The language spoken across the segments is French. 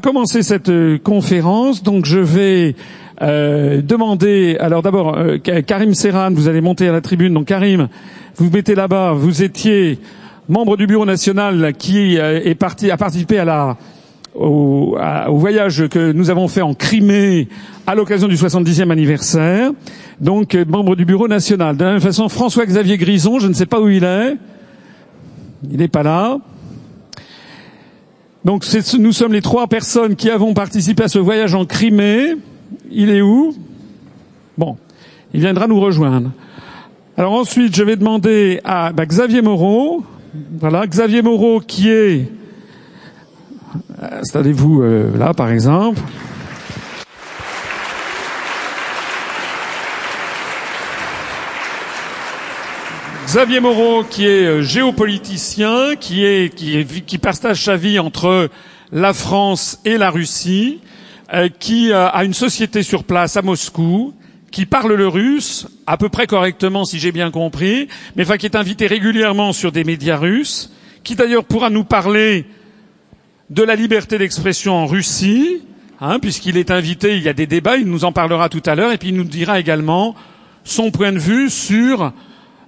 Va commencer cette euh, conférence. Donc je vais euh, demander. Alors d'abord, euh, Karim Serran, vous allez monter à la tribune. Donc Karim, vous vous mettez là-bas. Vous étiez membre du bureau national qui est parti, a participé à la au, au, voyage que nous avons fait en Crimée à l'occasion du 70e anniversaire. Donc membre du bureau national. De la même façon, François-Xavier Grison, je ne sais pas où il est. Il n'est pas là. Donc nous sommes les trois personnes qui avons participé à ce voyage en Crimée. Il est où? Bon, il viendra nous rejoindre. Alors ensuite, je vais demander à bah, Xavier Moreau. Voilà, Xavier Moreau qui est... Installez-vous euh, là, par exemple. Xavier Moreau, qui est euh, géopoliticien, qui, est, qui, qui partage sa vie entre la France et la Russie, euh, qui euh, a une société sur place à Moscou, qui parle le russe à peu près correctement, si j'ai bien compris, mais qui est invité régulièrement sur des médias russes, qui d'ailleurs pourra nous parler de la liberté d'expression en Russie, hein, puisqu'il est invité, il y a des débats, il nous en parlera tout à l'heure, et puis il nous dira également son point de vue sur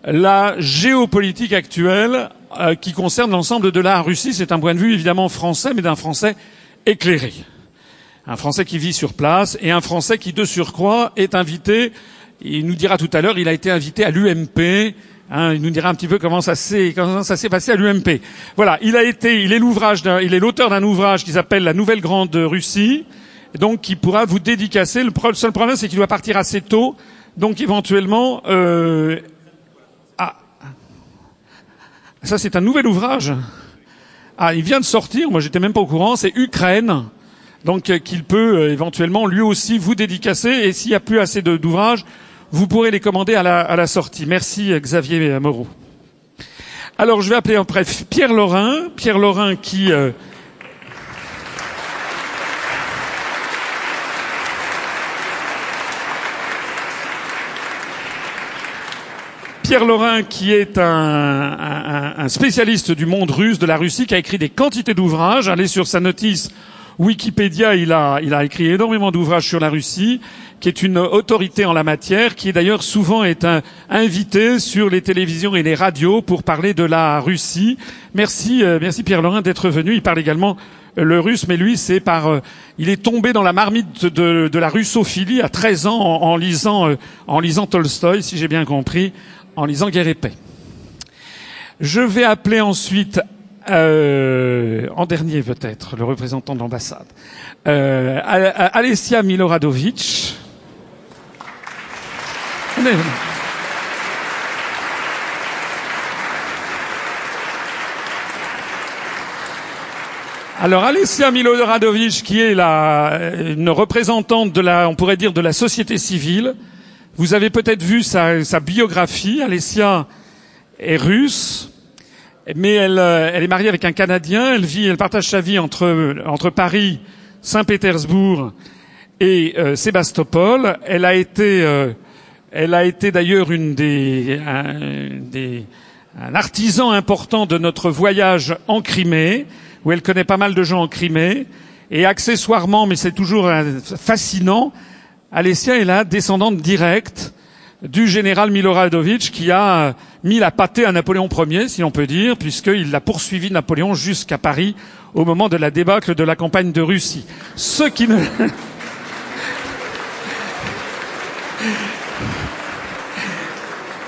la géopolitique actuelle euh, qui concerne l'ensemble de la Russie. C'est un point de vue évidemment français, mais d'un français éclairé. Un français qui vit sur place et un français qui, de surcroît, est invité, il nous dira tout à l'heure, il a été invité à l'UMP, Hein, il nous dira un petit peu comment ça s'est passé à l'UMP. Voilà, il a été, il est l'ouvrage, il est l'auteur d'un ouvrage qui s'appelle La Nouvelle Grande Russie, donc qui pourra vous dédicacer. Le seul problème, c'est qu'il doit partir assez tôt, donc éventuellement, euh, ça, c'est un nouvel ouvrage. Ah, il vient de sortir. Moi, j'étais même pas au courant. C'est Ukraine. Donc, euh, qu'il peut euh, éventuellement lui aussi vous dédicacer. Et s'il n'y a plus assez d'ouvrages, vous pourrez les commander à la, sortie. Merci, Xavier Moreau. Alors, je vais appeler après Pierre Laurin. Pierre Laurin qui Pierre Laurin, qui est un, spécialiste du monde russe, de la Russie, qui a écrit des quantités d'ouvrages. Allez sur sa notice Wikipédia, il a, écrit énormément d'ouvrages sur la Russie, qui est une autorité en la matière, qui d'ailleurs souvent est invité sur les télévisions et les radios pour parler de la Russie. Merci, euh, merci Pierre Laurin d'être venu. Il parle également euh, le russe, mais lui, c'est par, euh, il est tombé dans la marmite de, la russophilie à 13 ans en, lisant, en lisant Tolstoï, si j'ai bien compris en lisant Guerre et paix. Je vais appeler ensuite, euh, en dernier peut-être, le représentant de l'ambassade, euh, Alessia Miloradovic. Alors Alessia Miloradovic, qui est la, une représentante de la, on pourrait dire, de la société civile, vous avez peut-être vu sa, sa, biographie. Alessia est russe, mais elle, euh, elle, est mariée avec un Canadien. Elle vit, elle partage sa vie entre, entre Paris, Saint-Pétersbourg et euh, Sébastopol. Elle a été, euh, elle a été d'ailleurs une des, un, des, un artisan important de notre voyage en Crimée, où elle connaît pas mal de gens en Crimée. Et accessoirement, mais c'est toujours fascinant, Alessia est la descendante directe du général Miloradovic qui a mis la pâtée à Napoléon Ier, si l'on peut dire, puisqu'il l'a poursuivi Napoléon jusqu'à Paris au moment de la débâcle de la campagne de Russie. Ce qui ne...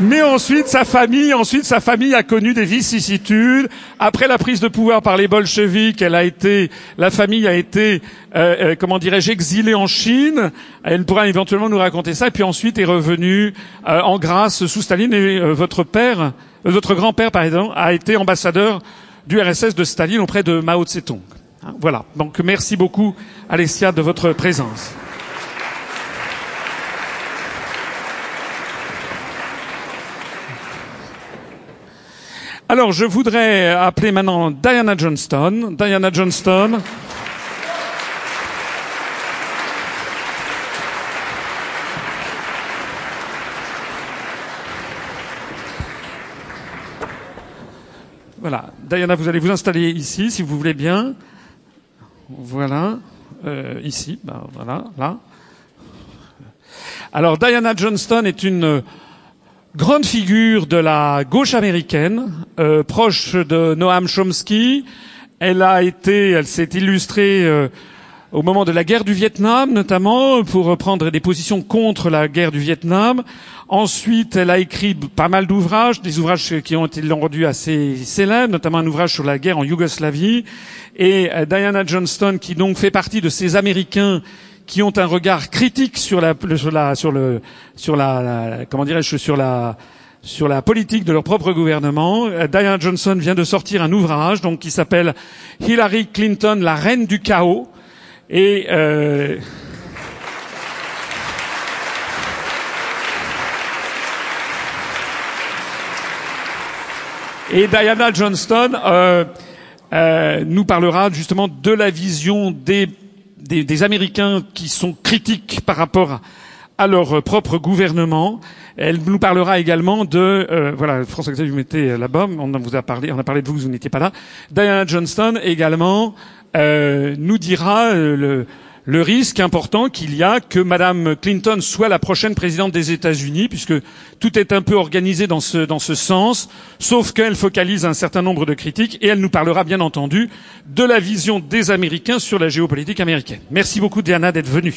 Mais ensuite, sa famille, ensuite, sa famille a connu des vicissitudes. Après la prise de pouvoir par les bolcheviks, elle a été, la famille a été, euh, euh, comment dirais-je, exilée en Chine. Elle pourra éventuellement nous raconter ça. Et puis ensuite est revenue euh, en grâce sous Staline. Et votre père, votre grand-père, par exemple, a été ambassadeur du RSS de Staline auprès de Mao Tse-tung. Hein, voilà. Donc merci beaucoup, Alessia, de votre présence. Alors, je voudrais appeler maintenant Diana Johnston. Diana Johnston. Voilà. Diana, vous allez vous installer ici, si vous voulez bien. Voilà. Euh, ici, ben, voilà, là. Alors Diana Johnston est une grande figure de la gauche américaine, euh, proche de Noam Chomsky. Elle a été, elle s'est illustrée euh, au moment de la guerre du Vietnam, notamment pour prendre des positions contre la guerre du Vietnam. Ensuite, elle a écrit pas mal d'ouvrages, des ouvrages qui ont été rendus assez célèbres, notamment un ouvrage sur la guerre en Yougoslavie. Et euh, Diana Johnston, qui donc fait partie de ces Américains qui ont un regard critique sur la, sur la, sur le, sur la, comment dirais-je, sur la, sur la politique de leur propre gouvernement. Euh, Diana Johnson vient de sortir un ouvrage donc qui s'appelle Hillary Clinton, la reine du chaos. Et euh, Et Diana Johnston euh, euh, nous parlera justement de la vision des des, des, Américains qui sont critiques par rapport à leur propre gouvernement. Elle nous parlera également de euh, voilà François Xavier vous mettez là-bas, on vous a parlé, on a parlé de vous, vous n'étiez pas là. Diana Johnston également euh, nous dira euh, le, le risque important qu'il y a que Madame Clinton soit la prochaine présidente des États-Unis, puisque tout est un peu organisé dans ce, dans ce sens, sauf qu'elle focalise un certain nombre de critiques et elle nous parlera bien entendu de la vision des Américains sur la géopolitique américaine. Merci beaucoup Diana d'être venue.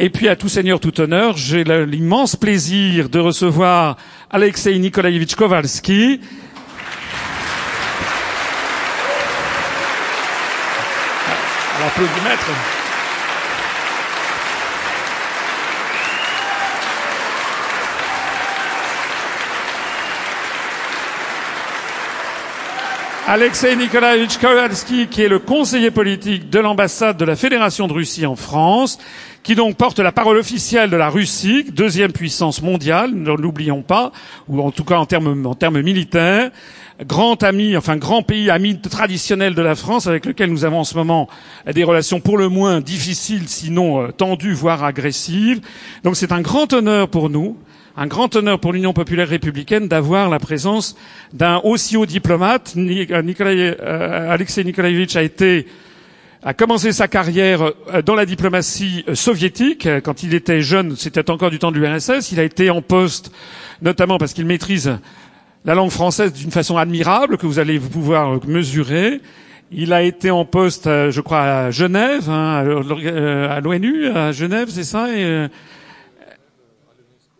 Et puis à tout seigneur, tout honneur, j'ai l'immense plaisir de recevoir Alexei Nikolaevich Kowalski. L'applaudimètre. Alexei Nikolaevich Kowalski, qui est le conseiller politique de l'ambassade de la Fédération de Russie en France, qui donc porte la parole officielle de la Russie, deuxième puissance mondiale, ne l'oublions pas, ou en tout cas en termes, en termes militaires, grand ami, enfin grand pays ami traditionnel de la France, avec lequel nous avons en ce moment des relations pour le moins difficiles, sinon euh, tendues, voire agressives. Donc c'est un grand honneur pour nous un grand honneur pour l'Union populaire républicaine d'avoir la présence d'un aussi haut diplomate. Euh, Nikolai, euh, Alexei Nikolaevich a été a commencé sa carrière euh, dans la diplomatie soviétique. Quand il était jeune, c'était encore du temps de l'URSS. Il a été en poste, notamment parce qu'il maîtrise la langue française d'une façon admirable, que vous allez pouvoir mesurer. Il a été en poste, je crois, à Genève, hein, à l'ONU, à Genève, c'est ça et,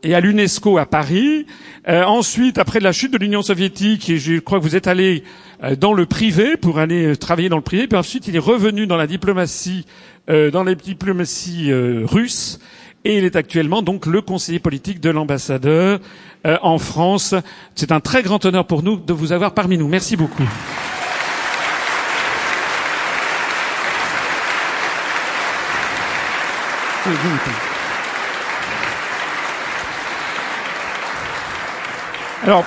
et à l'UNESCO à Paris. Euh, ensuite, après la chute de l'Union soviétique, je crois que vous êtes allé euh, dans le privé pour aller euh, travailler dans le privé. Puis ensuite, il est revenu dans la diplomatie, dans la diplomatie russe. Et il est actuellement donc le conseiller politique de l'ambassadeur en France. C'est un très grand honneur pour nous de vous avoir parmi nous. Merci beaucoup. Alors,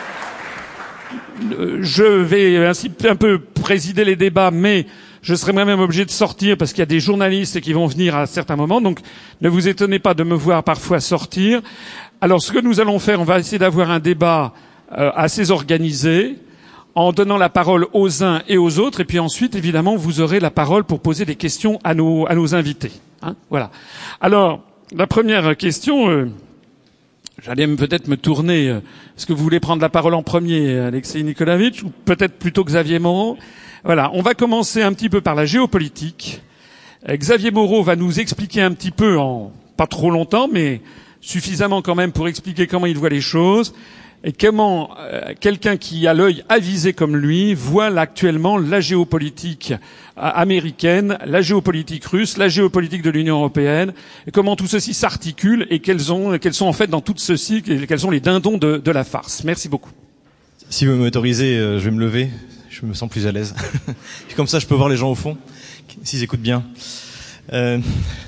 je vais ainsi un peu présider les débats, mais je serai moi-même obligé de sortir parce qu'il y a des journalistes qui vont venir à certains moments. Donc, ne vous étonnez pas de me voir parfois sortir. Alors, ce que nous allons faire, on va essayer d'avoir un débat euh, assez organisé en donnant la parole aux uns et aux autres, et puis ensuite, évidemment, vous aurez la parole pour poser des questions à nos, invités. Hein voilà. Alors, la première question. Euh, J'allais peut-être me tourner. Euh, est-ce que vous voulez prendre la parole en premier, Alexei Nikolaevich, ou peut-être plutôt Xavier Moreau? Voilà, on va commencer un petit peu par la géopolitique. Euh, Xavier Moreau va nous expliquer un petit peu, en pas trop longtemps, mais suffisamment quand même pour expliquer comment il voit les choses et comment euh, quelqu'un qui a l'œil avisé comme lui voit actuellement la géopolitique euh, américaine, la géopolitique russe, la géopolitique de l'Union européenne, et comment tout ceci s'articule et quels, ont, sont en fait dans tout ceci, quels sont les dindons de, de la farce. Merci beaucoup. Si vous m'autorisez, euh, je vais me lever. Je me sens plus à l'aise. Comme ça, je peux voir les gens au fond, s'ils écoutent bien. Euh,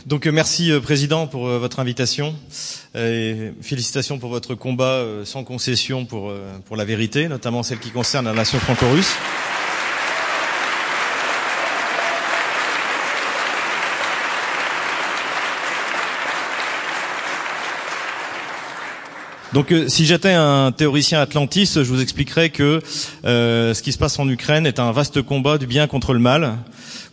donc merci Président pour votre invitation. Et félicitations pour votre combat sans concession pour, pour la vérité, notamment celle qui concerne la nation franco-russe. Donc, euh, si j'étais un théoricien atlantiste, je vous expliquerais que euh, ce qui se passe en Ukraine est un vaste combat du bien contre le mal,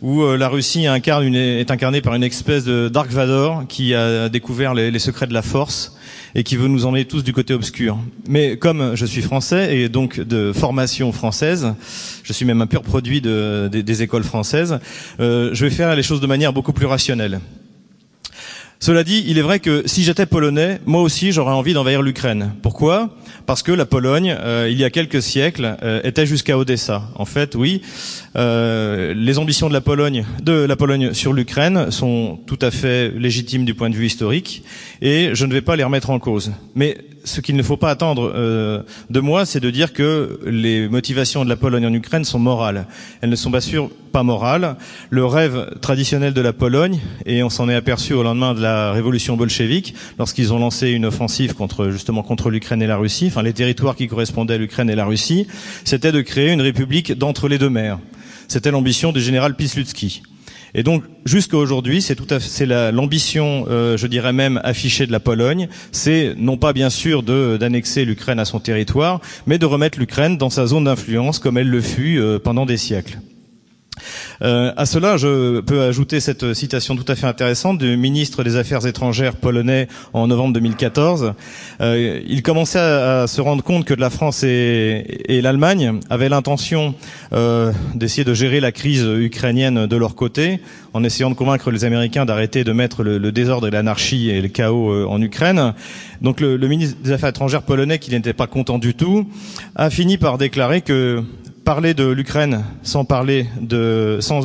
où euh, la Russie incarne une, est incarnée par une espèce de Dark Vador qui a découvert les, secrets de la force et qui veut nous emmener tous du côté obscur. Mais comme je suis français et donc de formation française, je suis même un pur produit de, des, des écoles françaises, je vais faire les choses de manière beaucoup plus rationnelle. Cela dit, il est vrai que si j'étais polonais, moi aussi j'aurais envie d'envahir l'Ukraine. Pourquoi? Parce que la Pologne, euh, il y a quelques siècles, euh, était jusqu'à Odessa. En fait, oui, euh, les ambitions de la Pologne, de la Pologne sur l'Ukraine sont tout à fait légitimes du point de vue historique, et je ne vais pas les remettre en cause. Mais ce qu'il ne faut pas attendre euh, de moi, c'est de dire que les motivations de la Pologne en Ukraine sont morales. Elles ne sont pas sûr pas morales. Le rêve traditionnel de la Pologne, et on s'en est aperçu au lendemain de la révolution bolchevique, lorsqu'ils ont lancé une offensive contre justement contre l'Ukraine et la Russie, enfin les territoires qui correspondaient à l'Ukraine et la Russie, c'était de créer une république d'entre les deux mers. C'était l'ambition du général Pislutsky. Et donc jusqu'à aujourd'hui, c'est tout à c'est l'ambition, euh, je dirais même affichée de la Pologne, c'est non pas bien sûr d'annexer l'Ukraine à son territoire, mais de remettre l'Ukraine dans sa zone d'influence comme elle le fut euh, pendant des siècles. Euh, à cela, je peux ajouter cette citation tout à fait intéressante du ministre des Affaires étrangères polonais en novembre 2014. Euh, il commençait à, se rendre compte que la France et, l'Allemagne avaient l'intention euh, d'essayer de gérer la crise ukrainienne de leur côté, en essayant de convaincre les Américains d'arrêter de mettre le, désordre et l'anarchie et le chaos euh, en Ukraine. Donc le ministre des Affaires étrangères polonais, qui n'était pas content du tout, a fini par déclarer que parler de l'Ukraine sans parler de sans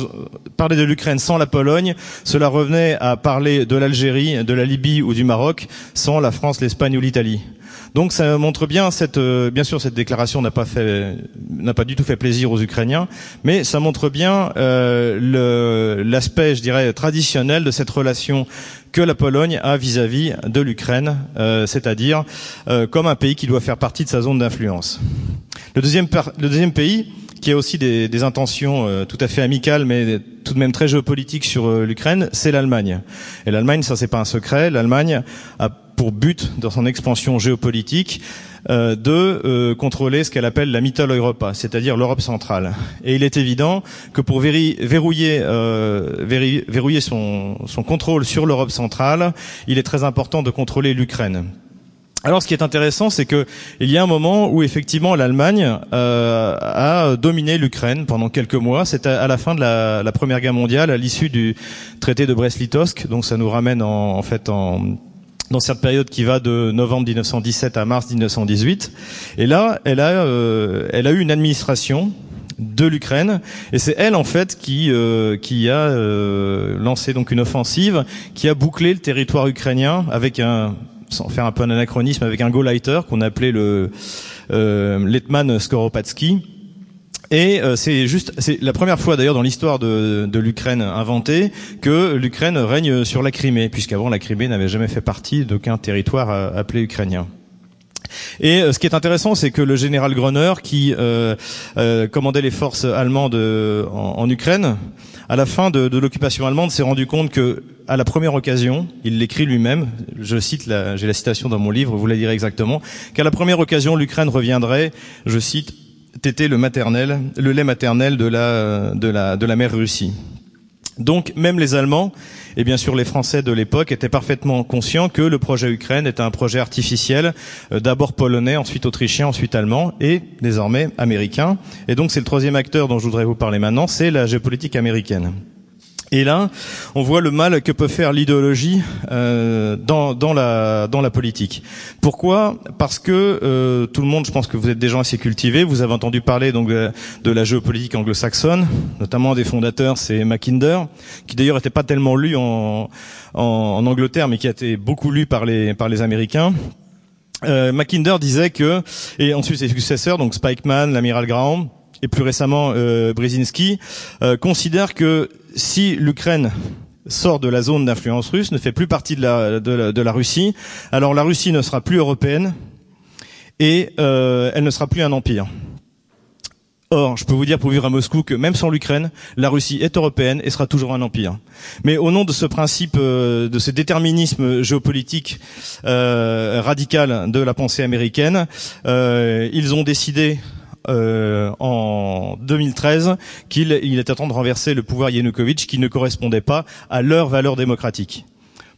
parler de l'Ukraine sans la Pologne, cela revenait à parler de l'Algérie, de la Libye ou du Maroc sans la France, l'Espagne ou l'Italie. Donc ça montre bien cette euh, bien sûr cette déclaration n'a pas fait n'a pas du tout fait plaisir aux Ukrainiens, mais ça montre bien euh, l'aspect je dirais traditionnel de cette relation que la Pologne a vis-à-vis -vis de l'Ukraine, euh, c'est-à-dire euh, comme un pays qui doit faire partie de sa zone d'influence. Le deuxième, pays qui a aussi des, intentions euh, tout à fait amicales, mais tout de même très géopolitiques sur euh, l'Ukraine, c'est l'Allemagne. Et l'Allemagne, ça c'est pas un secret, l'Allemagne a pour but, dans son expansion géopolitique, euh, de contrôler ce qu'elle appelle la Mitteleuropa, c'est-à-dire l'Europe centrale. Et il est évident que pour verrouiller, son contrôle sur l'Europe centrale, il est très important de contrôler l'Ukraine. Alors, ce qui est intéressant, c'est que il y a un moment où effectivement l'Allemagne euh, a dominé l'Ukraine pendant quelques mois. C'était à la fin de la, la Première Guerre mondiale, à l'issue du traité de Brest-Litovsk. Donc, ça nous ramène en, en fait en dans cette période qui va de novembre 1917 à mars 1918. Et là, elle a, euh, elle a eu une administration de l'Ukraine et c'est elle en fait qui euh, qui a euh, lancé donc une offensive qui a bouclé le territoire ukrainien avec un sans faire un peu un anachronisme avec un go-lighter qu'on appelait le euh, Letman Skoropadsky et euh, c'est juste, c'est la première fois d'ailleurs dans l'histoire de, de l'Ukraine inventée que l'Ukraine règne sur la Crimée, puisqu'avant la Crimée n'avait jamais fait partie d'aucun territoire euh, appelé ukrainien. Et euh, ce qui est intéressant, c'est que le général Groner, qui euh, euh, commandait les forces allemandes en, en, Ukraine, à la fin de, de l'occupation allemande, s'est rendu compte que, à la première occasion, il l'écrit lui-même. Je cite, j'ai la citation dans mon livre, vous la direz exactement, qu'à la première occasion, l'Ukraine reviendrait, je cite, était le maternel, le lait maternel de la, de la, de la mère Russie. Donc même les Allemands et bien sûr les Français de l'époque étaient parfaitement conscients que le projet Ukraine était un projet artificiel, euh, d'abord polonais, ensuite autrichien, ensuite allemand et désormais américain. Et donc c'est le troisième acteur dont je voudrais vous parler maintenant, c'est la géopolitique américaine. Et là, on voit le mal que peut faire l'idéologie euh, dans, dans, la, dans la politique. Pourquoi? Parce que euh, tout le monde, je pense que vous êtes des gens assez cultivés, vous avez entendu parler donc de, la géopolitique anglo-saxonne, notamment des fondateurs, c'est Mackinder, qui d'ailleurs n'était pas tellement lu en, en, en, Angleterre, mais qui a été beaucoup lu par les, par les Américains. Euh, Mackinder disait que, et ensuite ses successeurs, donc Spikeman, l'amiral Graham, et plus récemment euh, Brzezinski, euh, considèrent que si l'Ukraine sort de la zone d'influence russe, ne fait plus partie de la, Russie, alors la Russie ne sera plus européenne et euh, elle ne sera plus un empire. Or, je peux vous dire pour vivre à Moscou que même sans l'Ukraine, la Russie est européenne et sera toujours un empire. Mais au nom de ce principe, euh, de ce déterminisme géopolitique euh, radical de la pensée américaine, ils ont décidé euh, en 2013 qu'il il était temps de renverser le pouvoir Yanukovych qui ne correspondait pas à leurs valeurs démocratiques.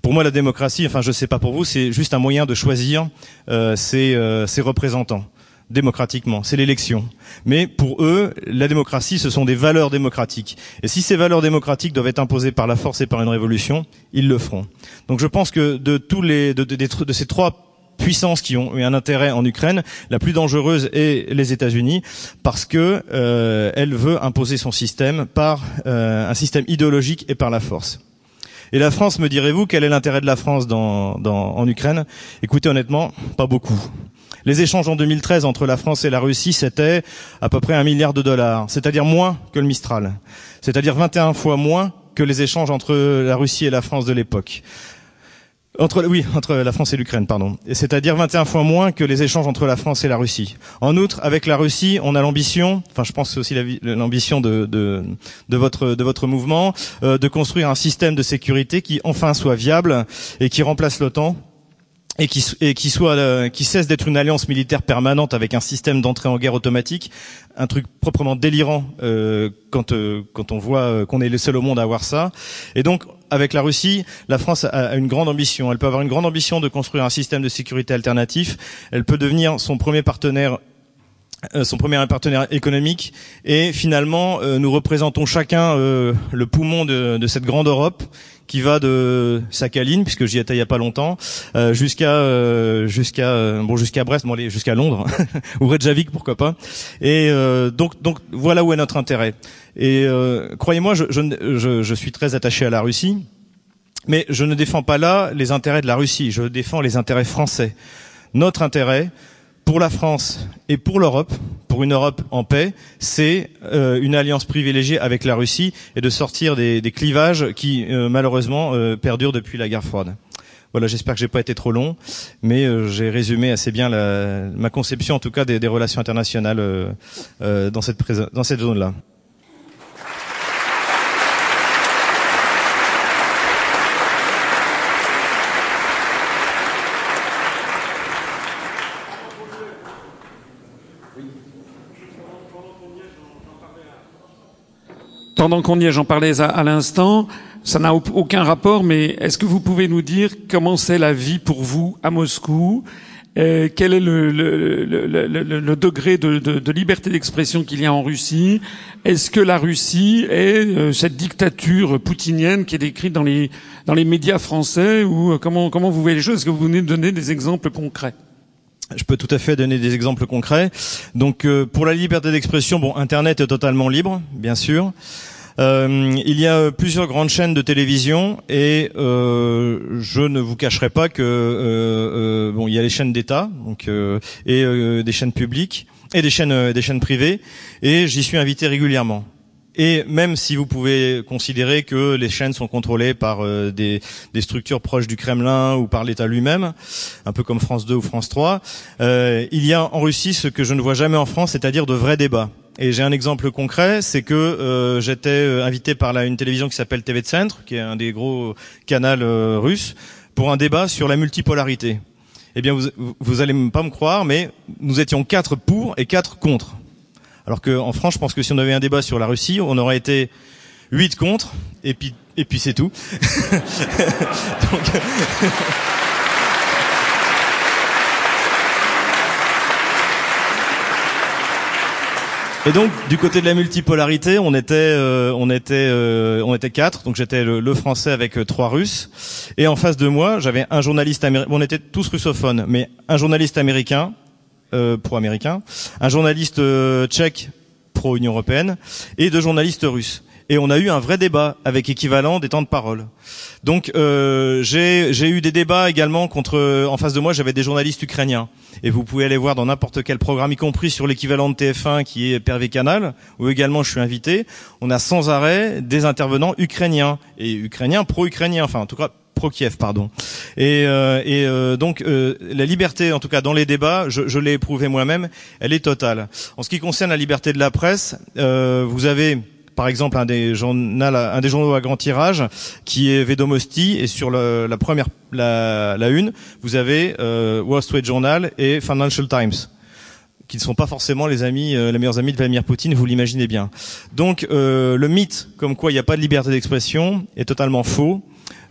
Pour moi, la démocratie, enfin, je sais pas pour vous, c'est juste un moyen de choisir euh, ses, euh, ses représentants démocratiquement, c'est l'élection. Mais pour eux, la démocratie, ce sont des valeurs démocratiques. Et si ces valeurs démocratiques doivent être imposées par la force et par une révolution, ils le feront. Donc je pense que de tous les de, de, de ces trois puissances qui ont eu un intérêt en Ukraine, la plus dangereuse est les États-Unis parce que euh, elle veut imposer son système par euh, un système idéologique et par la force. Et la France, me direz-vous, quel est l'intérêt de la France dans, dans, en Ukraine? Écoutez, honnêtement, pas beaucoup. Les échanges en 2013 entre la France et la Russie, c'était à peu près un milliard de dollars, c'est-à-dire moins que le Mistral, c'est-à-dire 21 fois moins que les échanges entre la Russie et la France de l'époque. Entre, oui, entre la France et l'Ukraine, pardon. C'est-à-dire 21 fois moins que les échanges entre la France et la Russie. En outre, avec la Russie, on a l'ambition, enfin je pense aussi l'ambition de, votre mouvement, euh, de construire un système de sécurité qui enfin soit viable et qui remplace l'OTAN et qui, et qui soit euh, qui cesse d'être une alliance militaire permanente avec un système d'entrée en guerre automatique, un truc proprement délirant euh, quand euh, quand on voit euh, qu'on est le seul au monde à avoir ça. Et donc avec la Russie, la France a une grande ambition. Elle peut avoir une grande ambition de construire un système de sécurité alternatif. Elle peut devenir son premier partenaire son premier partenaire économique et finalement nous représentons chacun le poumon de, de, cette grande Europe qui va de Sakhaline, puisque j'y étais il y a pas longtemps, euh, jusqu'à euh, jusqu'à euh, bon jusqu'à Brest, bon allez jusqu'à Londres ou Reykjavik pourquoi pas. Et donc donc voilà où est notre intérêt. Et croyez-moi, je, je, je suis très attaché à la Russie, mais je ne défends pas là les intérêts de la Russie, je défends les intérêts français. Notre intérêt, pour la France et pour l'Europe, pour une Europe en paix, c'est euh, une alliance privilégiée avec la Russie et de sortir des, des clivages qui euh, malheureusement euh, perdurent depuis la guerre froide. Voilà, j'espère que j'ai pas été trop long, mais j'ai résumé assez bien la, ma conception, en tout cas, des, des relations internationales dans cette, dans cette zone-là. Pendant qu'on y est, j'en parlais à, l'instant, ça n'a aucun rapport, mais est-ce que vous pouvez nous dire comment c'est la vie pour vous à Moscou? Euh, quel est le, degré de, de, de liberté d'expression qu'il y a en Russie? Est-ce que la Russie est euh, cette dictature poutinienne qui est décrite dans les, dans les médias français ou euh, comment, comment vous voyez les choses? Est-ce que vous venez de donner des exemples concrets? Je peux tout à fait donner des exemples concrets. Donc, euh, pour la liberté d'expression, bon, Internet est totalement libre, bien sûr. Euh, il y a plusieurs grandes chaînes de télévision et euh, je ne vous cacherai pas que euh, bon, il y a les chaînes d'État, donc et des chaînes publiques et des chaînes des chaînes privées et j'y suis invité régulièrement. Et même si vous pouvez considérer que les chaînes sont contrôlées par des, des, structures proches du Kremlin ou par l'État lui-même, un peu comme France 2 ou France 3, euh, il y a en Russie ce que je ne vois jamais en France, c'est-à-dire de vrais débats. Et j'ai un exemple concret, c'est que euh, j'étais euh, invité par une télévision qui s'appelle TV Centre, qui est un des gros canals euh, russes, pour un débat sur la multipolarité. Eh bien, vous, vous allez pas me croire, mais nous étions quatre pour et quatre contre. Alors qu'en France, je pense que si on avait un débat sur la Russie, on aurait été huit contre, et puis et puis c'est tout. Donc, Et donc du côté de la multipolarité, on était euh, on était euh, on était quatre, donc j'étais le, français avec euh, trois Russes, et en face de moi j'avais un journaliste américain. On était tous russophones, mais un journaliste américain pro américain, un journaliste tchèque pro Union européenne et deux journalistes russes et on a eu un vrai débat avec équivalent des temps de parole. Donc euh, j'ai eu des débats également contre. En face de moi, j'avais des journalistes ukrainiens. Et vous pouvez aller voir dans n'importe quel programme, y compris sur l'équivalent de TF1 qui est Pervé Canal, où également je suis invité. On a sans arrêt des intervenants ukrainiens et ukrainiens pro-ukrainiens, enfin en tout cas pro Kiev, pardon. Et, et donc la liberté, en tout cas dans les débats, je, je l'ai éprouvé moi-même, elle est totale. En ce qui concerne la liberté de la presse, vous avez par exemple un des journaux, un des journaux à grand tirage qui est Vedomosti et sur le, la première la, la, une, vous avez euh, Wall Street Journal et Financial Times qui ne sont pas forcément les amis, euh, les meilleurs amis de Vladimir Poutine, vous l'imaginez bien. Donc euh, le mythe comme quoi il n'y a pas de liberté d'expression est totalement faux.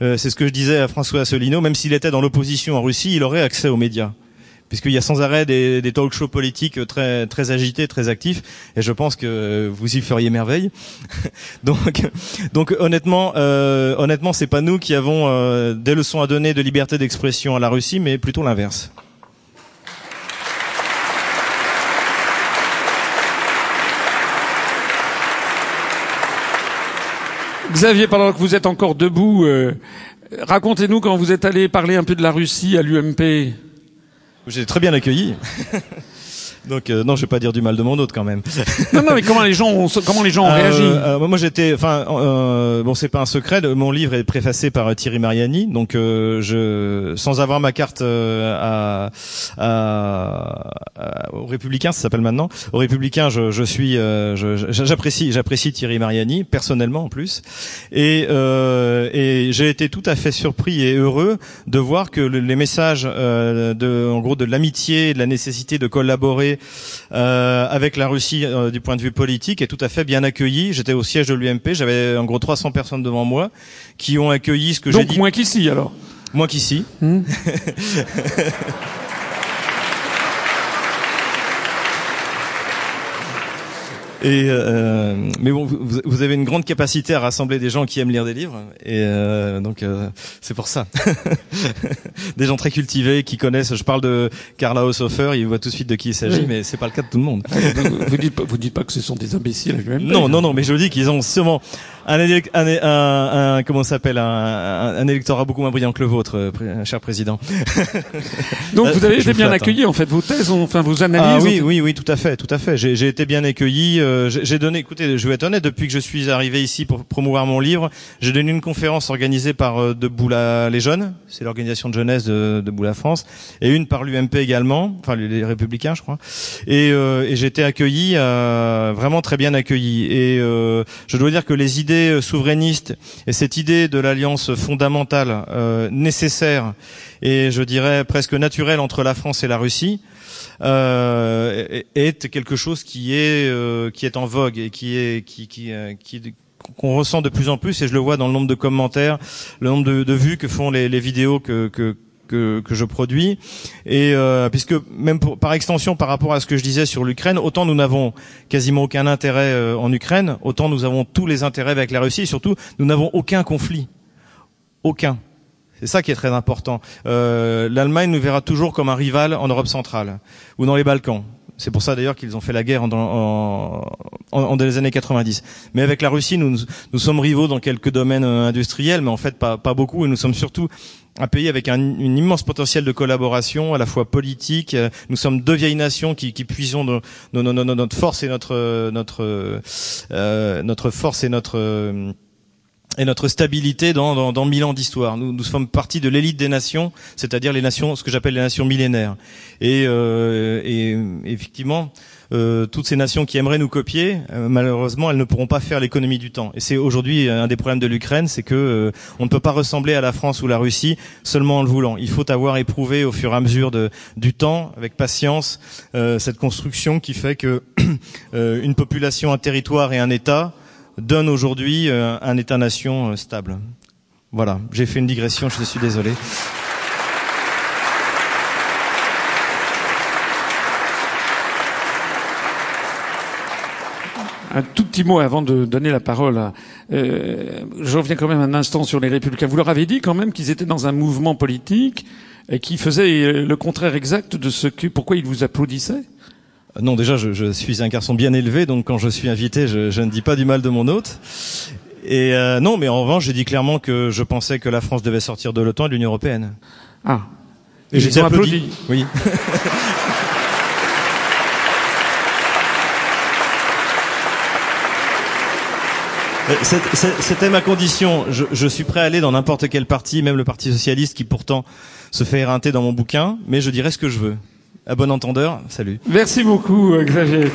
Euh, c'est ce que je disais à François Asselineau, même s'il était dans l'opposition en Russie, il aurait accès aux médias puisqu'il y a sans arrêt des, talk shows politiques très très agités, très actifs, et je pense que vous y feriez merveille. donc, donc honnêtement, euh, honnêtement, c'est pas nous qui avons euh, des leçons à donner de liberté d'expression à la Russie, mais plutôt l'inverse. Xavier, pendant que vous êtes encore debout, euh, racontez-nous quand vous êtes allé parler un peu de la Russie à l'UMP. J'ai très bien accueilli. Donc euh, non, je vais pas dire du mal de mon autre quand même. non, non, mais comment les gens ont, comment les gens ont euh, réagi euh, Moi, j'étais, enfin, euh, bon, c'est pas un secret. Mon livre est préfacé par Thierry Mariani, donc je, sans avoir ma carte à, à, à, aux Républicains, ça s'appelle maintenant. Aux Républicains, je, je suis, j'apprécie, j'apprécie Thierry Mariani personnellement en plus, et et j'ai été tout à fait surpris et heureux de voir que les messages de, en gros, de l'amitié, de la nécessité de collaborer euh, avec la Russie euh, du point de vue politique est tout à fait bien accueilli. J'étais au siège de l'UMP, j'avais en gros 300 personnes devant moi qui ont accueilli ce que j'ai dit. Donc moins qu'ici alors. Moins qu'ici. Hmm. Et euh, mais bon, vous, vous, avez une grande capacité à rassembler des gens qui aiment lire des livres, et euh, donc euh, c'est pour ça. des gens très cultivés qui connaissent. Je parle de Karl Haushofer, il voit tout de suite de qui il s'agit, mais c'est pas le cas de tout le monde. vous, vous, dites pas, vous dites pas que ce sont des imbéciles. Non, non, non, mais je dis qu'ils ont sûrement un, un, un, comment s'appelle un, un, électorat beaucoup moins brillant que le vôtre, euh, cher président. Donc vous avez été bien accueilli en fait, vos thèses, enfin vos analyses. Ah oui, oui, oui, tout à fait, tout à fait. J'ai été bien accueilli. Euh, j'ai donné, écoutez, je vais être honnête, depuis que je suis arrivé ici pour promouvoir mon livre, j'ai donné une conférence organisée par euh, Debout les jeunes, c'est l'organisation de jeunesse de Debout la France, et une par l'UMP également, enfin les, Républicains, je crois. Et, et j'ai été accueilli, vraiment très bien accueilli. Et je dois dire que les idées euh, souverainiste et cette idée de l'alliance fondamentale euh, nécessaire et je dirais presque naturelle entre la France et la Russie euh, est quelque chose qui est euh, qui est en vogue et qui est qui qui, qui qu'on ressent de plus en plus et je le vois dans le nombre de commentaires, le nombre de, vues que font les, vidéos que, que que, je produis. Et euh, puisque même pour, par extension par rapport à ce que je disais sur l'Ukraine, autant nous n'avons quasiment aucun intérêt euh, en Ukraine, autant nous avons tous les intérêts avec la Russie. Et surtout, nous n'avons aucun conflit, aucun. C'est ça qui est très important. Euh, L'Allemagne nous verra toujours comme un rival en Europe centrale ou dans les Balkans. C'est pour ça d'ailleurs qu'ils ont fait la guerre en, en, en, en, les années 90. Mais avec la Russie, nous, nous sommes rivaux dans quelques domaines euh, industriels, mais en fait pas, pas beaucoup. Et nous sommes surtout un pays avec un immense potentiel de collaboration, à la fois politique. Euh, nous sommes deux vieilles nations qui, qui puisons de, notre force et notre notre euh, notre force et notre euh, et notre stabilité dans, dans, dans mille ans d'histoire. Nous, nous sommes partie de l'élite des nations, c'est-à-dire les nations, ce que j'appelle les nations millénaires. Et, euh, et effectivement, euh, toutes ces nations qui aimeraient nous copier, euh, malheureusement, elles ne pourront pas faire l'économie du temps. Et c'est aujourd'hui un des problèmes de l'Ukraine, c'est que euh, on ne peut pas ressembler à la France ou la Russie seulement en le voulant. Il faut avoir éprouvé au fur et à mesure de, du temps, avec patience, cette construction qui fait que une population, un territoire et un État donne aujourd'hui euh, un État-nation euh, stable. Voilà, j'ai fait une digression, je suis désolé. Un tout petit mot avant de donner la parole. Euh, je reviens quand même un instant sur les Républicains. Vous leur avez dit quand même qu'ils étaient dans un mouvement politique et qui faisait le contraire exact de ce que, pourquoi ils vous applaudissaient? Non, déjà, je, je, suis un garçon bien élevé, donc quand je suis invité, je, je ne dis pas du mal de mon hôte. Et euh, non, mais en revanche, j'ai dit clairement que je pensais que la France devait sortir de l'OTAN et de l'Union européenne. Ah. Et j'ai applaudi. applaudi. Oui. C'était ma condition. Je, je, suis prêt à aller dans n'importe quel parti, même le Parti socialiste, qui pourtant se fait éreinter dans mon bouquin, mais je dirai ce que je veux. À bon entendeur, salut. Merci beaucoup, Xavier.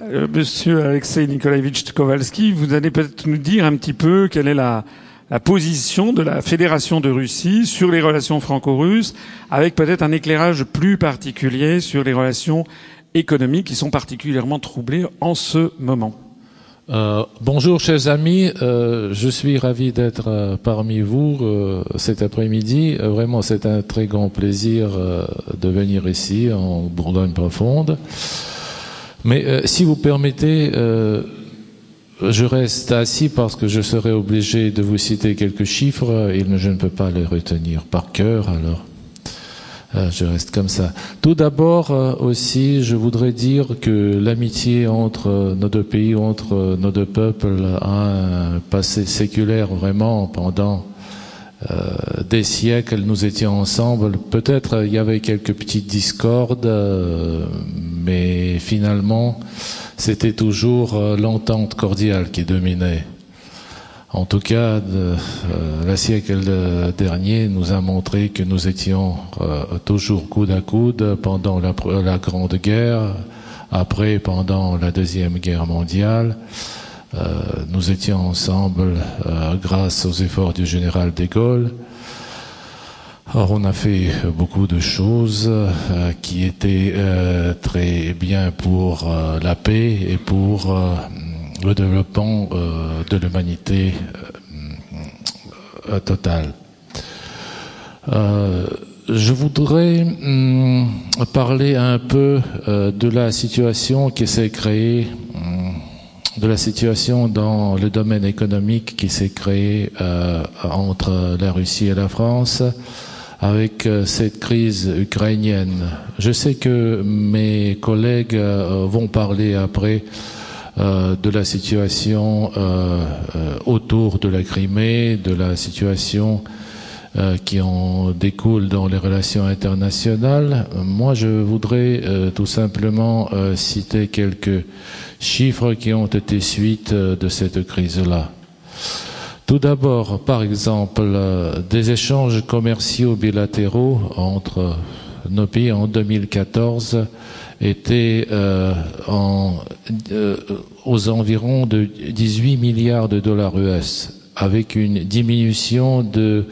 Euh, Monsieur Alexei Nikolaevich Kowalski, vous allez peut-être nous dire un petit peu quelle est la, la position de la Fédération de Russie sur les relations franco-russes, avec peut-être un éclairage plus particulier sur les relations économiques qui sont particulièrement troublées en ce moment. Euh, bonjour chers amis, euh, je suis ravi d'être euh, parmi vous cet après-midi. Vraiment c'est un très grand plaisir de venir ici en Bourgogne profonde. Mais si vous permettez, je reste assis parce que je serai obligé de vous citer quelques chiffres et je ne peux pas les retenir par cœur, alors je reste comme ça. Tout d'abord euh, aussi, je voudrais dire que l'amitié entre nos deux pays, entre nos deux peuples, a un passé séculaire vraiment pendant euh, des siècles. Nous étions ensemble. Peut-être il y avait quelques petites discordes, mais finalement, c'était toujours euh, l'entente cordiale qui dominait. En tout cas, euh, la siècle dernier nous a montré que nous étions euh, toujours coude à coude pendant la, la, Grande Guerre, après pendant la Deuxième Guerre mondiale. nous étions ensemble grâce aux efforts du général de Gaulle. Or, on a fait beaucoup de choses euh, qui étaient euh, très bien pour euh, la paix et pour le développement de l'humanité totale. je voudrais hum, parler un peu de la situation qui s'est créée, hum, de la situation dans le domaine économique qui s'est créée entre la Russie et la France avec euh, cette crise ukrainienne. Je sais que mes collègues euh, vont parler après euh, de la situation autour de la Crimée, de la situation qui en découle dans les relations internationales. Moi, je voudrais tout simplement citer quelques chiffres qui ont été suite de cette crise-là. Tout d'abord, par exemple, euh, des échanges commerciaux bilatéraux entre nos pays en 2014 étaient euh, euh, aux environs de 18 milliards de dollars US, avec une diminution de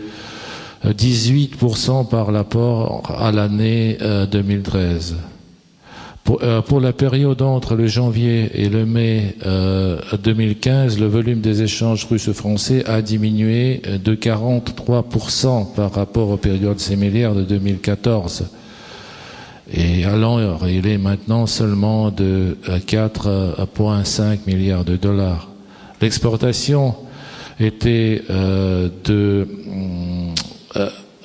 18% par rapport à l'année 2013. Euh, pour, la période entre le janvier et le mai 2015, euh, le volume des échanges russes-français a diminué de 43% par rapport aux périodes similaires de 2014. Et alors, il est maintenant seulement de 4,5 milliards de dollars. L'exportation était euh, de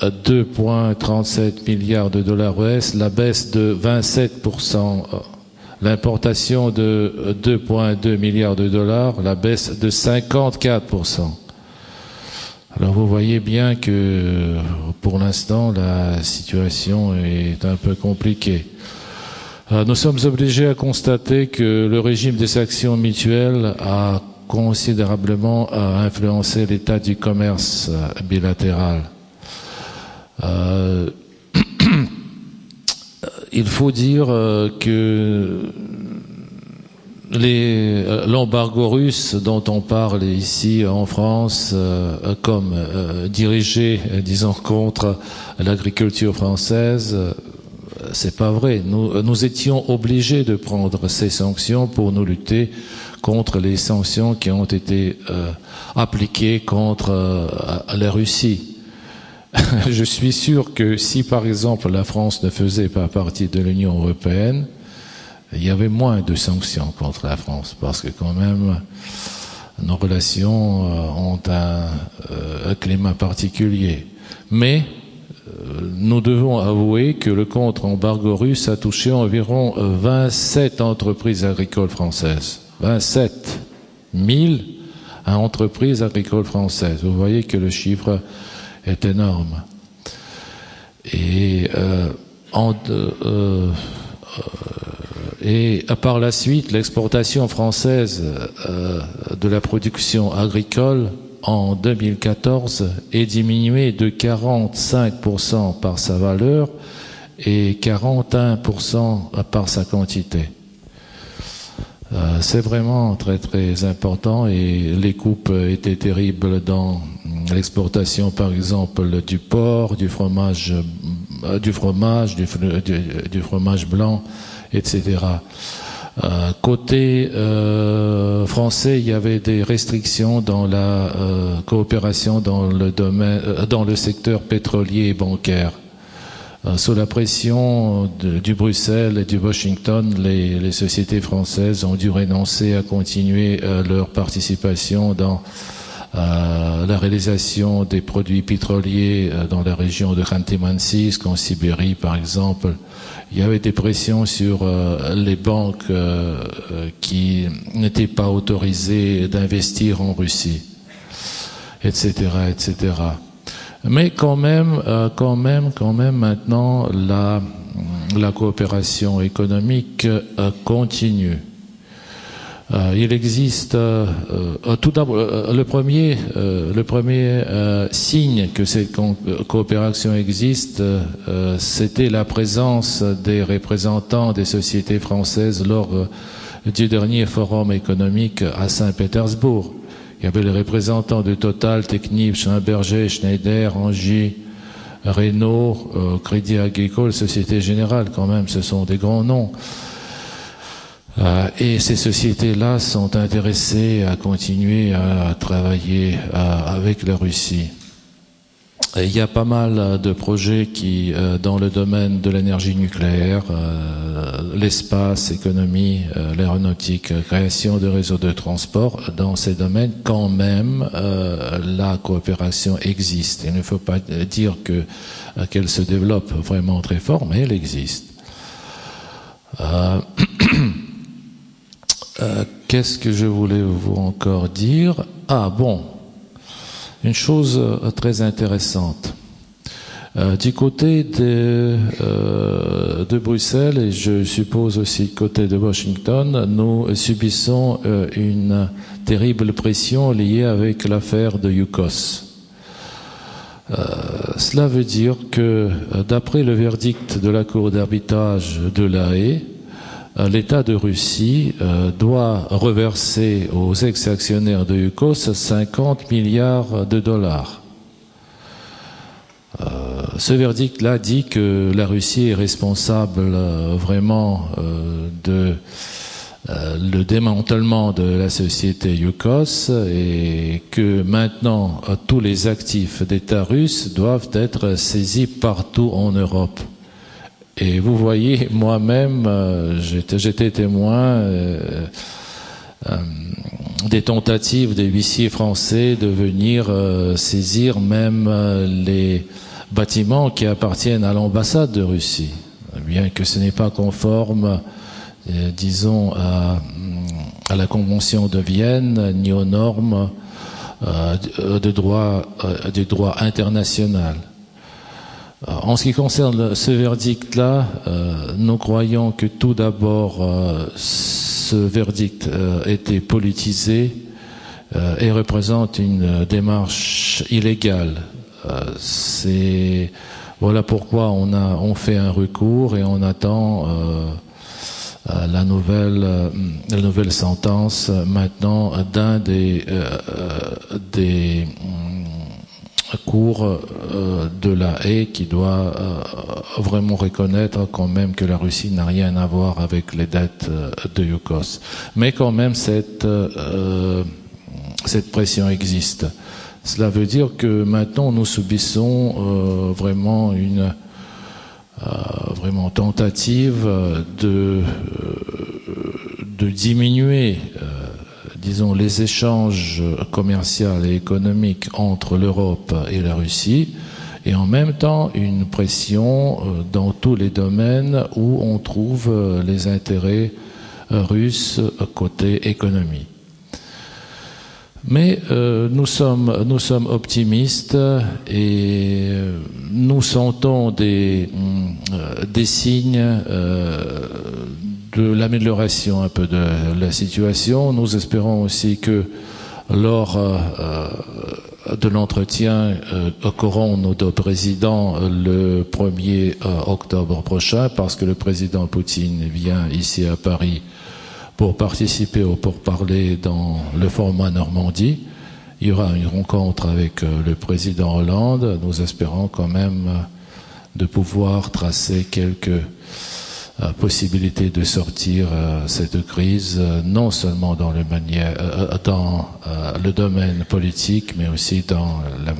2,37 milliards de dollars US, la baisse de 27%, l'importation de 2,2 milliards de dollars, la baisse de 54%. Alors vous voyez bien que pour l'instant la situation est un peu compliquée. Euh, nous sommes obligés à constater que le régime des actions mutuelles a considérablement euh, influencé l'état du commerce euh, bilatéral. Il faut dire que l'embargo russe dont on parle ici en France comme dirigé, disons, contre l'agriculture française, c'est pas vrai. Nous, nous étions obligés de prendre ces sanctions pour nous lutter contre les sanctions qui ont été appliquées contre la Russie. je suis sûr que si, par exemple, la France ne faisait pas partie de l'Union européenne, il y avait moins de sanctions contre la France, parce que quand même, nos relations euh, ont un, euh, un climat particulier. Mais euh, nous devons avouer que le contre-embargo russe a touché environ 27 entreprises agricoles françaises. 27 000 entreprises agricoles françaises. Vous voyez que le chiffre est énorme. Et euh, en, euh, et par la suite, l'exportation française de la production agricole en 2014 est diminuée de 45% par sa valeur et 41% par sa quantité. Euh, c'est vraiment très très important et les coupes étaient terribles dans l'exportation par exemple du porc, du fromage, euh, du fromage, du, fromage blanc, etc. Euh, côté français, il y avait des restrictions dans la coopération dans le domaine, dans le secteur pétrolier et bancaire. Euh, sous la pression du Bruxelles et du Washington, les, sociétés françaises ont dû renoncer à continuer euh, leur participation dans euh, la réalisation des produits pétroliers dans la région de Khanty-Mansiysk, en Sibérie par exemple. Il y avait des pressions sur les banques qui n'étaient pas autorisées d'investir en Russie, etc., etc. Mais quand même, euh, quand même, quand même, maintenant, la, la coopération économique euh, continue. Euh, il existe tout d'abord le premier, le premier signe que cette coopération existe, c'était la présence des représentants des sociétés françaises lors du dernier forum économique à Saint-Pétersbourg. Il y avait les représentants de Total, Technip, Schneiderberger, Schneider, Angie, Renault, euh, Crédit Agricole, Société Générale, quand même, ce sont des grands noms. Euh, et ces sociétés-là sont intéressées à continuer à travailler euh, avec la Russie il y a pas mal de projets qui, euh, dans le domaine de l'énergie nucléaire, euh, l'espace, économie, euh, l'aéronautique, création de réseaux de transport, dans ces domaines, quand même, la coopération existe. Il ne faut pas dire que qu'elle se développe vraiment très fort, mais elle existe. Qu'est-ce que je voulais vous encore dire? Ah bon, une chose euh, très intéressante. Euh, du côté de, euh, de, Bruxelles et je suppose aussi du côté de Washington, nous subissons une terrible pression liée avec l'affaire de Yukos. cela veut dire que, d'après le verdict de la Cour d'arbitrage de la Haye, euh, l'État de Russie euh, doit reverser aux ex-actionnaires de Yukos 50 milliards de dollars. Euh, ce verdict-là dit que la Russie est responsable vraiment de le démantèlement de la société Yukos et que maintenant tous les actifs d'État russes doivent être saisis partout en Europe. Et vous voyez, moi-même, euh, j'étais témoin euh, euh, des tentatives des huissiers français de venir saisir même les bâtiments qui appartiennent à l'ambassade de Russie, bien que ce n'est pas conforme, disons, à, à, la Convention de Vienne ni aux normes de droit, du droit international. Euh, en ce qui concerne ce verdict-là, euh, nous croyons que tout d'abord, euh, ce verdict était politisé et représente une démarche illégale. C'est voilà pourquoi on a on fait un recours et on attend la nouvelle la nouvelle sentence maintenant d'un des des cours euh, de la haie qui doit euh, vraiment reconnaître quand même que la Russie n'a rien à voir avec les dettes euh, de Yukos. Mais quand même cette, cette pression existe. Cela veut dire que maintenant nous subissons vraiment une vraiment tentative de, de diminuer disons, les échanges commerciaux et économiques entre l'Europe et la Russie, et en même temps une pression euh, dans tous les domaines où on trouve euh, les intérêts euh, russes côté économie. Mais nous sommes nous sommes optimistes et nous sentons des des signes de l'amélioration un peu de la situation. Nous espérons aussi que lors de l'entretien qu'auront nos deux présidents le 1er octobre prochain, parce que le président Poutine vient ici à Paris pour participer ou pour parler dans le format Normandie. Il y aura une rencontre avec euh, le président Hollande. Nous espérons quand même euh, de pouvoir tracer quelques euh, possibilités de sortir cette crise, non seulement dans le, manière, dans le domaine politique, mais aussi dans la,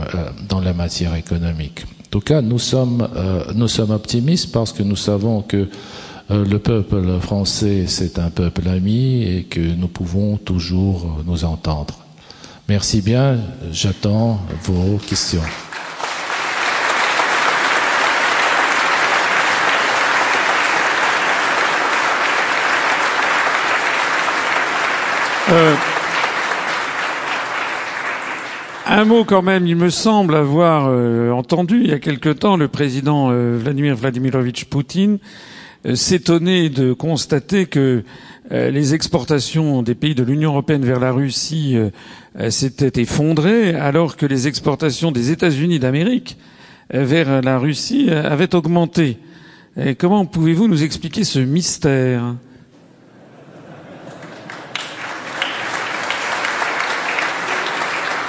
dans la matière économique. En tout cas, nous sommes, nous sommes optimistes parce que nous savons que le peuple français, c'est un peuple ami et que nous pouvons toujours nous entendre. Merci bien. J'attends vos questions. Euh, un mot quand même, il me semble avoir euh, entendu il y a quelque temps le président euh, Vladimir Vladimirovitch Poutine s'étonner de constater que les exportations des pays de l'Union européenne vers la Russie s'étaient effondrées, alors que les exportations des États-Unis d'Amérique vers la Russie avaient augmenté. comment pouvez-vous nous expliquer ce mystère?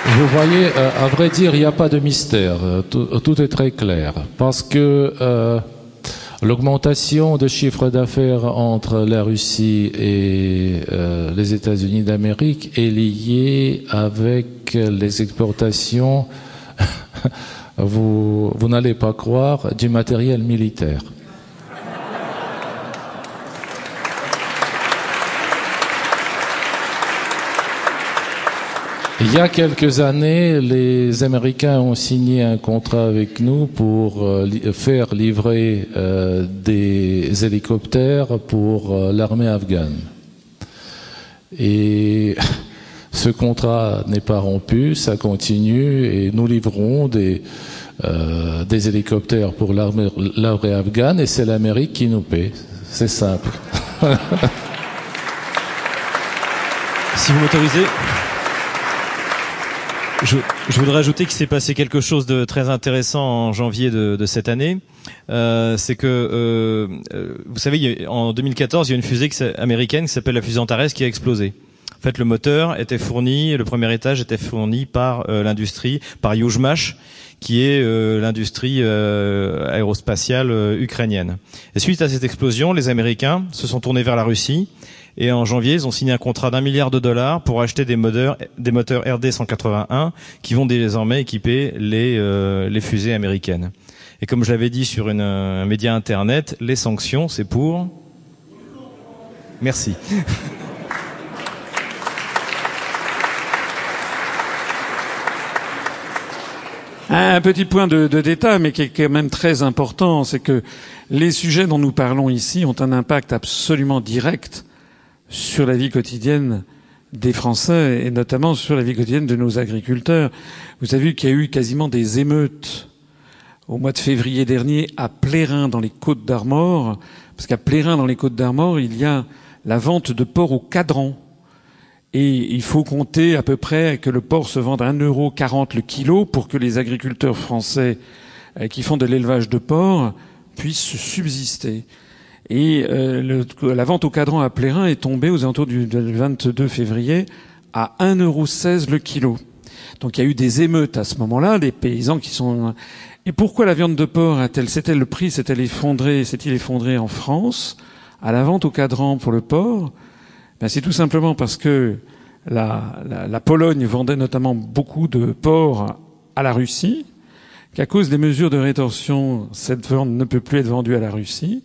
Vous voyez, à vrai dire, il n'y a pas de mystère. Tout, est très clair. Parce que L'augmentation de chiffre d'affaires entre la Russie et euh, les États-Unis d'Amérique est liée avec les exportations, vous, vous n'allez pas croire, du matériel militaire. Il y a quelques années, les Américains ont signé un contrat avec nous pour euh, faire livrer euh, des hélicoptères pour euh, l'armée afghane. Et ce contrat n'est pas rompu, ça continue et nous livrons des, des hélicoptères pour l'armée afghane et c'est l'Amérique qui nous paie. C'est simple. si vous m'autorisez. Je, je, voudrais ajouter qu'il s'est passé quelque chose de très intéressant en janvier de, de cette année. Euh, c'est que, euh, euh vous savez, en 2014, il y a une fusée américaine qui s'appelle la fusée Antares qui a explosé. En fait, le moteur était fourni, le premier étage était fourni par euh, l'industrie, par Yuzhmash, qui est euh, l'industrie aérospatiale ukrainienne. Et suite à cette explosion, les Américains se sont tournés vers la Russie et en janvier, ils ont signé un contrat d'un milliard de dollars pour acheter des moteurs, des moteurs RD 181 qui vont désormais équiper les, euh, les fusées américaines. Et comme je l'avais dit sur une, un média internet, les sanctions, c'est pour. Merci. Un petit point de, de, détail, mais qui est quand même très important, c'est que les sujets dont nous parlons ici ont un impact absolument direct sur la vie quotidienne des Français et notamment sur la vie quotidienne de nos agriculteurs. Vous avez vu qu'il y a eu quasiment des émeutes au mois de février dernier à Plérin dans les Côtes d'Armor, parce qu'à Plérin dans les Côtes d'Armor, il y a la vente de porc au cadran. Et il faut compter à peu près que le porc se vende à 1,40€ le kilo pour que les agriculteurs français euh, qui font de l'élevage de porc puissent subsister. Et euh, la vente au cadran à Plérin est tombée aux alentours du, 22 février à 1,16€ le kilo. Donc il y a eu des émeutes à ce moment-là, des paysans qui sont. Et pourquoi la viande de porc a-t-elle, c'était le prix, s'est-elle effondré, s'est-il effondré en France à la vente au cadran pour le porc? Ben, c'est tout simplement parce que la, la, la, Pologne vendait notamment beaucoup de porc à la Russie, qu'à cause des mesures de rétorsion, cette viande ne peut plus être vendue à la Russie,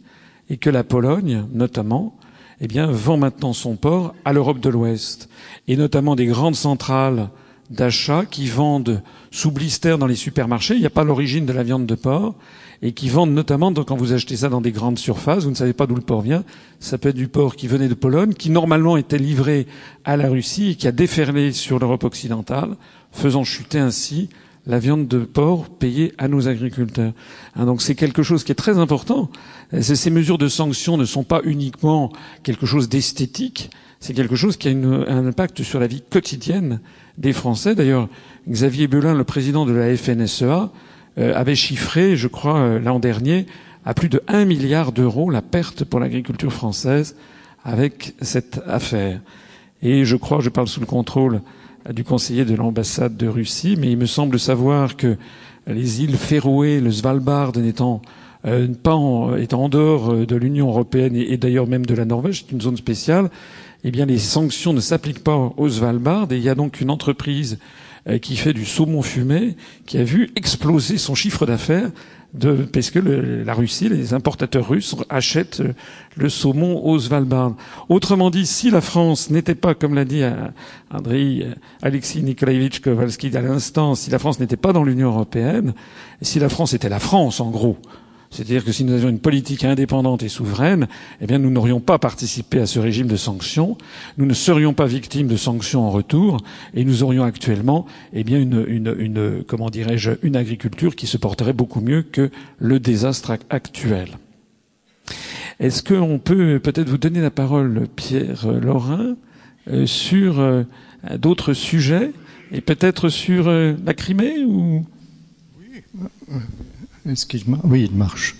et que la Pologne, notamment, eh bien, vend maintenant son port à l'Europe de l'Ouest, et notamment des grandes centrales d'achat qui vendent sous blister dans les supermarchés. Il n'y a pas l'origine de la viande de porc et qui vendent notamment quand vous achetez ça dans des grandes surfaces, vous ne savez pas d'où le porc vient. Ça peut être du porc qui venait de Pologne, qui normalement était livré à la Russie et qui a déferlé sur l'Europe occidentale, faisant chuter ainsi la viande de porc payée à nos agriculteurs. Hein, donc c'est quelque chose qui est très important. Ces mesures de sanctions ne sont pas uniquement quelque chose d'esthétique, c'est quelque chose qui a un impact sur la vie quotidienne des Français. D'ailleurs, Xavier Belin, le président de la FNSEA, euh, avait chiffré, je crois, euh, l'an dernier, à plus de 1 milliard d'euros la perte pour l'agriculture française avec cette affaire. Et je crois, je parle sous le contrôle du conseiller de l'ambassade de Russie, mais il me semble savoir que les îles Féroé, le Svalbard n'étant euh, pas en, étant en dehors de l'Union européenne et, d'ailleurs même de la Norvège, c'est une zone spéciale, eh bien les sanctions ne s'appliquent pas au Svalbard. Et il y a donc une entreprise euh, qui fait du saumon fumé qui a vu exploser son chiffre d'affaires de, parce que la Russie, les importateurs russes achètent euh, le saumon au Svalbard. Autrement dit, si la France n'était pas, comme l'a dit euh, Andrei Alexis Nikolaevich Kowalski à l'instant, si la France n'était pas dans l'Union européenne, si la France était la France, en gros, c'est-à-dire que si nous avions une politique indépendante et souveraine, eh bien, nous n'aurions pas participé à ce régime de sanctions, nous ne serions pas victimes de sanctions en retour, et nous aurions actuellement, eh bien, une, comment dirais-je, une agriculture qui se porterait beaucoup mieux que le désastre actuel. Est-ce qu'on peut peut-être vous donner la parole, Pierre Laurin, euh, sur euh, d'autres sujets, et peut-être sur euh, la Crimée ou? Oui. Oui, il marche.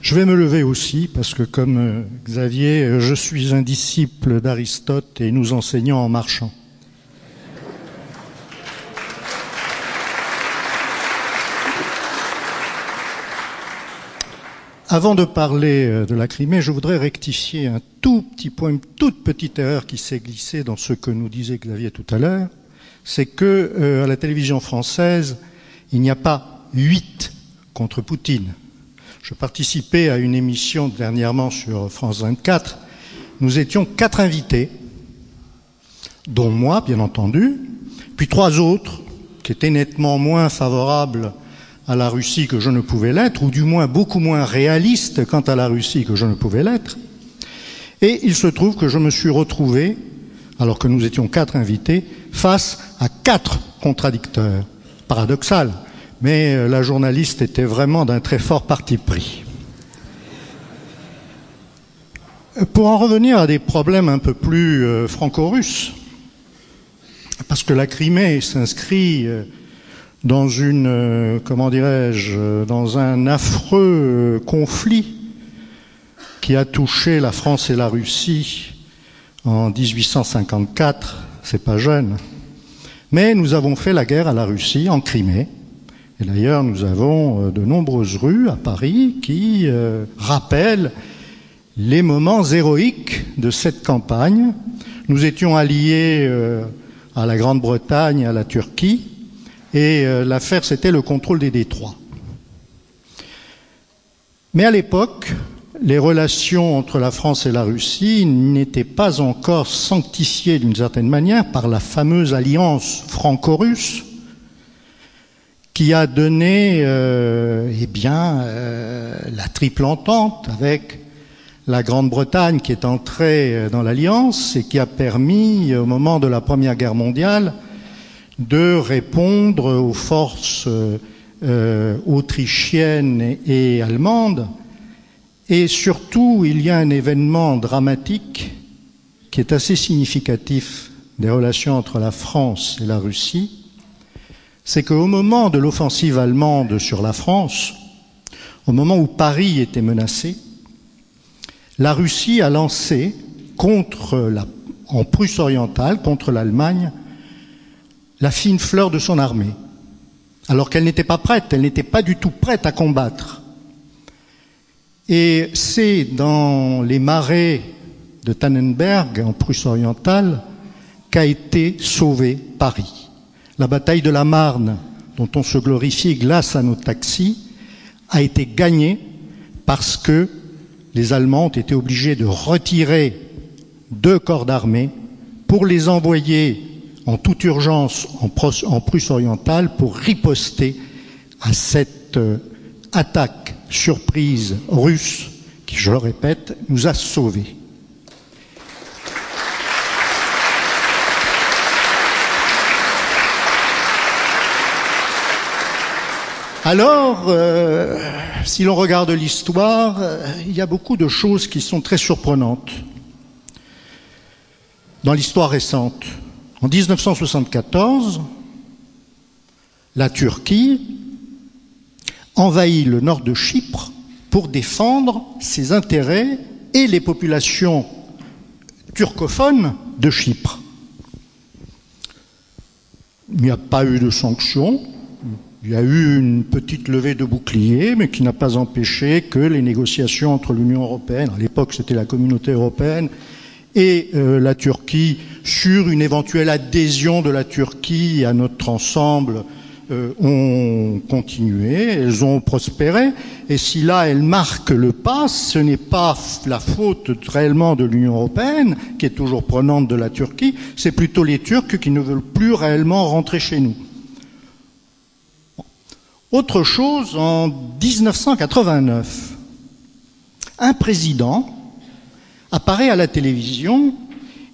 Je vais me lever aussi parce que comme euh, Xavier, euh, je suis un disciple d'Aristote et nous enseignons en marchant. Avant de parler euh, de la Crimée, je voudrais rectifier un tout petit point, une toute petite erreur qui s'est glissée dans ce que nous disait Xavier tout à l'heure. C'est que à la télévision française, il n'y a pas huit contre Poutine. Je participais à une émission dernièrement sur France 24. Nous étions quatre invités, dont moi, bien entendu, puis trois autres qui étaient nettement moins favorables à la Russie que je ne pouvais l'être, ou du moins beaucoup moins réalistes quant à la Russie que je ne pouvais l'être. Et il se trouve que je me suis retrouvé, alors que nous étions quatre invités, face à quatre contradicteurs. Paradoxal, mais euh, la journaliste était vraiment d'un très fort parti pris. Pour en revenir à des problèmes un peu plus euh, franco-russes, parce que la Crimée s'inscrit euh, dans une, comment dirais-je, dans un affreux conflit qui a touché la France et la Russie en 1854, c'est pas jeune. Mais nous avons fait la guerre à la Russie en Crimée, et d'ailleurs, nous avons euh, de nombreuses rues à Paris qui euh, rappellent les moments héroïques de cette campagne. Nous étions alliés euh, à la Grande-Bretagne, à la Turquie, et l'affaire, c'était le contrôle des détroits. Mais à l'époque, les relations entre la France et la Russie n'étaient pas encore sanctifiées d'une certaine manière par la fameuse alliance franco-russe, qui a donné euh, eh bien, euh, la triple entente avec la Grande-Bretagne qui est entrée euh, dans l'Alliance et qui a permis, au moment de la Première Guerre mondiale, de répondre aux forces autrichiennes et allemandes. Et surtout, il y a un événement dramatique qui est assez significatif des relations entre la France et la Russie, c'est qu'au moment de l'offensive allemande sur la France, au moment où Paris était menacé, la Russie a lancé en Prusse orientale, contre l'Allemagne, la fine fleur de son armée, alors qu'elle n'était pas prête, elle n'était pas du tout prête à combattre. Et c'est dans les marais de Tannenberg, en Prusse orientale, qu'a été sauvé Paris. La bataille de la Marne, dont on se glorifie grâce à nos taxis, a été gagnée parce que les Allemands ont été obligés de retirer deux corps d'armée pour les envoyer en toute urgence en, Prusse orientale pour riposter à cette euh, attaque surprise russe qui, je le répète, nous a sauvés. Alors, euh, si l'on regarde l'histoire, euh, il y a beaucoup de choses qui sont très surprenantes dans l'histoire récente. En 1974, la Turquie envahit le nord de Chypre pour défendre ses intérêts et les populations turcophones de Chypre. Il n'y a pas eu de sanctions, il y a eu une petite levée de bouclier, mais qui n'a pas empêché que les négociations entre l'Union européenne, à l'époque c'était la communauté européenne, et euh, la Turquie sur une éventuelle adhésion de la Turquie à notre ensemble euh, ont continué, elles ont prospéré, et si là elles marquent le pas, ce n'est pas la faute réellement de l'Union européenne, qui est toujours prenante de la Turquie, c'est plutôt les Turcs qui ne veulent plus réellement rentrer chez nous. Autre chose, en 1989, un président apparaît à la télévision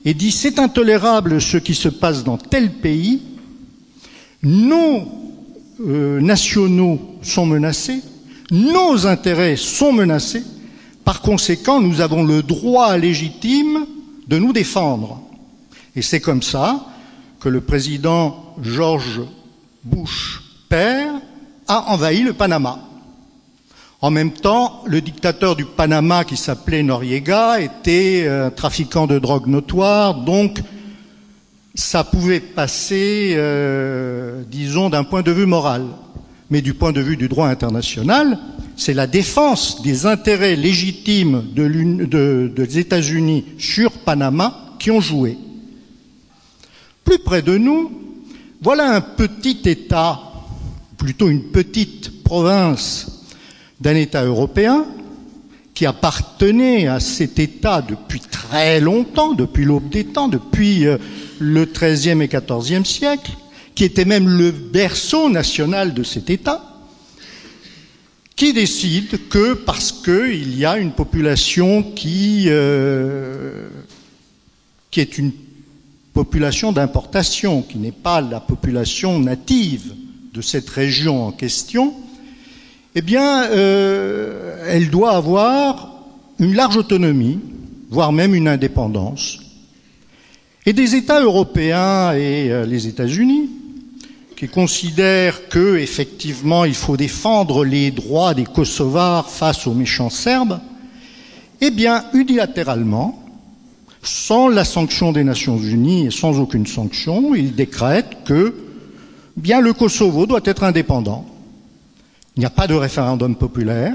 et dit c'est intolérable ce qui se passe dans tel pays, nos euh, nationaux sont menacés, nos intérêts sont menacés, par conséquent nous avons le droit légitime de nous défendre. Et c'est comme ça que le président George Bush père a envahi le Panama. En même temps, le dictateur du Panama, qui s'appelait Noriega, était un trafiquant de drogue notoire, donc ça pouvait passer, euh, disons, d'un point de vue moral. Mais du point de vue du droit international, c'est la défense des intérêts légitimes de de, des États-Unis sur Panama qui ont joué. Plus près de nous, voilà un petit État plutôt une petite province d'un État européen qui appartenait à cet État depuis très longtemps, depuis l'aube des temps, depuis euh, le XIIIe et XIVe siècle, qui était même le berceau national de cet État, qui décide que parce qu'il y a une population qui, euh, qui est une population d'importation, qui n'est pas la population native de cette région en question, eh bien, euh, elle doit avoir une large autonomie, voire même une indépendance. Et des États européens et euh, les États-Unis, qui considèrent que effectivement il faut défendre les droits des Kosovars face aux méchants Serbes, eh bien, unilatéralement, sans la sanction des Nations Unies et sans aucune sanction, ils décrètent que bien le Kosovo doit être indépendant. Il n'y a pas de référendum populaire.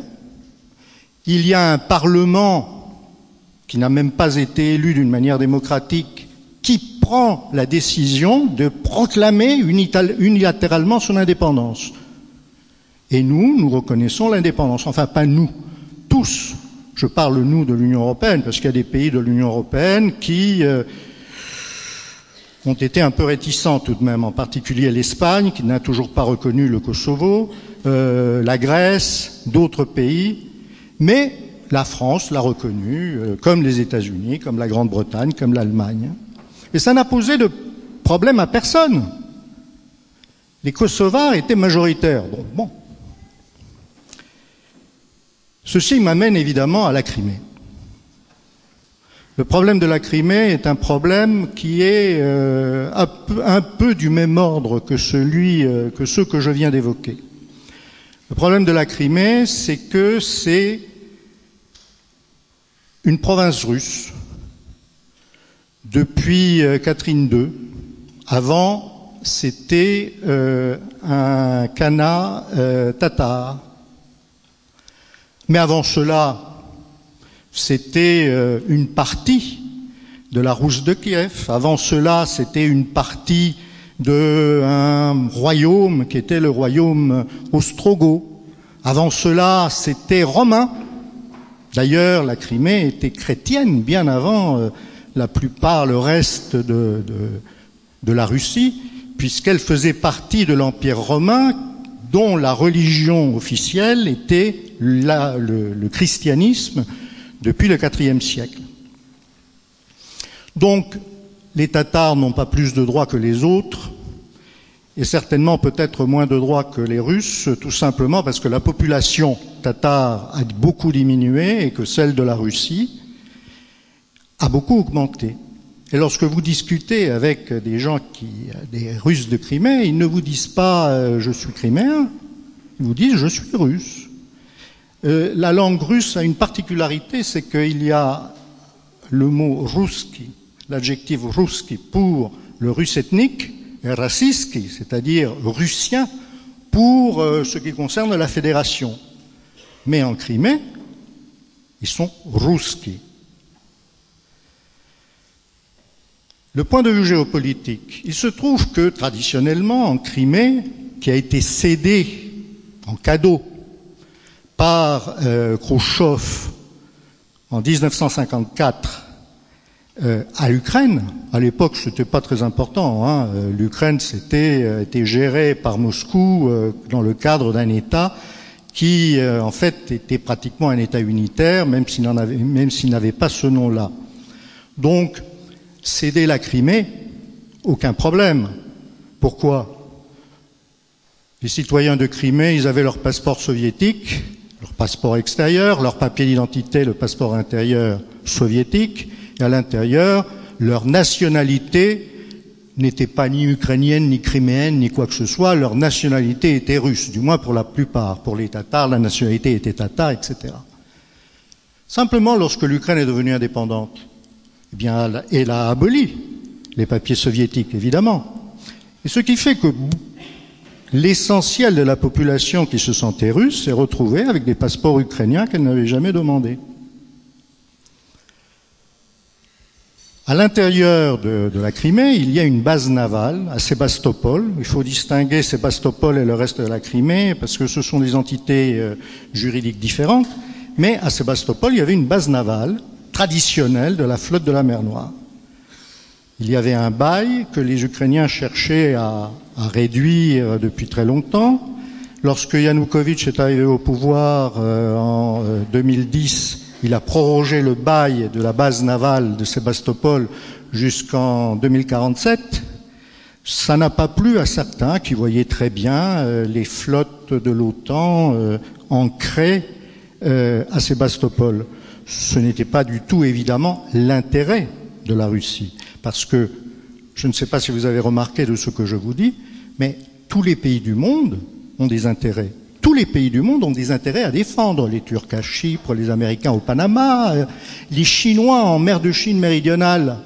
Il y a un Parlement qui n'a même pas été élu d'une manière démocratique, qui prend la décision de proclamer unilatéralement son indépendance. Et nous, nous reconnaissons l'indépendance. Enfin, pas nous, tous. Je parle nous de l'Union européenne, parce qu'il y a des pays de l'Union européenne qui euh, ont été un peu réticents tout de même, en particulier l'Espagne, qui n'a toujours pas reconnu le Kosovo, euh, la Grèce, d'autres pays, mais la France l'a reconnu, euh, comme les États-Unis, comme la Grande-Bretagne, comme l'Allemagne. Et ça n'a posé de problème à personne. Les Kosovars étaient majoritaires. Bon, bon. Ceci m'amène évidemment à la Crimée. Le problème de la Crimée est un problème qui est euh, un, peu, du même ordre que celui euh, que ceux que je viens d'évoquer. Le problème de la Crimée, c'est que c'est une province russe depuis euh, Catherine II. Avant, c'était un Khanat tatar. Mais avant cela, c'était euh, une partie de la Rousse de Kiev. Avant cela, c'était une partie d'un royaume qui était le royaume ostrogoth. Avant cela, c'était romain. D'ailleurs, la Crimée était chrétienne bien avant euh, la plupart, le reste de, la Russie, puisqu'elle faisait partie de l'Empire romain dont la religion officielle était le christianisme depuis le IVe siècle. Donc, les Tatars n'ont pas plus de droits que les autres, et certainement peut-être moins de droits que les Russes, tout simplement parce que la population tatare a beaucoup diminué et que celle de la Russie a beaucoup augmenté. Et lorsque vous discutez avec des gens qui, des Russes de Crimée, ils ne vous disent pas euh, je suis criméen, ils vous disent je suis russe. Euh, la langue russe a une particularité, c'est qu'il y a le mot ruski, l'adjectif ruski pour le russe ethnique, et rassiski, c'est-à-dire russien, pour euh, ce qui concerne la fédération. Mais en Crimée, ils sont ruski. Le point de vue géopolitique, il se trouve que traditionnellement en Crimée, qui a été cédée en cadeau par euh, en 1954 euh, à l'Ukraine, à l'époque ce n'était pas très important, hein, euh, l'Ukraine c'était euh, était géré par Moscou euh, dans le cadre d'un État qui en fait était pratiquement un État unitaire, même s'il n'avait pas ce nom-là. Donc céder la Crimée, aucun problème. Pourquoi? Les citoyens de Crimée, ils avaient leur passeport soviétique, leur passeport extérieur, leur papier d'identité, le passeport intérieur soviétique, et à l'intérieur, leur nationalité n'était pas ni ukrainienne, ni criméenne, ni quoi que ce soit, leur nationalité était russe, du moins pour la plupart. Pour les Tatars, la nationalité était tatar, etc. Simplement, lorsque l'Ukraine est devenue indépendante, eh bien, elle a aboli les papiers soviétiques, évidemment. Et ce qui fait que l'essentiel de la population qui se sentait russe s'est retrouvée avec des passeports ukrainiens qu'elle n'avait jamais demandés. À l'intérieur de, la Crimée, il y a une base navale à Sébastopol. Il faut distinguer Sébastopol et le reste de la Crimée parce que ce sont des entités euh, juridiques différentes. Mais à Sébastopol, il y avait une base navale traditionnelle de la flotte de la mer Noire. Il y avait un bail que les Ukrainiens cherchaient à, réduire depuis très longtemps. Lorsque Yanukovych est arrivé au pouvoir euh, en euh, 2010, il a prorogé le bail de la base navale de Sébastopol jusqu'en 2047. Ça n'a pas plu à certains qui voyaient très bien euh, les flottes de l'OTAN euh, ancrées euh, à Sébastopol. Ce n'était pas du tout évidemment l'intérêt de la Russie, parce que je ne sais pas si vous avez remarqué de ce que je vous dis, mais tous les pays du monde ont des intérêts tous les pays du monde ont des intérêts à défendre. Les Turcs à Chypre, les Américains au Panama, les Chinois en mer de Chine méridionale.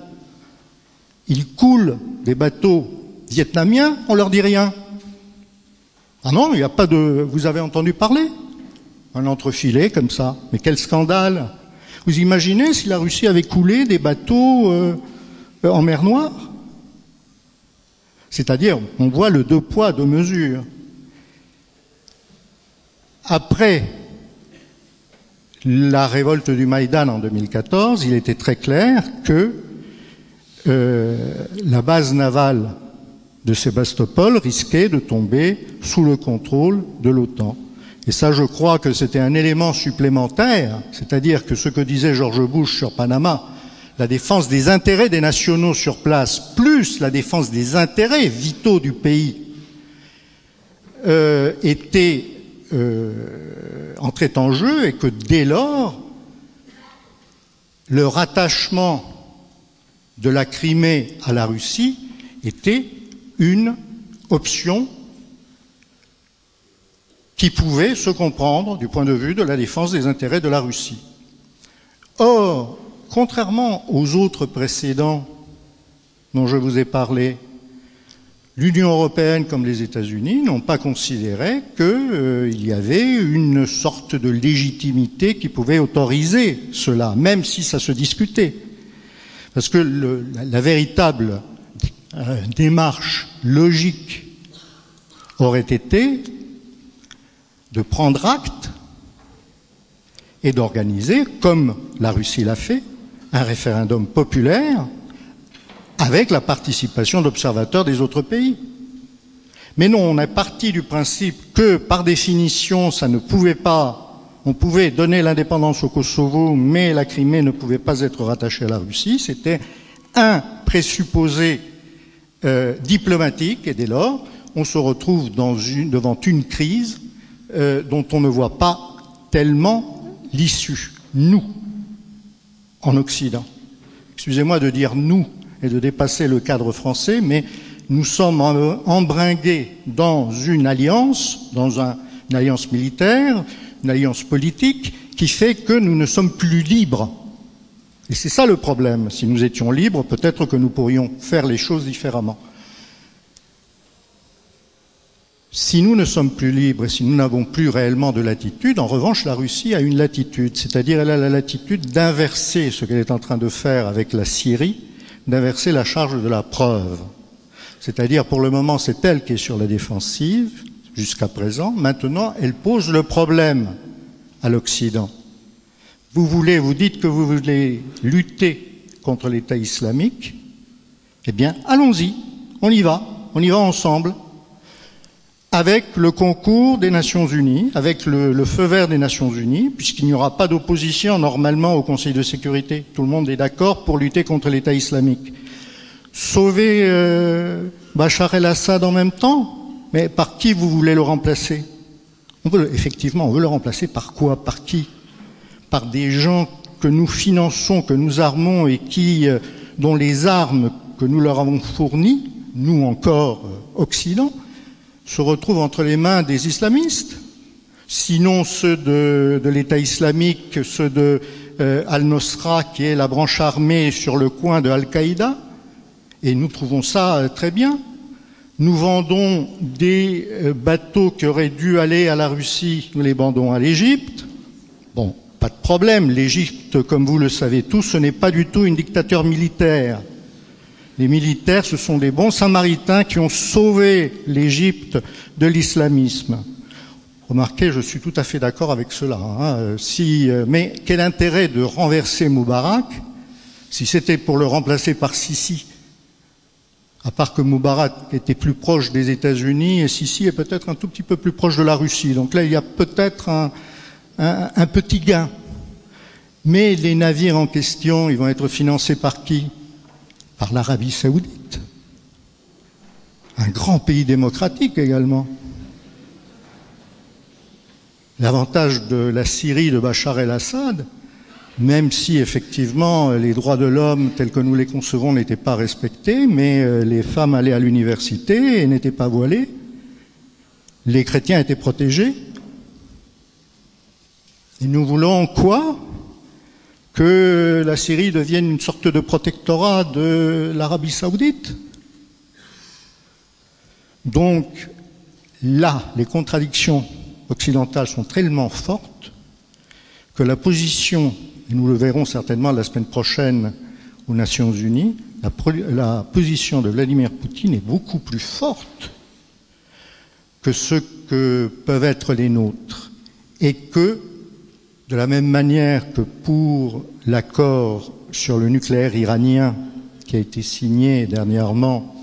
Ils coulent des bateaux vietnamiens, on leur dit rien. Ah non, il n'y a pas de. Vous avez entendu parler? Un entrefilet comme ça. Mais quel scandale Vous imaginez si la Russie avait coulé des bateaux euh, en mer Noire C'est-à-dire, on voit le deux poids, deux mesures après la révolte du Maïdan en 2014, il était très clair que euh, la base navale de Sébastopol risquait de tomber sous le contrôle de l'OTAN. Et ça, je crois que c'était un élément supplémentaire, c'est-à-dire que ce que disait George Bush sur Panama, la défense des intérêts des nationaux sur place, plus la défense des intérêts vitaux du pays, euh, était euh, en jeu et que dès lors, le rattachement de la Crimée à la Russie était une option qui pouvait se comprendre du point de vue de la défense des intérêts de la Russie. Or, contrairement aux autres précédents dont je vous ai parlé, L'Union européenne comme les États-Unis n'ont pas considéré qu'il euh, y avait une sorte de légitimité qui pouvait autoriser cela, même si ça se discutait. Parce que la, véritable euh, démarche logique aurait été de prendre acte et d'organiser, comme la Russie l'a fait, un référendum populaire avec la participation d'observateurs des autres pays. Mais non, on est parti du principe que, par définition, ça ne pouvait pas, on pouvait donner l'indépendance au Kosovo, mais la Crimée ne pouvait pas être rattachée à la Russie. C'était un présupposé euh, diplomatique, et dès lors, on se retrouve devant une crise euh, dont on ne voit pas tellement l'issue. Nous, en Occident. Excusez-moi de dire nous et de dépasser le cadre français, mais nous sommes embringués dans une alliance, dans une alliance militaire, une alliance politique, qui fait que nous ne sommes plus libres. Et c'est ça le problème. Si nous étions libres, peut-être que nous pourrions faire les choses différemment. Si nous ne sommes plus libres et si nous n'avons plus réellement de latitude, en revanche, la Russie a une latitude, c'est-à-dire elle a la latitude d'inverser ce qu'elle est en train de faire avec la Syrie, d'inverser la charge de la preuve. C'est-à-dire, pour le moment, c'est elle qui est sur la défensive, jusqu'à présent. Maintenant, elle pose le problème à l'Occident. Vous voulez, vous dites que vous voulez lutter contre l'État islamique. Eh bien, allons-y. On y va. On y va ensemble avec le concours des Nations Unies, avec le, feu vert des Nations Unies, puisqu'il n'y aura pas d'opposition normalement au Conseil de sécurité. Tout le monde est d'accord pour lutter contre l'État islamique. Sauver euh, Bachar el-Assad en même temps? Mais par qui vous voulez le remplacer? On veut, Effectivement, on veut le remplacer par quoi? Par qui? Par des gens que nous finançons, que nous armons et qui, euh, dont les armes que nous leur avons fournies, nous encore euh, Occident, se retrouvent entre les mains des islamistes, sinon ceux de, l'État islamique, ceux de euh, Al-Nosra, qui est la branche armée sur le coin de Al-Qaïda, et nous trouvons ça euh, très bien. Nous vendons des euh, bateaux qui auraient dû aller à la Russie, nous les vendons à l'Égypte. Bon, pas de problème. L'Égypte, comme vous le savez tous, ce n'est pas du tout une dictature militaire. Les militaires, ce sont des bons samaritains qui ont sauvé l'Égypte de l'islamisme. Remarquez, je suis tout à fait d'accord avec cela. Hein. Si, euh, mais quel intérêt de renverser Moubarak si c'était pour le remplacer par Sisi? À part que Moubarak était plus proche des États-Unis et Sisi est peut-être un tout petit peu plus proche de la Russie. Donc là, il y a peut-être un, un petit gain. Mais les navires en question, ils vont être financés par qui? Par l'Arabie saoudite, un grand pays démocratique également. L'avantage de la Syrie de Bachar el-Assad, même si effectivement les droits de l'homme tels que nous les concevons n'étaient pas respectés, mais euh, les femmes allaient à l'université et n'étaient pas voilées, les chrétiens étaient protégés. Et nous voulons quoi? Que la Syrie devienne une sorte de protectorat de l'Arabie saoudite. Donc là, les contradictions occidentales sont tellement fortes que la position, et nous le verrons certainement la semaine prochaine aux Nations Unies, la, position de Vladimir Poutine est beaucoup plus forte que ce que peuvent être les nôtres et que de la même manière que pour l'accord sur le nucléaire iranien qui a été signé dernièrement,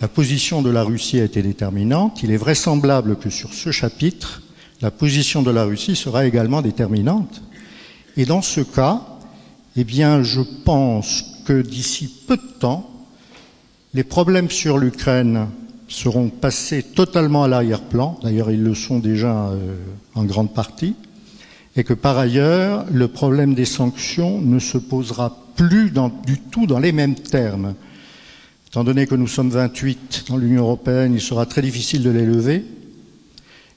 la position de la Russie a été déterminante, il est vraisemblable que sur ce chapitre, la position de la Russie sera également déterminante. Et dans ce cas, eh je pense que d'ici peu de temps, les problèmes sur l'Ukraine seront passés totalement à l'arrière-plan. D'ailleurs, ils le sont déjà euh, en grande partie et que par ailleurs, le problème des sanctions ne se posera plus du tout dans les mêmes termes. Étant donné que nous sommes 28 dans l'Union européenne, il sera très difficile de les lever,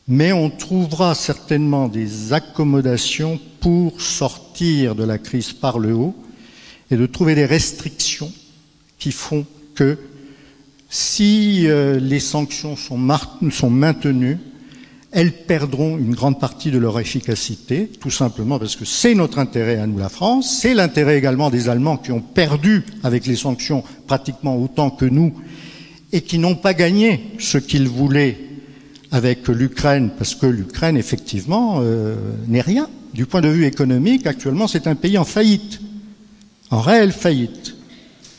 mais on trouvera certainement des accommodations pour sortir de la crise par le haut et de trouver des restrictions qui font que si euh, les sanctions sont maintenues, elles perdront une grande partie de leur efficacité, tout simplement parce que c'est notre intérêt à nous, la France, c'est l'intérêt également des Allemands qui ont perdu avec les sanctions pratiquement autant que nous et qui n'ont pas gagné ce qu'ils voulaient avec l'Ukraine, parce que l'Ukraine, effectivement, euh, n'est rien. Du point de vue économique, actuellement, c'est un pays en faillite, en réelle faillite.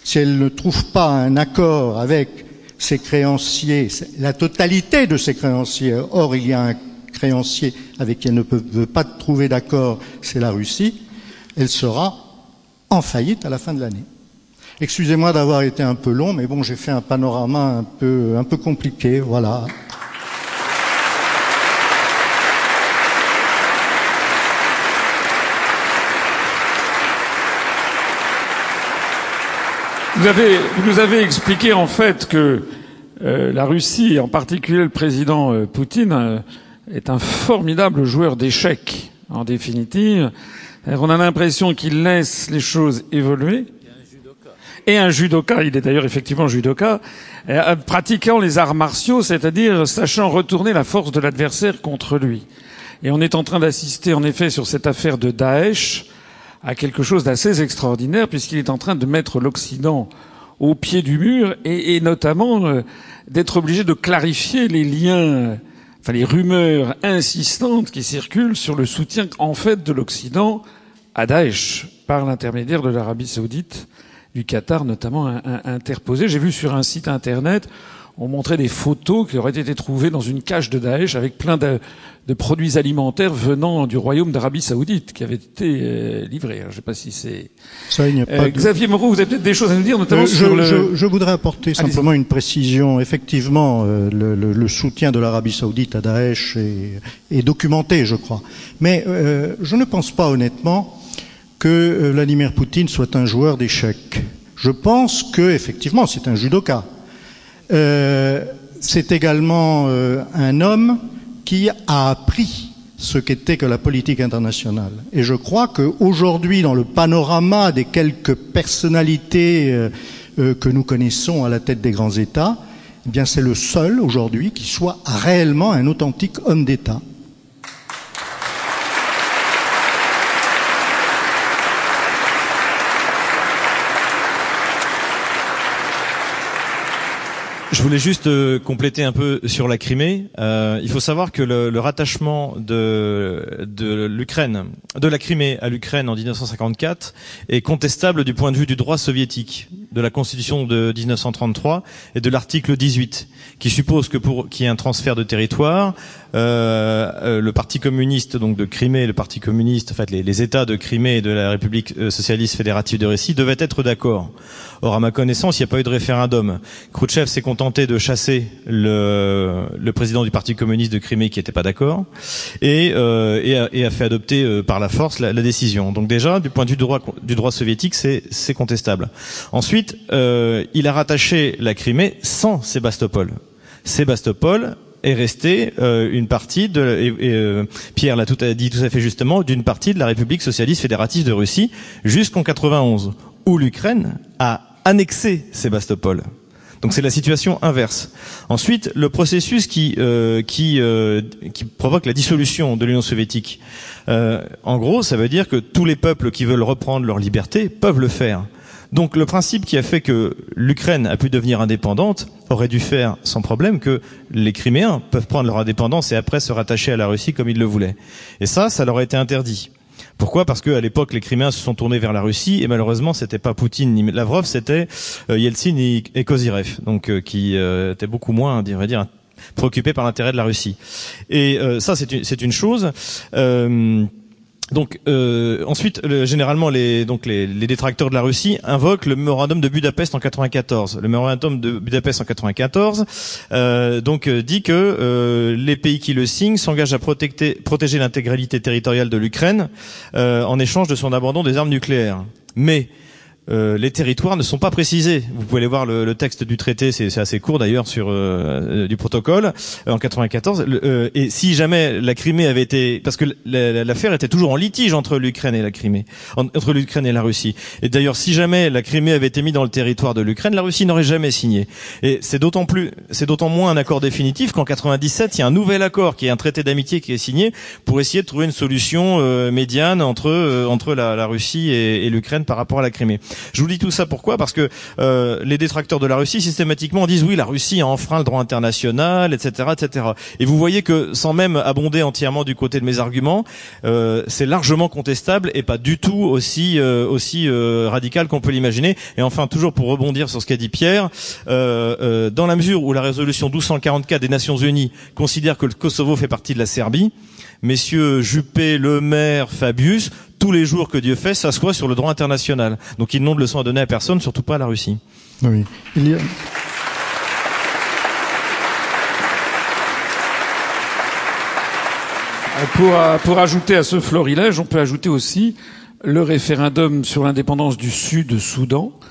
Si elle ne trouve pas un accord avec ses créanciers, la totalité de ses créanciers. Or, il y a un créancier avec qui elle ne peut, pas trouver d'accord, c'est la Russie. Elle sera en faillite à la fin de l'année. Excusez-moi d'avoir été un peu long, mais bon, j'ai fait un panorama un peu, un peu compliqué, voilà. Vous, avez, vous nous avez expliqué en fait que euh, la Russie, et en particulier le président euh, Poutine, euh, est un formidable joueur d'échecs, en définitive. On a l'impression qu'il laisse les choses évoluer. Et un judoka, il est d'ailleurs effectivement judoka, pratiquant les arts martiaux, c'est-à-dire sachant retourner la force de l'adversaire contre lui. Et on est en train d'assister, en effet, sur cette affaire de Daesh, à quelque chose d'assez extraordinaire, puisqu'il est en train de mettre l'Occident au pied du mur, et, notamment euh, d'être obligé de clarifier les liens enfin les rumeurs insistantes qui circulent sur le soutien en fait de l'Occident à Daesh par l'intermédiaire de l'Arabie saoudite, du Qatar notamment interposé. J'ai vu sur un site internet on montrait des photos qui auraient été trouvées dans une cage de Daesh avec plein de, de produits alimentaires venant du royaume d'Arabie Saoudite qui avaient été euh, livrés. Je ne sais pas si c'est. Ça, il n'y a pas. Euh, Xavier Moreau, vous avez peut-être des choses à nous dire, notamment Euh, sur je, le. je- je voudrais apporter simplement une précision. Effectivement, euh, le, le- le soutien de l'Arabie saoudite à Daesh est, est documenté, je crois. Mais euh, je ne pense pas honnêtement que euh, Vladimir Poutine soit un joueur d'échecs. Je pense que effectivement, c'est un judoka. Euh, c'est également euh, un homme qui a appris ce qu'était que la politique internationale. Et je crois qu'aujourd'hui, dans le panorama des quelques personnalités euh, euh, que nous connaissons à la tête des grands États, eh bien c'est le seul aujourd'hui qui soit réellement un authentique homme d'État. Je voulais juste euh, compléter un peu sur la Crimée. Euh, il faut savoir que le, rattachement de, de l'Ukraine, de la Crimée à l'Ukraine en 1954 est contestable du point de vue du droit soviétique, de la Constitution de 1933 et de l'article 18, qui suppose que pour qu'il y ait un transfert de territoire, le Parti communiste donc de Crimée, le Parti communiste, en fait les, les États de Crimée et de la République euh, socialiste fédérative de Russie devaient être d'accord. Or, à ma connaissance, il n'y a pas eu de référendum. Khrouchtchev s'est contenté de chasser le, le président du Parti communiste de Crimée qui n'était pas d'accord et, euh, et, a, et a fait adopter euh, par la force la, la décision. Donc déjà, du point de vue du droit, du droit soviétique, c'est c'est contestable. Ensuite, euh, il a rattaché la Crimée sans Sébastopol. Sébastopol est resté euh, une partie de et, et, euh, Pierre l'a tout dit tout à fait justement d'une partie de la République socialiste fédérative de Russie jusqu'en 91 où l'Ukraine a annexé Sébastopol. Donc c'est la situation inverse. Ensuite, le processus qui euh, provoque la dissolution de l'Union soviétique. En gros, ça veut dire que tous les peuples qui veulent reprendre leur liberté peuvent le faire. Donc le principe qui a fait que l'Ukraine a pu devenir indépendante aurait dû faire sans problème que les Criméens peuvent prendre leur indépendance et après se rattacher à la Russie comme ils le voulaient. Et ça, ça leur a été interdit. Pourquoi? Parce qu'à l'époque, les Criméens se sont tournés vers la Russie et malheureusement, c'était pas Poutine ni Lavrov, c'était euh, Yeltsin et, Kozyrev, donc euh, qui euh, étaient beaucoup moins, on dirait dire, préoccupés par l'intérêt de la Russie. Et euh, ça, c'est une, une chose. Euh, donc euh, ensuite, le, généralement, les, détracteurs de la Russie invoquent le mémorandum de Budapest en 94. Le mémorandum de Budapest en 94 euh, donc euh, dit que euh, les pays qui le signent s'engagent à protéger, l'intégralité territoriale de l'Ukraine en échange de son abandon des armes nucléaires. Mais euh, les territoires ne sont pas précisés. Vous pouvez aller voir le, texte du traité, c'est assez court d'ailleurs sur euh, euh, du protocole euh, en 94. Le- euh, et si jamais la Crimée avait été, parce que la- la- l'affaire était toujours en litige entre l'Ukraine et la Crimée, en- entre l'Ukraine et la Russie. Et d'ailleurs, si jamais la Crimée avait été mise dans le territoire de l'Ukraine, la Russie n'aurait jamais signé. Et c'est d'autant plus, c'est d'autant moins un accord définitif qu'en 97, il y a un nouvel accord qui est un traité d'amitié qui est signé pour essayer de trouver une solution médiane entre entre la, Russie et l'Ukraine par rapport à la Crimée. Je vous dis tout ça pourquoi? Parce que euh, les détracteurs de la Russie systématiquement disent oui, la Russie a enfreint le droit international, etc., etc. Et vous voyez que sans même abonder entièrement du côté de mes arguments, euh, c'est largement contestable et pas du tout aussi euh, aussi euh, radical qu'on peut l'imaginer. Et enfin, toujours pour rebondir sur ce qu'a dit Pierre, dans la mesure où la résolution 1244 des Nations Unies considère que le Kosovo fait partie de la Serbie, messieurs Juppé, Le Maire, Fabius, tous les jours que Dieu fait, s'assoient sur le droit international. Donc ils n'ont de leçon à donner à personne, surtout pas à la Russie. Oui. Il y a... Pour, pour ajouter à ce florilège, on peut ajouter aussi le référendum sur l'indépendance du Sud-Soudan, euh,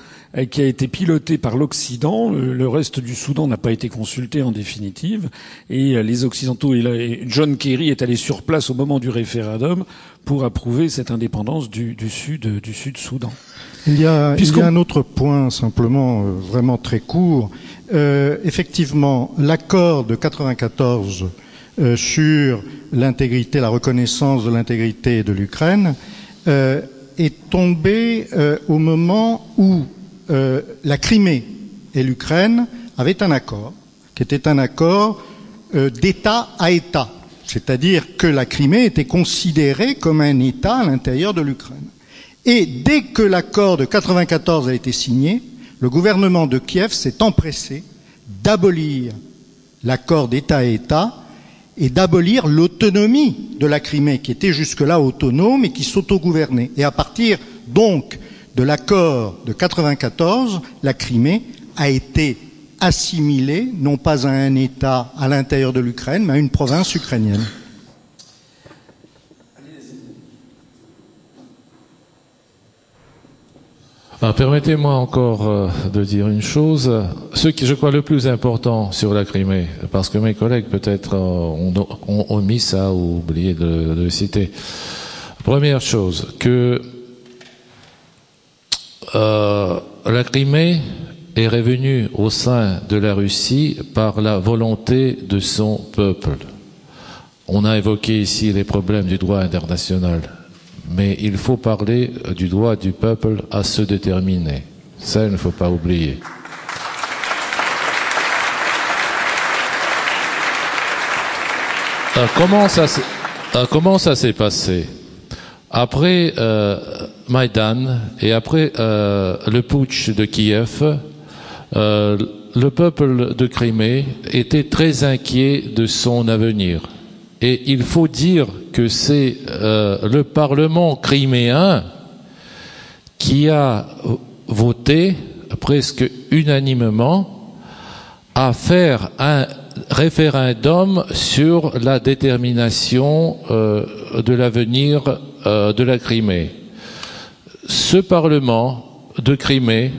qui a été piloté par l'Occident. Le reste du Soudan n'a pas été consulté en définitive. Et euh, les Occidentaux, et John Kerry est allé sur place au moment du référendum pour approuver cette indépendance du, du Sud, du. Il y a, il y a un autre point, simplement, euh, vraiment très court. Euh, effectivement, l'accord de 94 euh, sur l'intégrité, la reconnaissance de l'intégrité de l'Ukraine euh, est tombé au moment où euh, la Crimée et l'Ukraine avaient un accord, qui était un accord euh, d'État à État, c'est-à-dire que la Crimée était considérée comme un État à l'intérieur de l'Ukraine. Et dès que l'accord de 94 a été signé, le gouvernement de Kiev s'est empressé d'abolir l'accord d'État à État et d'abolir l'autonomie de la Crimée, qui était jusque-là autonome et qui s'autogouvernait. Et à partir donc de l'accord de 94, la Crimée a été assimilée non pas à un État à l'intérieur de l'Ukraine, mais à une province ukrainienne. Permettez-moi encore euh, de dire une chose. Ce qui, je crois, le plus important sur la Crimée, parce que mes collègues peut-être euh, ont, omis ça ou oublié de le citer. Première chose, que euh, la Crimée est revenue au sein de la Russie par la volonté de son peuple. On a évoqué ici les problèmes du droit international, mais il faut parler du droit du peuple à se déterminer. Ça, il ne faut pas oublier. Euh, euh, comment ça s'est passé? Après euh, Maïdan et après euh, le putsch de Kiev, euh, le peuple de Crimée était très inquiet de son avenir. Et il faut dire que c'est euh, le Parlement criméen qui a voté presque unanimement à faire un référendum sur la détermination de l'avenir de la Crimée ce Parlement de Crimée,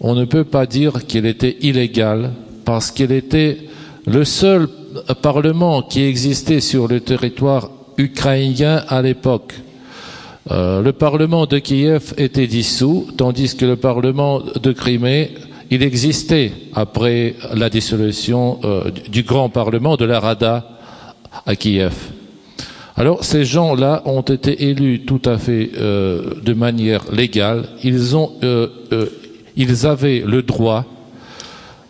on ne peut pas dire qu'il était illégal parce qu'il était le seul Parlement qui existait sur le territoire ukrainien à l'époque. Euh, le Parlement de Kiev était dissous, tandis que le Parlement de Crimée, il existait après la dissolution euh, du grand Parlement de la Rada à Kiev. Alors ces gens-là ont été élus tout à fait euh, de manière légale. Ils ont, euh, euh, ils avaient le droit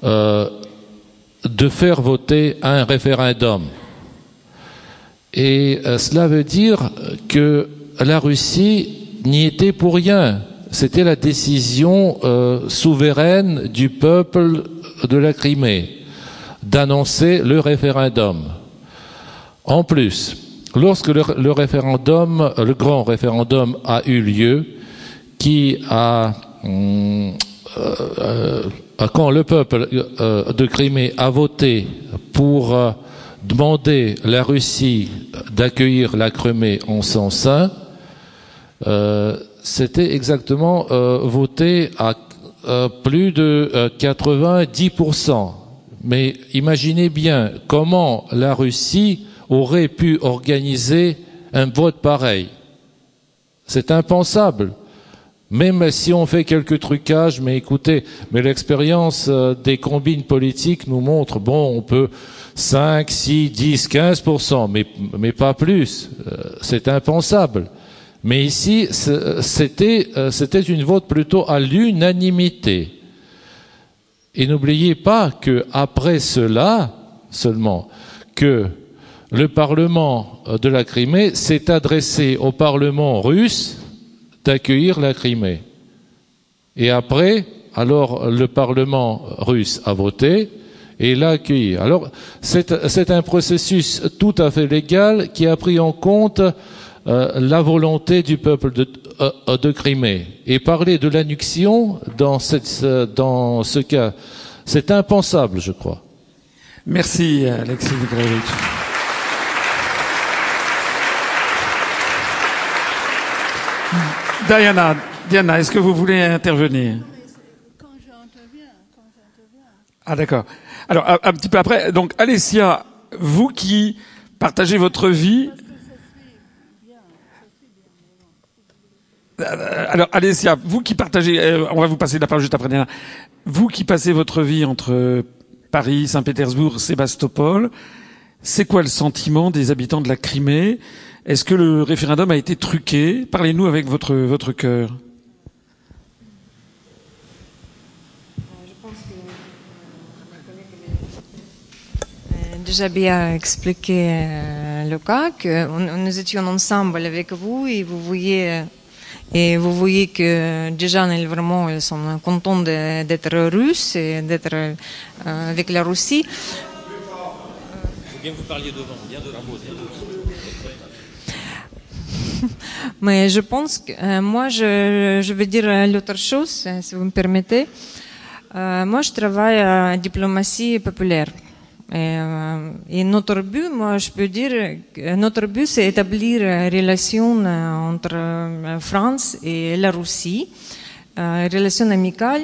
euh, de faire voter un référendum. Et euh, cela veut dire que la Russie n'y était pour rien. C'était la décision euh, souveraine du peuple de la Crimée d'annoncer le référendum. En plus, lorsque le, référendum, le grand référendum a eu lieu, qui a, euh, euh, quand le peuple euh, de Crimée a voté pour demander la Russie d'accueillir la Crimée en son sein, c'était exactement voté à plus de 90%. Mais imaginez bien comment la Russie aurait pu organiser un vote pareil. C'est impensable. Même si on fait quelques trucages, mais écoutez, mais l'expérience euh, des combines politiques nous montre, bon, on peut 5, 6, 10, 15%, mais, mais pas plus. Euh, c'est impensable. Mais ici, c'était, euh, c'était une vote plutôt à l'unanimité. Et n'oubliez pas que après cela, seulement, que le Parlement de la Crimée s'est adressé au Parlement russe d'accueillir la Crimée. Et après, alors le Parlement russe a voté et l'a accueilli. Alors, c'est un processus tout à fait légal qui a pris en compte euh, la volonté du peuple de, euh, de Crimée. Et parler de l'annexion dans, ce cas, c'est impensable, je crois. Merci, Alexis Migrevich. Diana, Diana, est-ce que vous voulez intervenir? Quand j'interviens. Ah d'accord. Alors un, petit peu après, donc Alessia, vous qui partagez votre vie. Euh, alors Alessia, vous qui partagez, euh, on va vous passer la parole juste après Diana. Vous qui passez votre vie entre Paris, Saint-Pétersbourg, Sébastopol, c'est quoi le sentiment des habitants de la Crimée est-ce que le référendum a été truqué? Parlez-nous avec votre, votre cœur. déjà bien expliqué euh, le cas, que nous étions ensemble avec vous et vous voyez et vous voyez que déjà vraiment ils sont contents d'être russes et d'être euh, avec la Russie. bien vous parliez devant, bien devant. Mais je pense que euh, moi, je, je vais dire l'autre chose, euh, si vous me permettez. Euh, moi, je travaille en diplomatie populaire. Et, et, notre but, moi, je peux dire, notre but, c'est établir une relation entre France et la Russie, une relation amicale.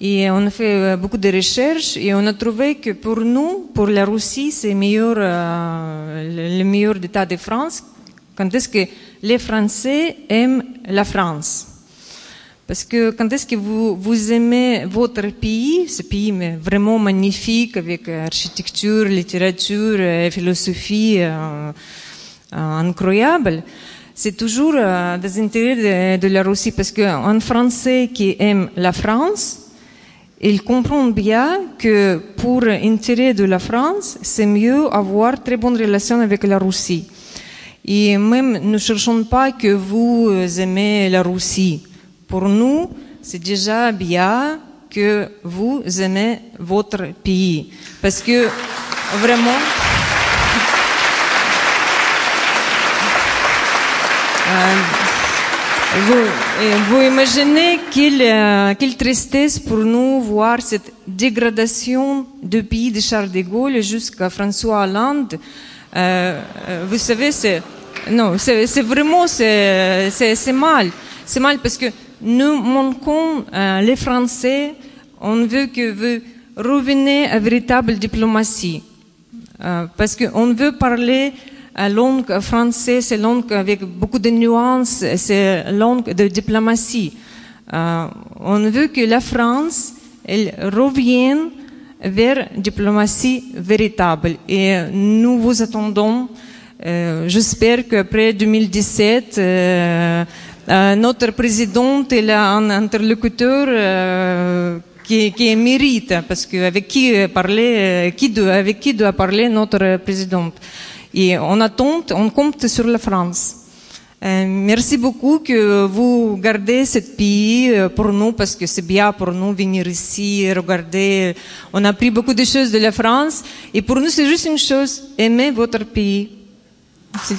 Et on a fait beaucoup de recherches et on a trouvé que pour nous, pour la Russie, c'est meilleur, le meilleur état de France. Quand est-ce que les Français aiment la France. Parce que quand est-ce que vous, aimez votre pays, ce pays vraiment magnifique avec architecture, littérature, et philosophie euh, euh, incroyable, c'est toujours euh, des intérêts de, de, la Russie parce qu'un Français qui aime la France, il comprend bien que pour l'intérêt de la France, c'est mieux avoir très bonne relation avec la Russie. Et même, ne cherchons pas que vous aimez la Russie. Pour nous, c'est déjà bien que vous aimez votre pays. Parce que vraiment, euh, vous, vous, imaginez quelle, euh, quelle, tristesse pour nous voir cette dégradation du pays de Charles de Gaulle jusqu'à François Hollande. Euh, euh vous savez, c'est non, c'est vraiment c'est mal. C'est mal parce que nous manquons euh, les Français. On veut que vous reveniez à véritable diplomatie euh, parce qu'on veut parler la langue française, c'est langue avec beaucoup de nuances, c'est langue de diplomatie. Euh, on veut que la France elle revienne vers diplomatie véritable et nous vous attendons euh, J'espère qu'après 2017, euh, euh, notre président est un interlocuteur euh, qui, qui mérite, parce qu'avec qui parler, qui doit, avec qui doit parler notre président. Et on attend, on compte sur la France. Euh, merci beaucoup que vous gardez ce pays pour nous parce que c'est bien pour nous venir ici, regarder. On a appris beaucoup de choses de la France et pour nous c'est juste une chose, aimer votre pays. Merci.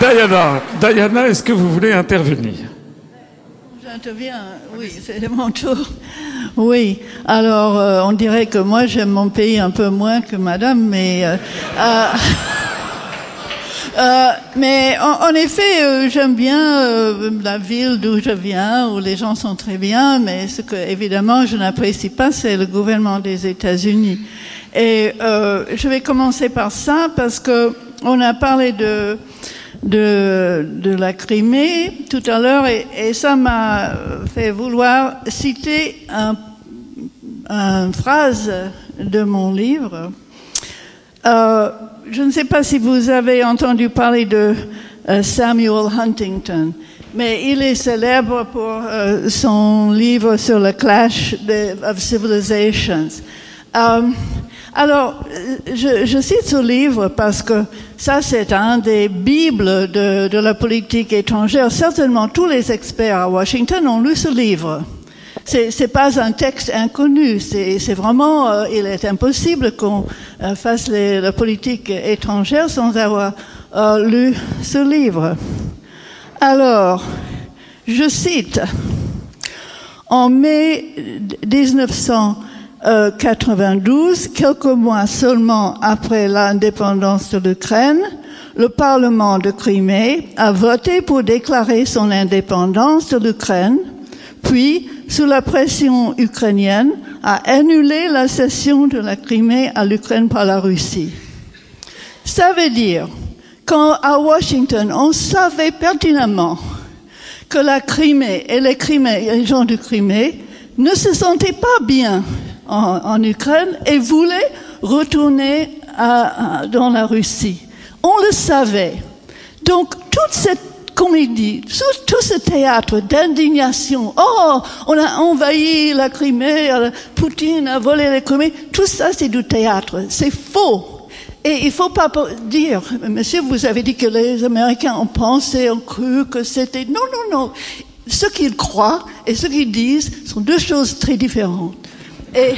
Diana, Diana, est-ce que vous voulez intervenir? J'interviens, oui, c'est mon tour. Oui, alors euh, on dirait que moi j'aime mon pays un peu moins que madame, mais... Euh, euh, euh, mais en, en effet, euh, j'aime bien euh, la ville d'où je viens, où les gens sont très bien, mais ce que évidemment je n'apprécie pas, c'est le gouvernement des États-Unis. Et euh, je vais commencer par ça parce que on a parlé de de, de la Crimée tout à l'heure et, et, ça m'a fait vouloir citer un, une phrase de mon livre. Euh, je ne sais pas si vous avez entendu parler de euh, Samuel Huntington, mais il est célèbre pour euh, son livre sur le clash of civilizations. Um, Alors, je, je, cite ce livre parce que ça, c'est un des bibles de, de, la politique étrangère. Certainement, tous les experts à Washington ont lu ce livre. C'est pas un texte inconnu. C'est vraiment, euh, il est impossible qu'on euh, fasse la politique étrangère sans avoir euh, lu ce livre. Alors, je cite, en mai 1992, quelques mois seulement après l'indépendance de l'Ukraine, le Parlement de Crimée a voté pour déclarer son indépendance de l'Ukraine, puis, sous la pression ukrainienne, a annulé la cession de la Crimée à l'Ukraine par la Russie. Ça veut dire quand à Washington, on savait pertinemment que la Crimée et les, les gens du Crimée ne se sentaient pas bien en, Ukraine et voulaient retourner dans la Russie. On le savait. Donc toute cette comédie, tout, tout ce théâtre d'indignation, oh, on a envahi la Crimée, Poutine a volé la Crimée, tout ça c'est du théâtre, c'est faux. Et il ne faut pas dire, monsieur, vous avez dit que les Américains ont pensé, ont cru que c'était... Non, non, non. Ce qu'ils croient et ce qu'ils disent sont deux choses très différentes. Et...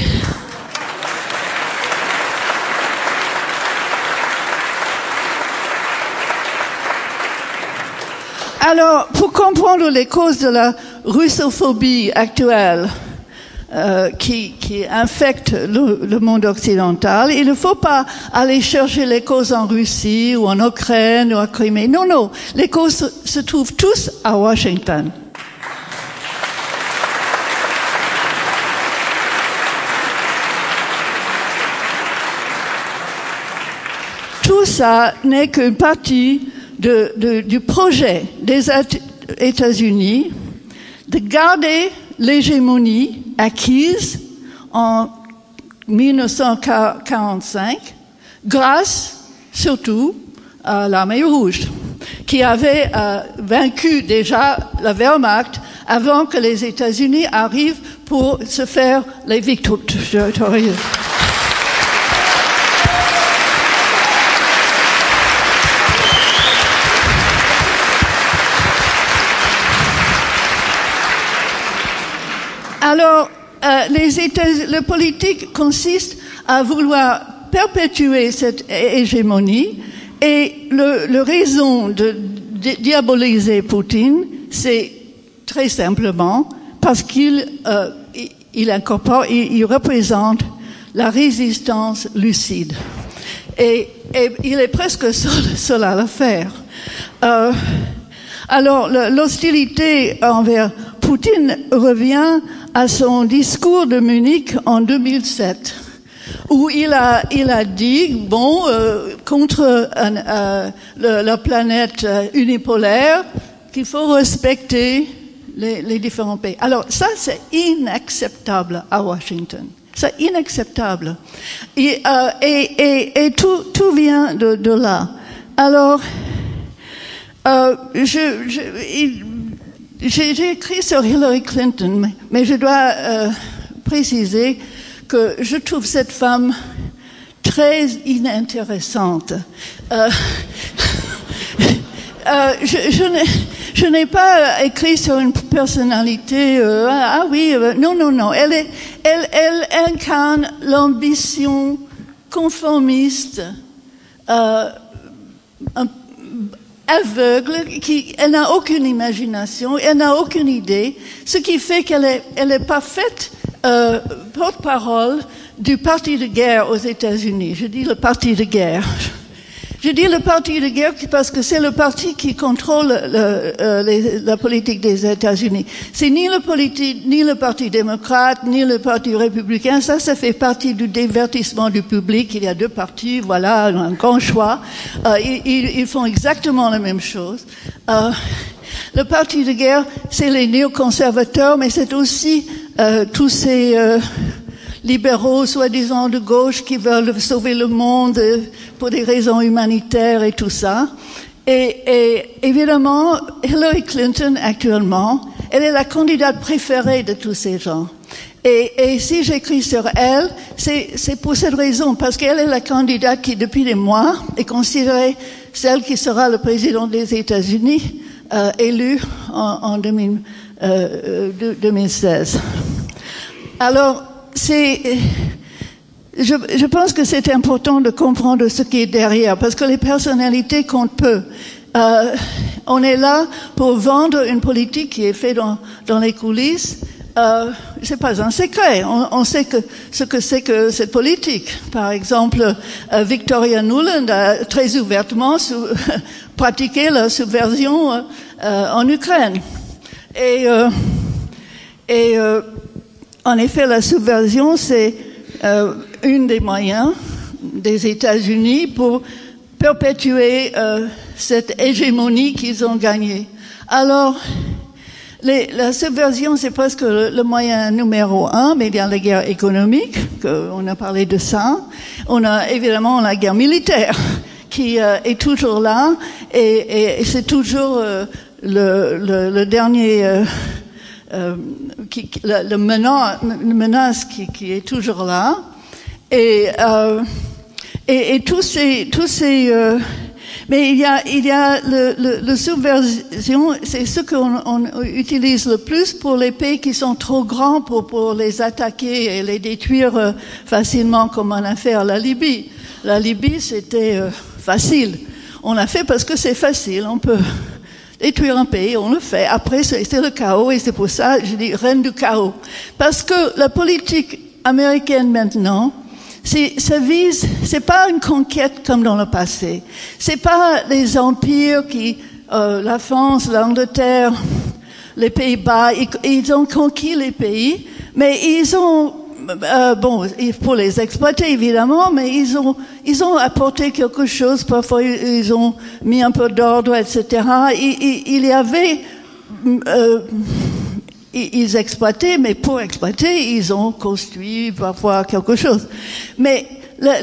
Alors, pour comprendre les causes de la russophobie actuelle, euh, qui, qui, infecte le, monde occidental. Il ne faut pas aller chercher les causes en Russie ou en Ukraine ou en Crimée. Non, non, les causes se, se trouvent tous à Washington. Tout ça n'est qu'une partie du projet des États-Unis de garder l'hégémonie acquise en 1945 grâce surtout à l'armée rouge qui avait euh, vaincu déjà la Wehrmacht avant que les États-Unis arrivent pour se faire les victorieuses. Euh, le politique consiste à vouloir perpétuer cette hégémonie et le, raison de, diaboliser Poutine, c'est très simplement parce qu'il euh, incorpore, il, représente la résistance lucide. Et, il est presque seul, seul à le faire. Euh, alors, l'hostilité envers Poutine revient à son discours de Munich en 2007, où il a, il a dit, bon, euh, contre euh, la planète euh, unipolaire, qu'il faut respecter les, les, différents pays. Alors ça, c'est inacceptable à Washington. C'est inacceptable. Et, euh, et, et, et tout, tout, vient de, de là. Alors, euh, je, je, j'ai écrit sur Hillary Clinton, mais, je dois euh, préciser que je trouve cette femme très inintéressante. Euh, euh, je, n'ai pas écrit sur une personnalité. Euh, ah oui, euh, non, non, non. Elle, est, elle, elle incarne l'ambition conformiste. Euh, un, aveugle, qui, elle n'a aucune imagination, elle n'a aucune idée, ce qui fait qu'elle est, elle est parfaite euh, porte-parole du parti de guerre aux États-Unis. Je dis le parti de guerre. Je dis le parti de guerre parce que c'est le parti qui contrôle le, euh, la politique des États-Unis. C'est ni le, politi, ni le parti démocrate, ni le parti républicain. Ça, ça fait partie du divertissement du public. Il y a deux partis, voilà, un grand choix. Euh, ils, font exactement la même chose. Euh, le parti de guerre, c'est les néoconservateurs, mais c'est aussi tous ces libéraux, soi-disant de gauche, qui veulent sauver le monde pour des raisons humanitaires et tout ça. Et, et, évidemment, Hillary Clinton, actuellement, elle est la candidate préférée de tous ces gens. Et, et si j'écris sur elle, c'est pour cette raison, parce qu'elle est la candidate qui, depuis des mois, est considérée celle qui sera le président des États-Unis, euh, élue en, en 2000, euh, 2016. Alors, c'est, je, je, pense que c'est important de comprendre ce qui est derrière, parce que les personnalités comptent peu. Euh, on est là pour vendre une politique qui est faite dans, dans les coulisses. Euh, c'est pas un secret. On, on, sait que ce que c'est que cette politique. Par exemple, euh, Victoria Nuland a très ouvertement sous, pratiqué la subversion euh, en Ukraine. Et, euh, et en effet, la subversion, c'est euh, une des moyens des États-Unis pour perpétuer euh, cette hégémonie qu'ils ont gagnée. Alors, les, la subversion, c'est presque le, le, moyen numéro un, mais a la guerre économique, que, on a parlé de ça. On a évidemment la guerre militaire, qui euh, est toujours là, et, et, c'est toujours euh, le, le, le, dernier... Euh, qui, la, menace, qui, est toujours là. Et, euh, tous ces, euh, mais il y a, le, subversion, c'est ce qu'on on utilise le plus pour les pays qui sont trop grands pour, pour les attaquer et les détruire euh, facilement, comme on a fait à la Libye. La Libye, c'était facile. On l'a fait parce que c'est facile. On peut détruire un pays, on le fait. Après, c'est le chaos et c'est pour ça, je dis reine du chaos. Parce que la politique américaine maintenant, ça vise, c'est pas une conquête comme dans le passé. C'est pas les empires qui, euh, la France, l'Angleterre, les Pays-Bas, ils, ils, ont conquis les pays, mais ils ont, euh, bon, il faut les exploiter évidemment, mais ils ont, ils ont apporté quelque chose. Parfois, ils ont mis un peu d'ordre, etc. Il, il, y avait euh, ils exploitaient, mais pour exploiter, ils ont construit parfois quelque chose. Mais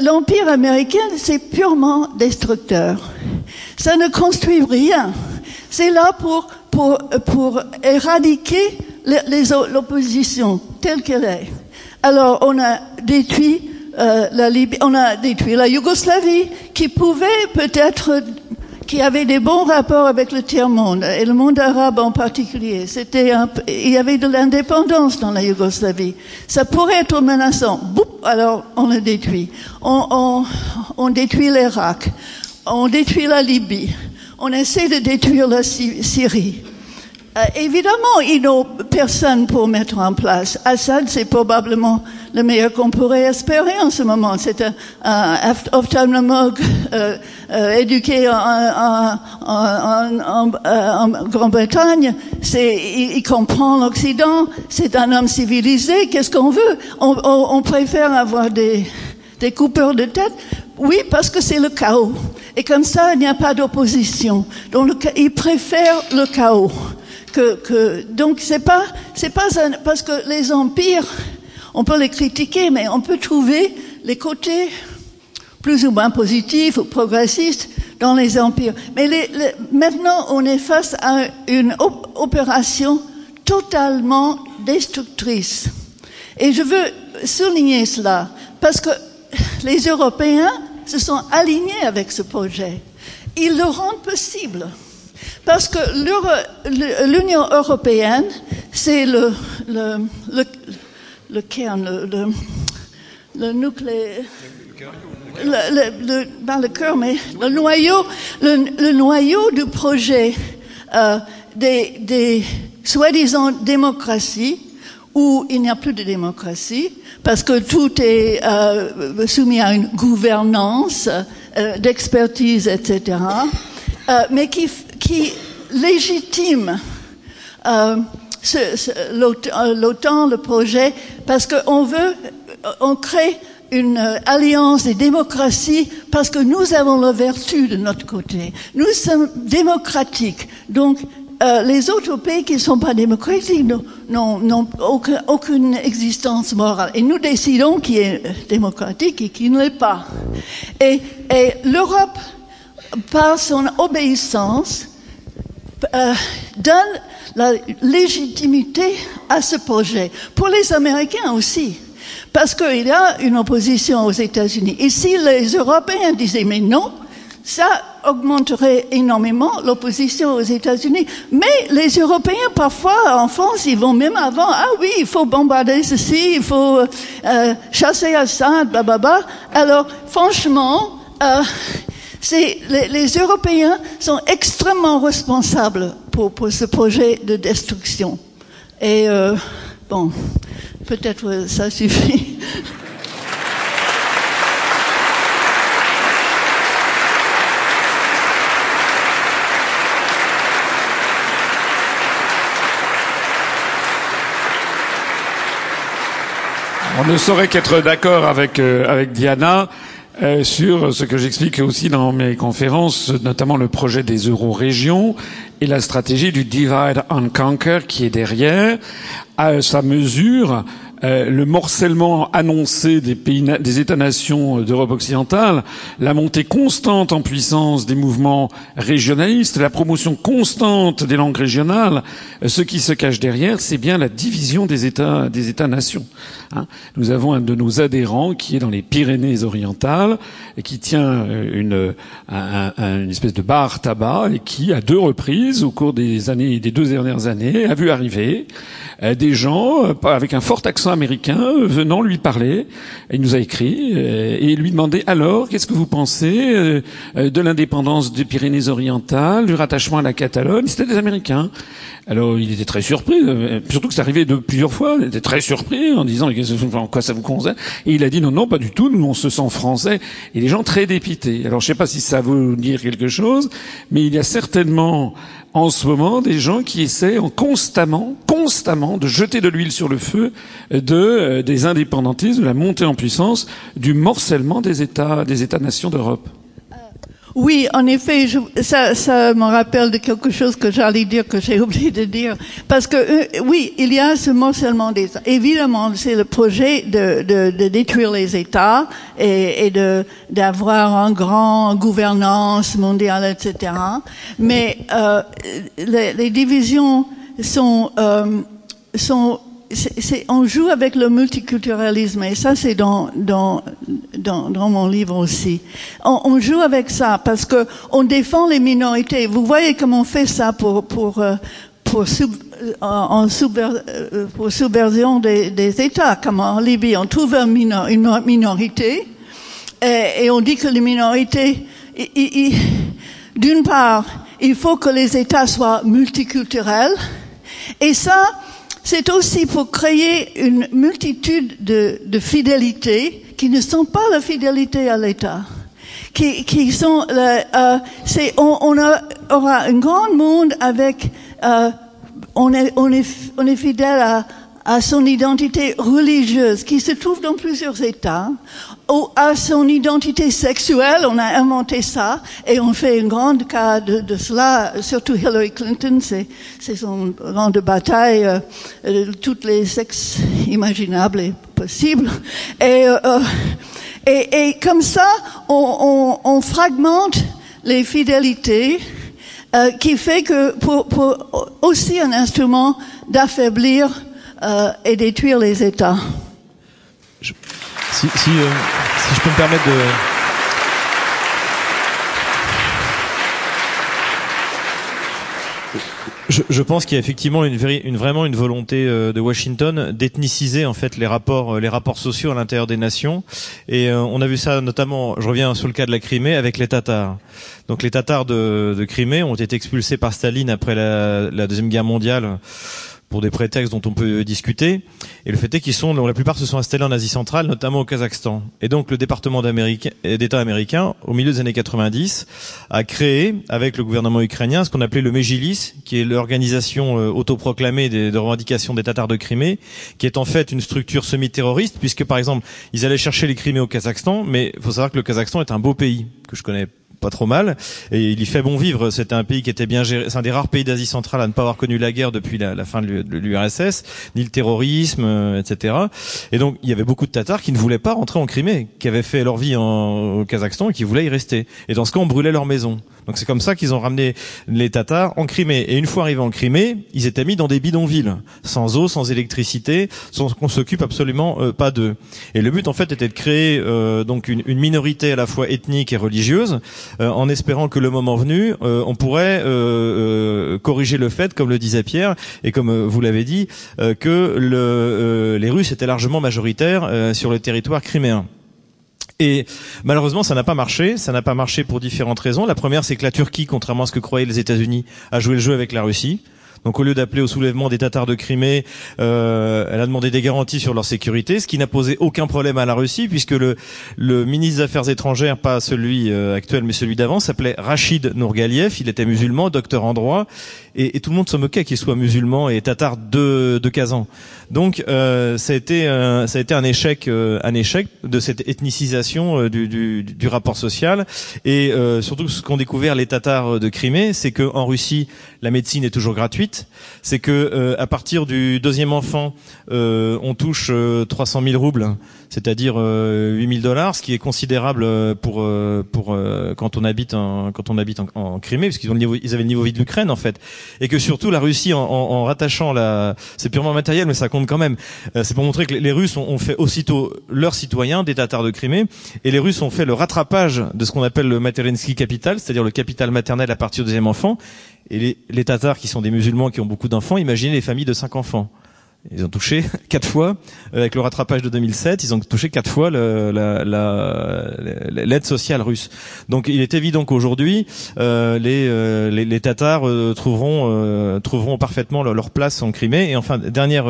l'Empire américain, c'est purement destructeur. Ça ne construit rien. C'est là pour, pour, pour éradiquer l'opposition telle qu'elle est. Alors, on a détruit euh, la Libye, on a détruit la Yougoslavie, qui pouvait peut-être qui avait des bons rapports avec le tiers-monde, et le monde arabe en particulier. C'était un, il y avait de l'indépendance dans la Yougoslavie. Ça pourrait être menaçant. Boum, alors on le détruit. On, on, on détruit l'Irak. On détruit la Libye. On essaie de détruire la Syrie. Euh, évidemment, ils n'ont personne pour mettre en place. Assad, c'est probablement le meilleur qu'on pourrait espérer en ce moment. C'est un, un ophtalmologue euh, euh, éduqué en, en, en, en Grande-Bretagne. Il, il, comprend l'Occident. C'est un homme civilisé. Qu'est-ce qu'on veut? On, on, on, préfère avoir des, des coupeurs de tête. Oui, parce que c'est le chaos. Et comme ça, il n'y a pas d'opposition. Donc, il préfère le chaos. Donc c'est pas c'est pas un, parce que les empires on peut les critiquer mais on peut trouver les côtés plus ou moins positifs ou progressistes dans les empires. Mais les, les, maintenant on est face à une op opération totalement destructrice. Et je veux souligner cela parce que les Européens se sont alignés avec ce projet. Ils le rendent possible parce que l'Union européenne, c'est le, le, le, le le, le, nucléaire. Le, le, cœur, mais le noyau, le noyau du projet euh, des, des soi-disant démocraties où il n'y a plus de démocratie parce que tout est euh, soumis à une gouvernance euh, d'expertise, etc. Euh, mais qui, légitime euh, l'OTAN, le projet, parce qu'on veut, on crée une alliance des démocraties parce que nous avons la vertu de notre côté. Nous sommes démocratiques. Donc, euh, les autres pays qui ne sont pas démocratiques n'ont aucun, aucune existence morale. Et nous décidons qui est démocratique et qui ne l'est pas. Et l'Europe, par son obéissance, euh, donne la légitimité à ce projet. Pour les Américains aussi. Parce qu'il y a une opposition aux États-Unis. Et si les Européens disaient mais non, ça augmenterait énormément l'opposition aux États-Unis. Mais les Européens, parfois, en France, ils vont même avant, ah oui, il faut bombarder ceci, il faut euh, chasser Assad, blablabla. Alors, franchement, euh, les, Européens sont extrêmement responsables pour, ce projet de destruction. Et euh, bon, peut-être ça suffit. On ne saurait qu'être d'accord avec, euh, avec Diana euh, sur ce que j'explique aussi dans mes conférences, notamment le projet des euro-régions et la stratégie du divide and conquer qui est derrière, à sa mesure euh, le morcellement annoncé des pays, des États-nations d'Europe occidentale, la montée constante en puissance des mouvements régionalistes, la promotion constante des langues régionales, euh, ce qui se cache derrière, c'est bien la division des États, des États-nations. Hein. Nous avons un de nos adhérents qui est dans les Pyrénées-Orientales et qui tient euh, une, un, un, une espèce de bar tabac et qui, à deux reprises, au cours des années, des deux dernières années, a vu arriver des gens avec un fort accent américain euh, venant lui parler. Il nous a écrit euh, et lui demandait alors qu'est-ce que vous pensez euh, de l'indépendance des Pyrénées-Orientales, du rattachement à la Catalogne? C'était des Américains. Alors il était très surpris, surtout que c'est arrivé de plusieurs fois. Il était très surpris en disant en quoi ça vous concerne? Et il a dit non non pas du tout. Nous on se sent français. Et les gens très dépités. Alors je sais pas si ça veut dire quelque chose, mais il y a certainement en ce moment des gens qui essaient constamment, constamment de jeter de l'huile sur le feu de, euh, des indépendantistes, de la montée en puissance, du morcellement des États, des États-nations d'Europe. Oui, en effet, je, ça, ça me rappelle de quelque chose que j'allais dire que j'ai oublié de dire. Parce que euh, oui, il y a ce morcellement des Évidemment, c'est le projet de, de, de, détruire les États et, et d'avoir un grand gouvernance mondiale, etc. Mais euh, les, les, divisions sont euh, sont on joue avec le multiculturalisme et ça c'est dans, dans, dans, dans, mon livre aussi. On, on, joue avec ça parce que on défend les minorités. Vous voyez comment on fait ça pour pour euh, pour, sub, euh, en euh, pour subversion des, des, États, comme en Libye, on trouve une minorité et, et, on dit que les minorités, d'une part, il faut que les États soient multiculturels et ça c'est aussi pour créer une multitude de, de, fidélités qui ne sont pas la fidélité à l'État. Qui, qui sont, euh, c'est, on, on aura un grand monde avec, euh, on, est, on, est, on est fidèle à, à son identité religieuse qui se trouve dans plusieurs États, ou à son identité sexuelle, on a inventé ça, et on fait un grand cas de, de cela, surtout Hillary Clinton, c'est, son grande bataille, euh, euh, toutes les sexes imaginables et possibles. Et, euh, euh et, et, comme ça, on, on, on fragmente les fidélités, euh, qui fait que pour, pour aussi un instrument d'affaiblir et détruire les États. Si, si, euh, si, je peux me permettre de... Je, je, pense qu'il y a effectivement une, une, vraiment une volonté euh, de Washington d'ethniciser en fait les rapports, euh, les rapports sociaux à l'intérieur des nations. Et euh, on a vu ça notamment, je reviens sur le cas de la Crimée avec les Tatars. Donc les Tatars de, de Crimée ont été expulsés par Staline après la, la deuxième guerre mondiale pour des prétextes dont on peut discuter. Et le fait est qu'ils sont, la plupart se sont installés en Asie centrale, notamment au Kazakhstan. Et donc le département d'État américain, au milieu des années 90, a créé, avec le gouvernement ukrainien, ce qu'on appelait le Mejilis, qui est l'organisation euh, autoproclamée de revendications des Tatars de Crimée, qui est en fait une structure semi-terroriste, puisque par exemple, ils allaient chercher les Crimées au Kazakhstan, mais il faut savoir que le Kazakhstan est un beau pays, que je connais pas trop mal. Et il y fait bon vivre. C'était un pays qui était bien géré. C'est un des rares pays d'Asie centrale à ne pas avoir connu la guerre depuis la, fin de l'URSS, ni le terrorisme, euh, etc. Et donc il y avait beaucoup de Tatars qui ne voulaient pas rentrer en Crimée, qui avaient fait leur vie en, au Kazakhstan et qui voulaient y rester. Et dans ce cas, on brûlait leur maison. Donc c'est comme ça qu'ils ont ramené les Tatars en Crimée. Et une fois arrivés en Crimée, ils étaient mis dans des bidonvilles, sans eau, sans électricité, sans qu'on s'occupe absolument euh, pas d'eux. Et le but en fait était de créer euh, donc une, minorité à la fois ethnique et religieuse, euh, en espérant que le moment venu, on pourrait corriger le fait, comme le disait Pierre, et comme vous l'avez dit, que le, les Russes étaient largement majoritaires sur le territoire criméen. Et malheureusement, ça n'a pas marché. Ça n'a pas marché pour différentes raisons. La première, c'est que la Turquie, contrairement à ce que croyaient les États-Unis, a joué le jeu avec la Russie. Donc au lieu d'appeler au soulèvement des Tatars de Crimée, euh, elle a demandé des garanties sur leur sécurité, ce qui n'a posé aucun problème à la Russie, puisque le, le ministre des Affaires étrangères, pas celui euh, actuel mais celui d'avant, s'appelait Rachid Nourgaliev, il était musulman, docteur en droit, et, et tout le monde se moquait qu'il soit musulman et tatar de, de Kazan. Donc euh, ça a été euh, ça a été un échec euh, un échec de cette ethnicisation euh, du, du, du, rapport social. Et surtout ce qu'ont découvert les Tatars de Crimée, c'est que en Russie la médecine est toujours gratuite, c'est que à partir du deuxième enfant on touche 300 000 roubles c'est-à-dire euh, 8000 dollars, ce qui est considérable euh, pour euh, pour euh, quand on habite en, quand on habite en, en Crimée, parce qu'ils ont le niveau, ils avaient le niveau vie de l'Ukraine en fait, et que surtout la Russie en, en rattachant la, c'est purement matériel, mais ça compte quand même. c'est pour montrer que les Russes ont, fait aussitôt leurs citoyens des Tatars de Crimée, et les Russes ont fait le rattrapage de ce qu'on appelle le Materinsky capital, c'est-à-dire le capital maternel à partir du deuxième enfant. Et les, les Tatars qui sont des musulmans qui ont beaucoup d'enfants, imaginez les familles de cinq enfants. Ils ont touché quatre fois euh, avec le rattrapage de 2007. Ils ont touché quatre fois l'aide la, la, sociale russe. Donc il est évident qu'aujourd'hui euh, les, euh, les, les Tatars euh, trouveront euh, trouveront parfaitement leur, place en Crimée. Et enfin dernière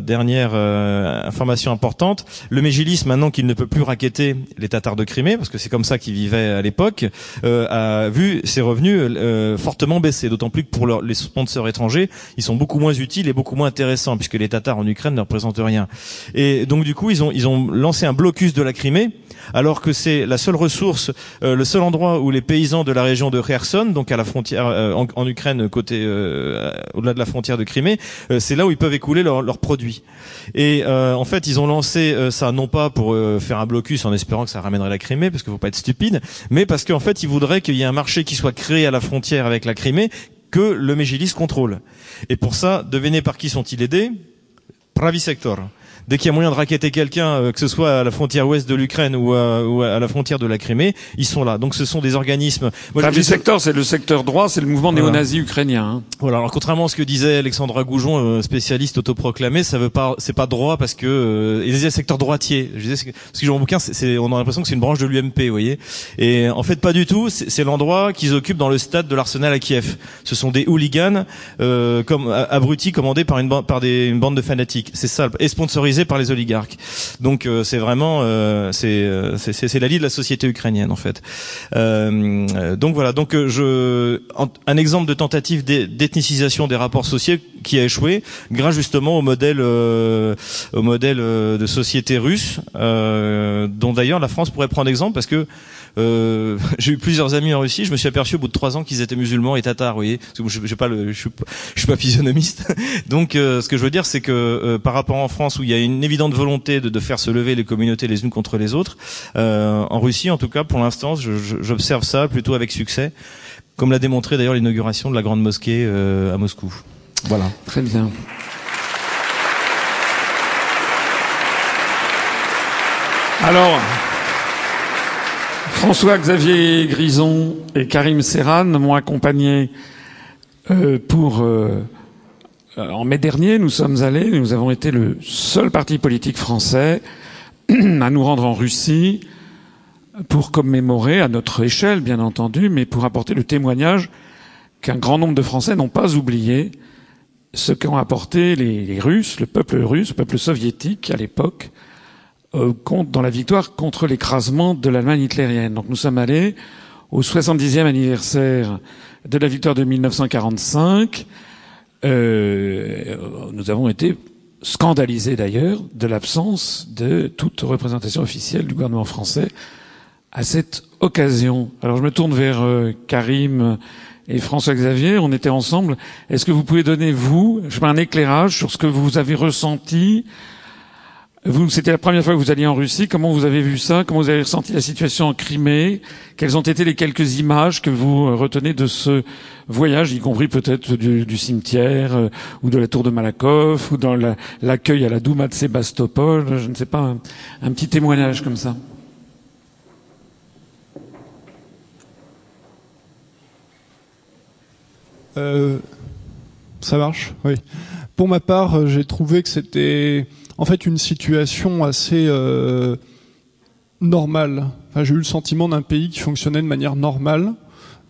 dernière information importante, le Mégilis maintenant qu'il ne peut plus raqueter les Tatars de Crimée parce que c'est comme ça qu'ils vivaient à l'époque, a vu ses revenus fortement baisser. D'autant plus que pour les sponsors étrangers, ils sont beaucoup moins utiles et beaucoup moins intéressants puisque les Tatars en Ukraine ne représentent rien. Et donc du coup, ils ont ils ont lancé un blocus de la Crimée, alors que c'est la seule ressource, euh, le seul endroit où les paysans de la région de Kherson, donc à la frontière euh, en, Ukraine, côté euh, au-delà de la frontière de Crimée, c'est là où ils peuvent écouler leurs produits. Et en fait, ils ont lancé ça non pas pour faire un blocus en espérant que ça ramènerait la Crimée, parce qu'il faut pas être stupide, mais parce qu'en fait, ils voudraient qu'il y ait un marché qui soit créé à la frontière avec la Crimée, que le Mégilis contrôle. Et pour ça, devinez par qui sont-ils aidés? Pravi Sector dès qu'il y a moyen de raqueter quelqu'un, euh, que ce soit à la frontière ouest de l'Ukraine ou, à la frontière de la Crimée, ils sont là. Donc ce sont des organismes. Moi, le secteur, c'est le secteur droit, c'est le mouvement néo-nazi ukrainien. Hein. Voilà. Alors contrairement à ce que disait Alexandra Goujon, euh, spécialiste autoproclamé, ça veut pas, c'est pas droit parce que euh, il disait secteur droitier. Je disais parce que dans mon bouquin, c'est, on a l'impression que c'est une branche de l'UMP, vous voyez. Et en fait, pas du tout. C'est l'endroit qu'ils occupent dans le stade de l'Arsenal à Kiev. Ce sont des hooligans euh, comme abrutis commandés par une, par des, une bande de fanatiques. C'est ça, et sponsorisés par les oligarques. Donc euh, c'est vraiment euh, euh, c'est c'est la vie de la société ukrainienne en fait. donc voilà. Donc je un exemple de tentative d'ethnicisation des rapports sociaux qui a échoué grâce justement au modèle au modèle de société russe dont d'ailleurs la France pourrait prendre exemple parce que euh, j'ai eu plusieurs amis en Russie. Je me suis aperçu au bout de trois ans qu'ils étaient musulmans et tatars. Vous voyez, Parce que je, pas le, je, suis pas, je suis pas physionomiste. Donc, euh, ce que je veux dire, c'est que euh, par rapport en France, où il y a une évidente volonté de, de faire se lever les communautés les unes contre les autres, en Russie, en tout cas, pour l'instant, j'observe ça plutôt avec succès, comme l'a démontré d'ailleurs l'inauguration de la grande mosquée à Moscou. Voilà. Très bien. Alors, François-Xavier Grison et Karim Serran m'ont accompagné euh, pour euh, euh, en mai dernier, nous sommes allés, nous avons été le seul parti politique français à nous rendre en Russie pour commémorer, à notre échelle bien entendu, mais pour apporter le témoignage qu'un grand nombre de Français n'ont pas oublié ce qu'ont apporté les, les, Russes, le peuple russe, le peuple soviétique à l'époque, euh, compte dans la victoire contre l'écrasement de l'Allemagne hitlérienne. Donc nous sommes allés au 70e anniversaire de la victoire de 1945. Euh, nous avons été scandalisés d'ailleurs de l'absence de toute représentation officielle du gouvernement français à cette occasion. Alors je me tourne vers euh, Karim et François-Xavier, on était ensemble. Est-ce que vous pouvez donner, vous, un éclairage sur ce que vous avez ressenti C'était la première fois que vous alliez en Russie. Comment vous avez vu ça? Comment vous avez ressenti la situation en Crimée? Quelles ont été les quelques images que vous retenez de ce voyage, y compris peut-être du, cimetière euh, ou de la tour de Malakoff ou dans l'accueil à la Douma de Sébastopol? Je ne sais pas, un, petit témoignage comme ça. Euh, ça marche, oui. Pour ma part, j'ai trouvé que c'était en fait une situation assez euh, normale. J'ai eu le sentiment d'un pays qui fonctionnait de manière normale,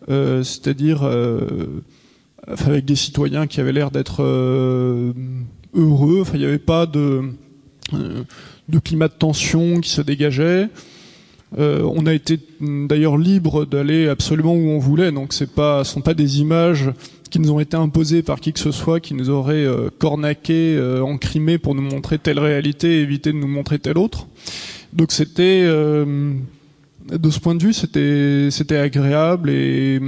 euh, c'est-à-dire euh, avec des citoyens qui avaient l'air d'être heureux. Il n'y avait pas de, climat de tension qui se dégageait. on a été d'ailleurs libre d'aller absolument où on voulait, donc c'est pas, sont pas des images qui nous ont été imposés par qui que ce soit, qui nous aurait euh, cornaqué, euh, pour nous montrer telle réalité et éviter de nous montrer telle autre. Donc c'était, euh, de ce point de vue, c'était c'était agréable et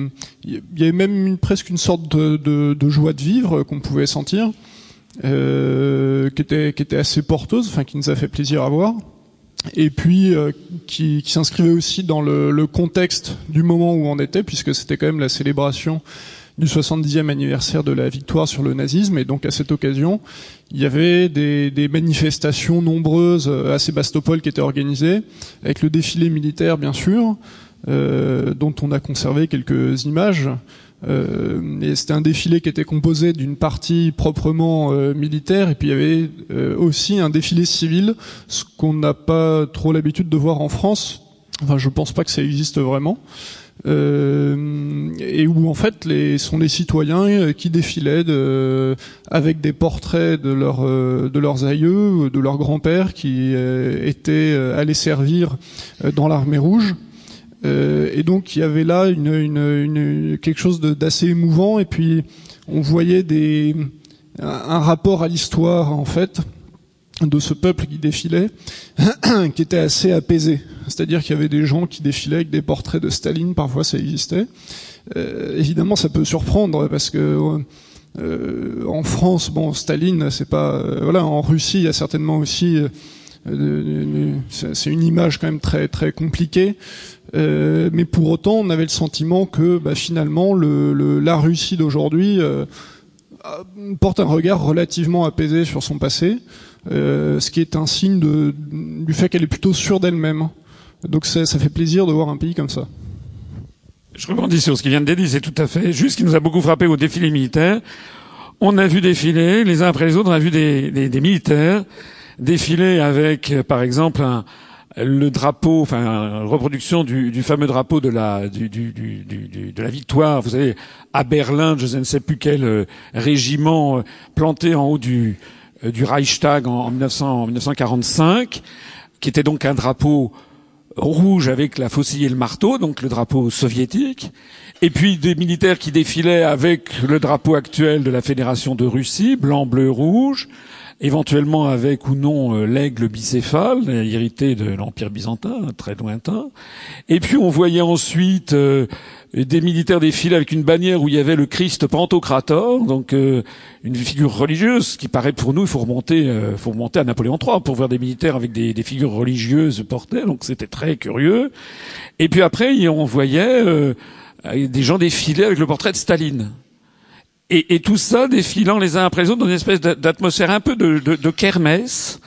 il y avait même presque une sorte de, joie de vivre qu'on pouvait sentir, euh, qui était qui était assez porteuse, enfin qui nous a fait plaisir à voir et puis euh, qui, s'inscrivait aussi dans le, contexte du moment où on était, puisque c'était quand même la célébration du 70e anniversaire de la victoire sur le nazisme. Et donc à cette occasion, il y avait des, manifestations nombreuses euh, à Sébastopol qui étaient organisées, avec le défilé militaire bien sûr, euh, dont on a conservé quelques images. Euh, et c'était un défilé qui était composé d'une partie proprement militaire et puis il y avait aussi un défilé civil, ce qu'on n'a pas trop l'habitude de voir en France. Enfin, je pense pas que ça existe vraiment. Euh, et où en fait les sont les citoyens euh, qui défilaient de, avec des portraits de leurs euh, de leurs aïeux, de leurs grands-pères qui étaient allés servir dans l'armée rouge. et donc il y avait là une, une, une quelque chose d'assez émouvant et puis on voyait des un rapport à l'histoire en fait de ce peuple qui défilait, qui était assez apaisé. C'est-à-dire qu'il y avait des gens qui défilaient avec des portraits de Staline, parfois ça existait. Euh, évidemment, ça peut surprendre parce que euh, en France, bon, Staline, c'est pas, euh, voilà, en Russie, il y a certainement aussi, euh, c'est une image quand même très très compliquée. mais pour autant, on avait le sentiment que bah, finalement, le, le, la Russie d'aujourd'hui porte un regard relativement apaisé sur son passé. Euh, ce qui est un signe de, du fait qu'elle est plutôt sûre d'elle-même. Donc ça, ça fait plaisir de voir un pays comme ça. Je rebondis sur ce qui vient de dire, c'est tout à fait juste, ce qui nous a beaucoup frappé au défilé militaire. On a vu défiler, les uns après les autres, on a vu des, des, des militaires défiler avec, par exemple, le drapeau, enfin, reproduction du, du, fameux drapeau de la, du, du, de la victoire. Vous savez, à Berlin, je ne sais plus quel euh, régiment euh, planté en haut du, du Reichstag en, 1945, qui était donc un drapeau rouge avec la faucille et le marteau, donc le drapeau soviétique, et puis des militaires qui défilaient avec le drapeau actuel de la Fédération de Russie, blanc, bleu, rouge, éventuellement avec ou non euh, l'aigle bicéphale, hérité de l'Empire byzantin, très lointain. Et puis on voyait ensuite euh, des militaires défiler avec une bannière où il y avait le Christ Pantocrator, donc euh, une figure religieuse qui paraît pour nous, il faut remonter, faut remonter à Napoléon III pour voir des militaires avec des, des figures religieuses portées, donc c'était très curieux. Et puis après, on voyait des gens défiler avec le portrait de Staline. Et, et, tout ça défilant les uns après les autres dans une espèce d'atmosphère un peu de, de, de, kermesse.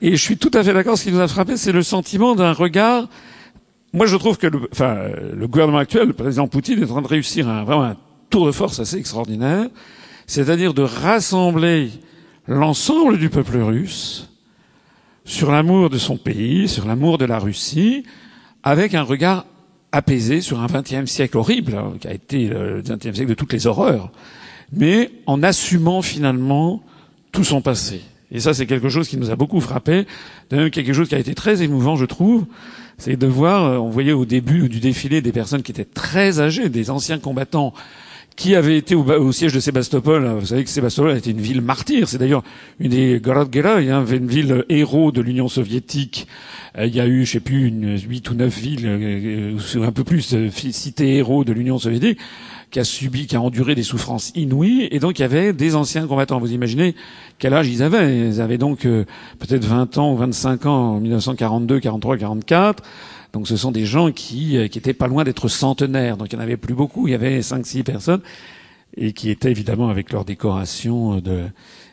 Et je suis tout à fait d'accord. Ce qui nous a frappé, c'est le sentiment d'un regard. Moi, je trouve que le, enfin, le gouvernement actuel, le président Poutine, est en train de réussir un, vraiment un tour de force assez extraordinaire, c'est-à-dire de rassembler l'ensemble du peuple russe sur l'amour de son pays, sur l'amour de la Russie, avec un regard apaisé sur un XXe siècle horrible, hein, qui a été le XXe siècle de toutes les horreurs mais en assumant finalement tout son passé. Et ça, c'est quelque chose qui nous a beaucoup frappé. Quelque chose qui a été très émouvant, je trouve, c'est de voir, euh, on voyait au début du défilé des personnes qui étaient très âgées, des anciens combattants qui avait été au, siège de Sébastopol. Vous savez que Sébastopol a été une ville martyre. C'est d'ailleurs une des Gorod hein, une ville héros de l'Union soviétique. Euh, il y a eu, je sais plus, une huit ou neuf villes, euh, un peu plus, euh, cités héros de l'Union soviétique, qui a subi, qui a enduré des souffrances inouïes. Et donc il y avait des anciens combattants. Vous imaginez quel âge ils avaient Ils avaient donc peut-être 20 ans ou 25 ans en 1942, 43, 44. Donc ce sont des gens qui, euh, qui étaient pas loin d'être centenaires. Donc il n'y en avait plus beaucoup. Il y avait cinq, six personnes et qui étaient évidemment avec leur décoration de.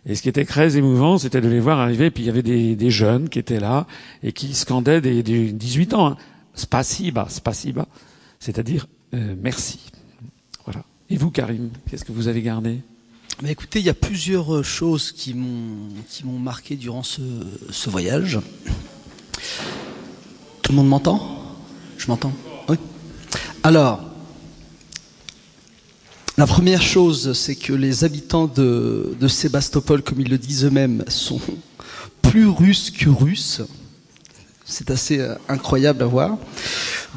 Et ce qui était très émouvant, c'était de les voir arriver. Puis il y avait des, jeunes qui étaient là et qui scandaient des, des 18 ans. Hein. Spasiba, spasiba, c'est-à-dire euh, merci. Voilà. Et vous, Karim, qu'est-ce que vous avez gardé? Bah écoutez, il y a plusieurs euh, choses qui m'ont qui m'ont marqué durant ce voyage. Tout le monde m'entend? Je m'entends Oui. Alors, la première chose, c'est que les habitants de, Sébastopol, comme ils le disent eux-mêmes, sont plus russes que russes. C'est assez euh, incroyable à voir.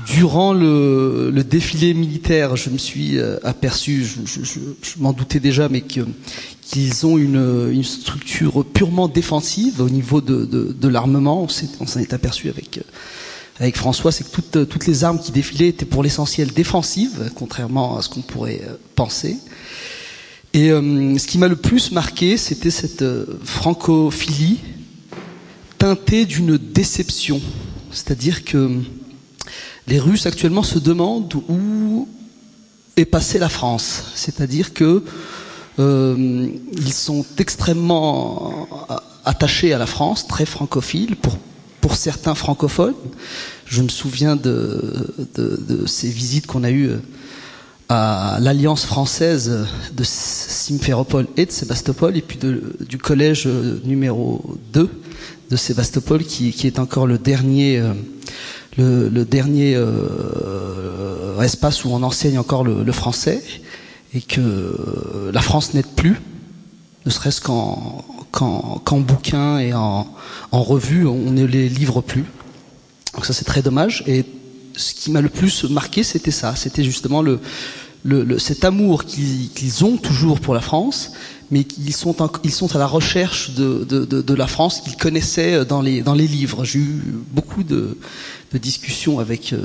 Durant le, défilé militaire, je me suis euh, aperçu, je, m'en doutais déjà, mais qu'ils ont une, structure purement défensive au niveau de, l'armement. On s'en est aperçu avec avec François, c'est que toutes, euh, toutes les armes qui défilaient étaient pour l'essentiel défensives, contrairement à ce qu'on pourrait euh, penser. Et euh, ce qui m'a le plus marqué, c'était cette francophilie teintée d'une déception. C'est-à-dire que les Russes actuellement se demandent où est passée la France. C'est-à-dire que ils sont extrêmement attachés à la France, très francophiles, pour pour certains francophones. Je me souviens de, ces visites qu'on a eues euh, à l'Alliance française de Simferopol et de Sébastopol, et puis du collège euh, numéro 2 de Sébastopol, qui, est encore le dernier, euh, le, dernier espace où on enseigne encore le, français, et que la France n'aide plus, ne serait-ce qu'en qu'en bouquin et en, revue, on ne les livre plus. Donc ça c'est très dommage. Et ce qui m'a le plus marqué, c'était ça, c'était justement cet amour qu'ils ont toujours pour la France, mais qu'ils sont, ils sont à la recherche de, la France qu'ils connaissaient dans les, dans les livres. J'ai eu beaucoup de, discussions avec euh,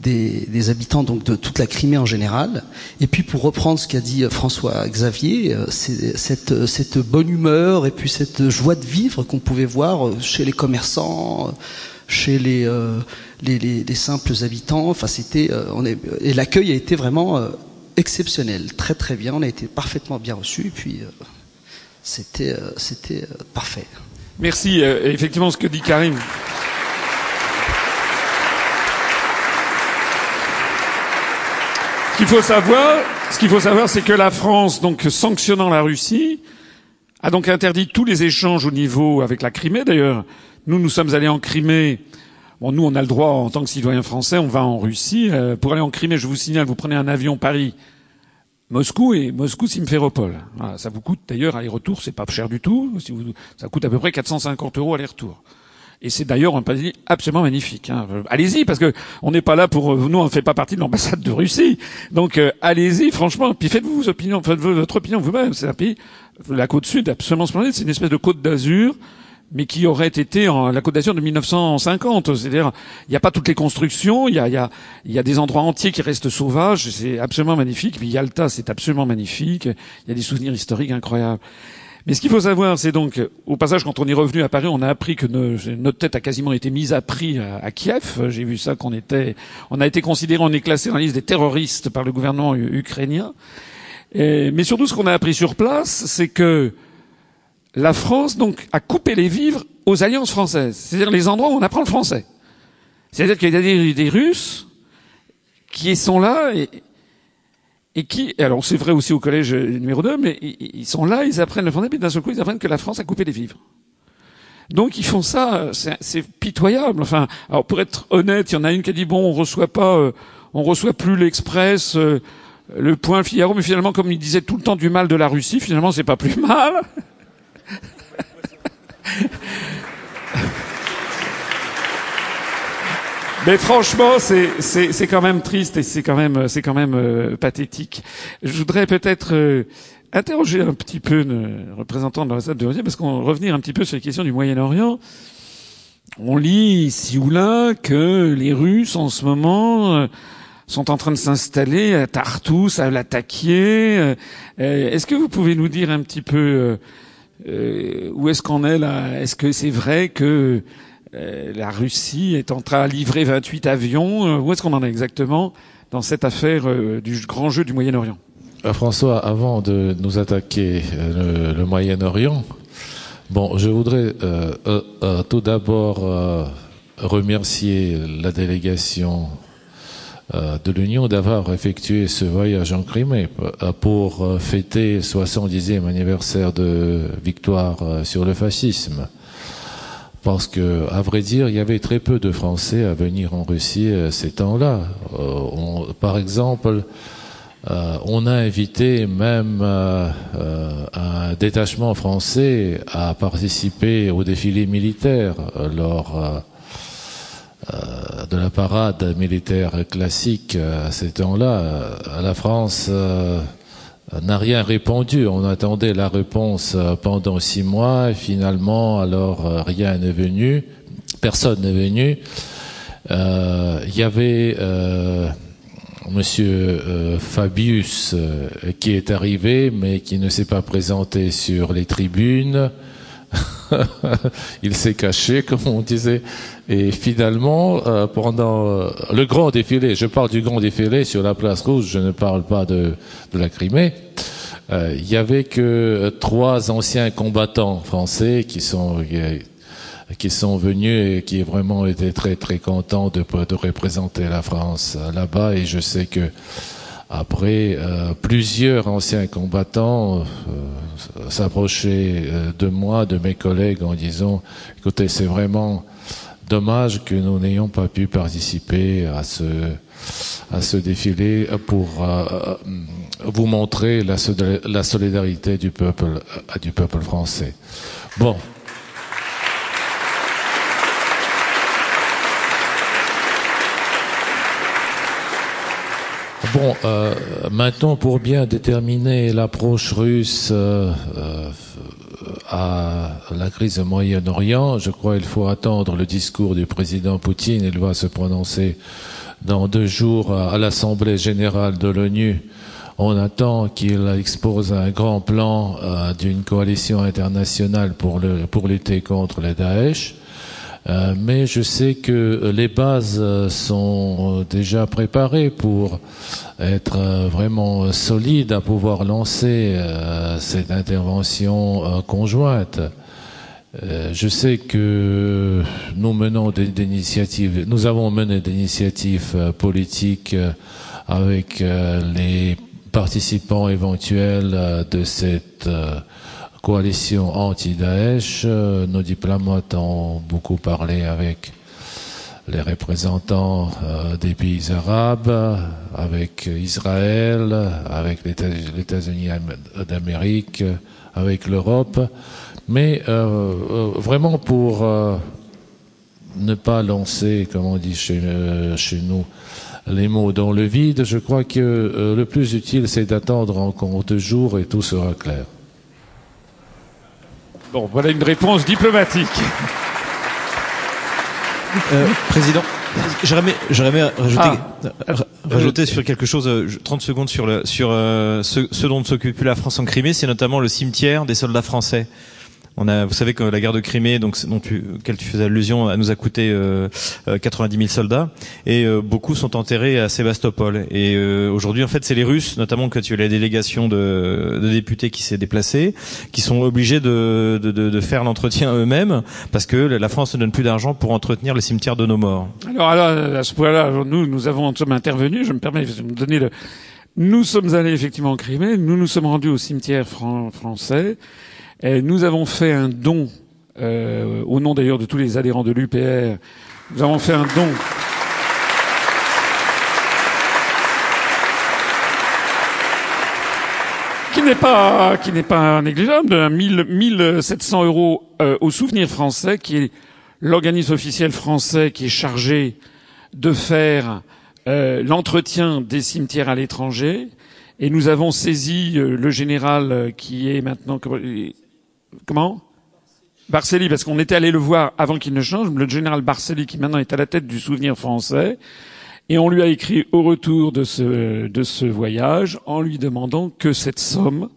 des, habitants donc de toute la Crimée en général. Et puis pour reprendre ce qu'a dit euh, François Xavier, euh, c'est cette, bonne humeur et puis cette joie de vivre qu'on pouvait voir euh, chez les commerçants, chez les, les, les, simples habitants. Enfin, c'était, on et l'accueil a été vraiment exceptionnel, très très bien. On a été parfaitement bien reçus et puis c'était, c'était parfait. Merci. effectivement, ce que dit Karim. Qu'il faut savoir, ce qu'il faut savoir, c'est que la France, donc sanctionnant la Russie, a donc interdit tous les échanges au niveau avec la Crimée. D'ailleurs, nous, nous sommes allés en Crimée. Bon, nous, on a le droit, en tant que citoyens français, on va en Russie. Euh, pour aller en Crimée, je vous signale, vous prenez un avion Paris, Moscou et Moscou Simferopol. Ça vous coûte d'ailleurs aller-retour, c'est pas cher du tout. Ça coûte à peu près 450 euros aller-retour. Et c'est d'ailleurs un pays absolument magnifique. Hein. Allez-y, parce que on n'est pas là pour nous, on ne fait pas partie de l'ambassade de Russie. Donc euh, allez-y, franchement. Puis faites-vous vos opinions, faites votre opinion vous-même. C'est un pays, la côte sud, absolument splendide. C'est une espèce de côte d'Azur, mais qui aurait été en, la côte d'Azur de 1950. C'est-à-dire, il n'y a pas toutes les constructions, il y a, y, a, y a des endroits entiers qui restent sauvages. C'est absolument magnifique. Puis Yalta, c'est absolument magnifique. Il y a des souvenirs historiques incroyables. Mais ce qu'il faut savoir, c'est donc, au passage, quand on est revenu à Paris, on a appris que notre tête a quasiment été mise à prix à, Kiev. J'ai vu ça qu'on était, on a été considéré, on est classé dans la liste des terroristes par le gouvernement ukrainien. mais surtout, ce qu'on a appris sur place, c'est que la France, donc, a coupé les vivres aux alliances françaises. C'est-à-dire les endroits où on apprend le français. C'est-à-dire qu'il y a des, des Russes qui sont là et, et qui, alors c'est vrai aussi au collège numéro 2, mais ils sont là, ils apprennent le français, puis d'un seul coup, ils apprennent que la France a coupé les vivres. Donc ils font ça, c'est pitoyable. Enfin, alors pour être honnête, il y en a une qui a dit bon, on reçoit pas, euh, on reçoit plus l'Express, euh, le Point Figaro, mais finalement, comme il disait tout le temps du mal de la Russie, finalement, c'est pas plus mal. Mais franchement, c'est quand même triste et c'est quand même c'est quand même euh, pathétique. Je voudrais peut-être euh, interroger un petit peu le représentant de l'ambassade de Russie parce qu'on revenir un petit peu sur les questions du Moyen-Orient. On lit ici ou là que les Russes en ce moment euh, sont en train de s'installer à Tartous, à l'attaquer. Est-ce que vous pouvez nous dire un petit peu où est-ce qu'on est là? Est-ce que c'est vrai que euh, la Russie est en train de livrer 28 avions. Euh, où est-ce qu'on en est exactement dans cette affaire euh, du grand jeu du Moyen-Orient? François, avant de nous attaquer le, Moyen-Orient, bon, je voudrais tout d'abord remercier la délégation de l'Union d'avoir effectué ce voyage en Crimée pour fêter le 70e anniversaire de victoire sur le fascisme parce que, à vrai dire, il y avait très peu de Français à venir en Russie à ces temps-là. Euh, par exemple, euh, on a invité même euh, un détachement français à participer au défilé militaire lors de la parade militaire classique à ces temps-là. La France n'a rien répondu. On attendait la réponse euh, pendant six mois et finalement, alors euh, rien n'est venu, personne n'est venu. Euh, il y avait Monsieur Fabius qui est arrivé, mais qui ne s'est pas présenté sur les tribunes. il s'est caché, comme on disait. Et finalement, euh, pendant euh, le grand défilé, je parle du grand défilé sur la place rouge, je ne parle pas de, la Crimée, euh, il y avait que trois anciens combattants français qui sont qui sont venus et qui vraiment étaient très très contents de, de représenter la France là-bas. Et je sais que après, euh, plusieurs anciens combattants euh, s'approchaient euh, de moi, de mes collègues, en disant "Écoutez, c'est vraiment dommage que nous n'ayons pas pu participer à ce à ce défilé pour vous montrer la, la solidarité du peuple du peuple français." Bon. Bon, euh, maintenant pour bien déterminer l'approche russe euh, euh, à la crise au Moyen-Orient, je crois qu'il faut attendre le discours du président Poutine. Il va se prononcer dans deux jours à l'Assemblée générale de l'ONU. On attend qu'il expose un grand plan d'une coalition internationale pour, le, pour lutter contre les Daesh. Euh, mais je sais que les bases euh, sont déjà préparées pour être euh, vraiment solides à pouvoir lancer cette intervention conjointe. Je sais que nous menons des, initiatives, nous avons mené des initiatives politiques avec les participants éventuels de cette coalition anti-Daesh. Euh, nos diplomates ont beaucoup parlé avec les représentants euh, des pays arabes, avec Israël, avec les États-Unis d'Amérique, avec l'Europe, mais euh, vraiment pour ne pas lancer, comme on dit chez, chez nous, les mots dans le vide, je crois que le plus utile, c'est d'attendre encore deux jours et tout sera clair. Bon, voilà une réponse diplomatique. Euh, président, j'aimerais rajouter, ah. rajouter sur quelque chose, 30 euh, secondes sur, le, sur euh, ce, ce, dont s'occupe la France en Crimée, c'est notamment le cimetière des soldats français. On a, vous savez que la guerre de Crimée, donc dont tu, auquel tu faisais allusion, nous a coûté euh, 90 euh, 000 soldats et euh, beaucoup sont enterrés à Sébastopol. Et euh, aujourd'hui, en fait, c'est les Russes, notamment que tu as la délégation de, de députés qui s'est déplacée, qui sont obligés de, de, de, faire l'entretien eux-mêmes parce que la France ne donne plus d'argent pour entretenir le cimetière de nos morts. Alors, à ce point-là, nous, nous avons sommes intervenus. Je me permets de me donner le. Nous sommes allés effectivement en Crimée. Nous nous sommes rendus au cimetière français nous avons fait un don, euh, au nom d'ailleurs de tous les adhérents de l'UPR, nous avons fait un don. qui n'est pas qui n'est pas négligeable, de 1700 euros euh, au Souvenir français, qui est l'organisme officiel français qui est chargé de faire euh, l'entretien des cimetières à l'étranger. Et nous avons saisi euh, le général euh, qui est maintenant comment? Barcelli, parce qu'on était allé le voir avant qu'il ne change, le général Barcelli qui maintenant est à la tête du souvenir français, et on lui a écrit au retour de ce, de ce voyage en lui demandant que cette somme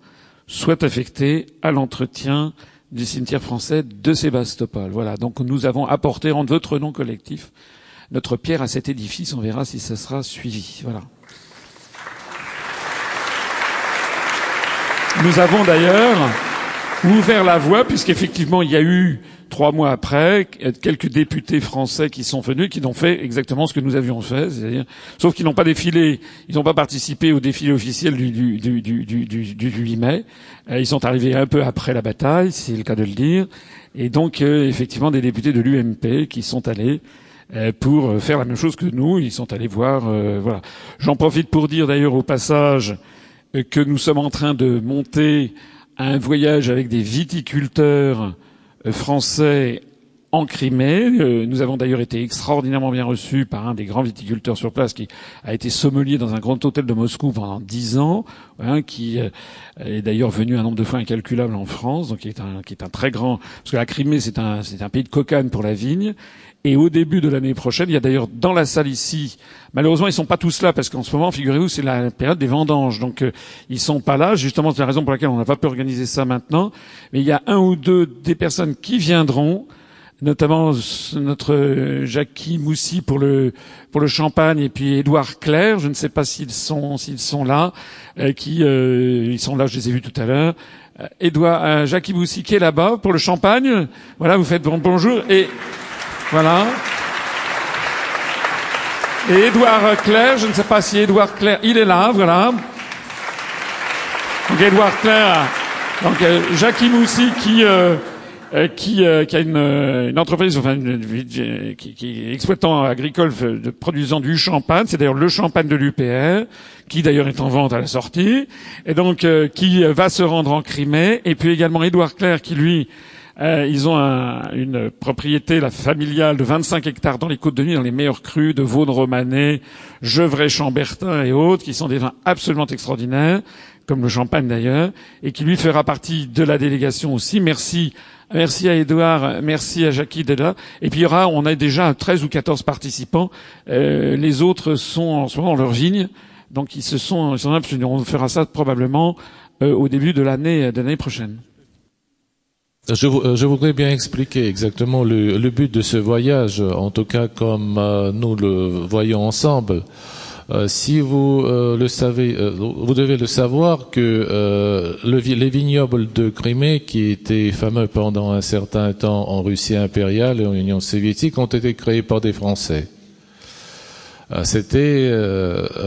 soit affectée à l'entretien du cimetière français de Sébastopol. Voilà, donc nous avons apporté en votre nom collectif notre pierre à cet édifice. On verra si ça sera suivi. Voilà. Nous avons d'ailleurs ouvert la voie, puisqu'effectivement, il y a eu, trois mois après, quelques députés français qui sont venus, qui ont fait exactement ce que nous avions fait, c'est-à-dire, sauf qu'ils n'ont pas défilé, ils n'ont pas participé au défilé officiel du, du, du, du, 8 mai. Euh, ils sont arrivés un peu après la bataille, c'est le cas de le dire. Et donc, euh, effectivement, des députés de l'UMP qui sont allés euh, pour faire la même chose que nous. Ils sont allés voir. voilà. J'en profite pour dire d'ailleurs au passage que nous sommes en train de monter un voyage avec des viticulteurs euh, français en Crimée. Euh, nous avons d'ailleurs été extraordinairement bien reçus par un des grands viticulteurs sur place qui a été sommelier dans un grand hôtel de Moscou pendant dix ans, hein, qui euh, est d'ailleurs venu un nombre de fois incalculable en France, donc qui est un, très grand, parce que la Crimée c'est un, c'est un pays de cocagne pour la vigne, et au début de l'année prochaine, il y a d'ailleurs dans la salle ici, malheureusement ils sont pas tous là parce qu'en ce moment, figurez-vous, c'est la période des vendanges, donc euh, ils sont pas là. Justement, c'est la raison pour laquelle on n'a pas pu organiser ça maintenant. Mais il y a un ou deux des personnes qui viendront, notamment notre euh, Jackie Moussy pour le pour le champagne et puis Édouard Claire, je ne sais pas s'ils sont s'ils sont là, euh, qui ils sont là, je les ai vus tout à l'heure. Édouard, Jackie Moussy qui est là-bas pour le champagne. Voilà, vous faites bon, bonjour et voilà. Et Édouard Claire, je ne sais pas si Édouard Claire, il est là, voilà. Donc Édouard Claire, donc euh, Jacques Moussi qui euh, euh, qui, qui, a une, une entreprise, enfin, qui, qui, est exploitant agricole de, produisant du champagne. C'est d'ailleurs le champagne de l'UPR, qui d'ailleurs est en vente à la sortie, et donc qui va se rendre en Crimée. Et puis également Édouard Claire, qui lui euh, ils ont un, une propriété la familiale de 25 hectares dans les Côtes de Nuit, dans les meilleurs crus de Vaudne-Romanée, Gevrey-Chambertin et autres, qui sont des vins absolument extraordinaires, comme le champagne d'ailleurs, et qui lui fera partie de la délégation aussi. Merci. Merci à Edouard, merci à Jackie là. Et puis il y aura, on a déjà 13 ou 14 participants. Euh, les autres sont en ce moment dans leur vigne, donc ils se sont, ils sont on fera ça probablement euh, au début de l'année de l'année prochaine. Je, euh, je, voudrais bien expliquer exactement le, le, but de ce voyage, en tout cas comme euh, nous le voyons ensemble. Euh, si vous euh, le savez, euh, vous devez le savoir que le, les vignobles de Crimée, qui étaient fameux pendant un certain temps en Russie impériale et en Union soviétique, ont été créés par des Français. C'était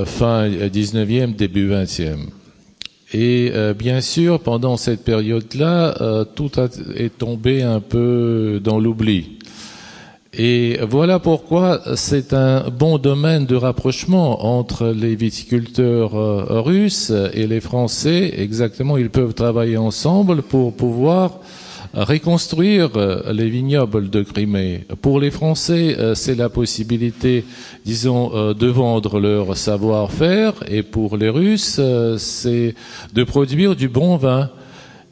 fin 19e, début 20e. Et euh, bien sûr, pendant cette période-là, euh, tout est tombé un peu dans l'oubli. Et voilà pourquoi c'est un bon domaine de rapprochement entre les viticulteurs euh, russes et les Français. Exactement, ils peuvent travailler ensemble pour pouvoir reconstruire euh, les vignobles de Crimée. Pour les Français, euh, c'est la possibilité, disons, euh, de vendre leur savoir-faire, et pour les Russes, c'est de produire du bon vin.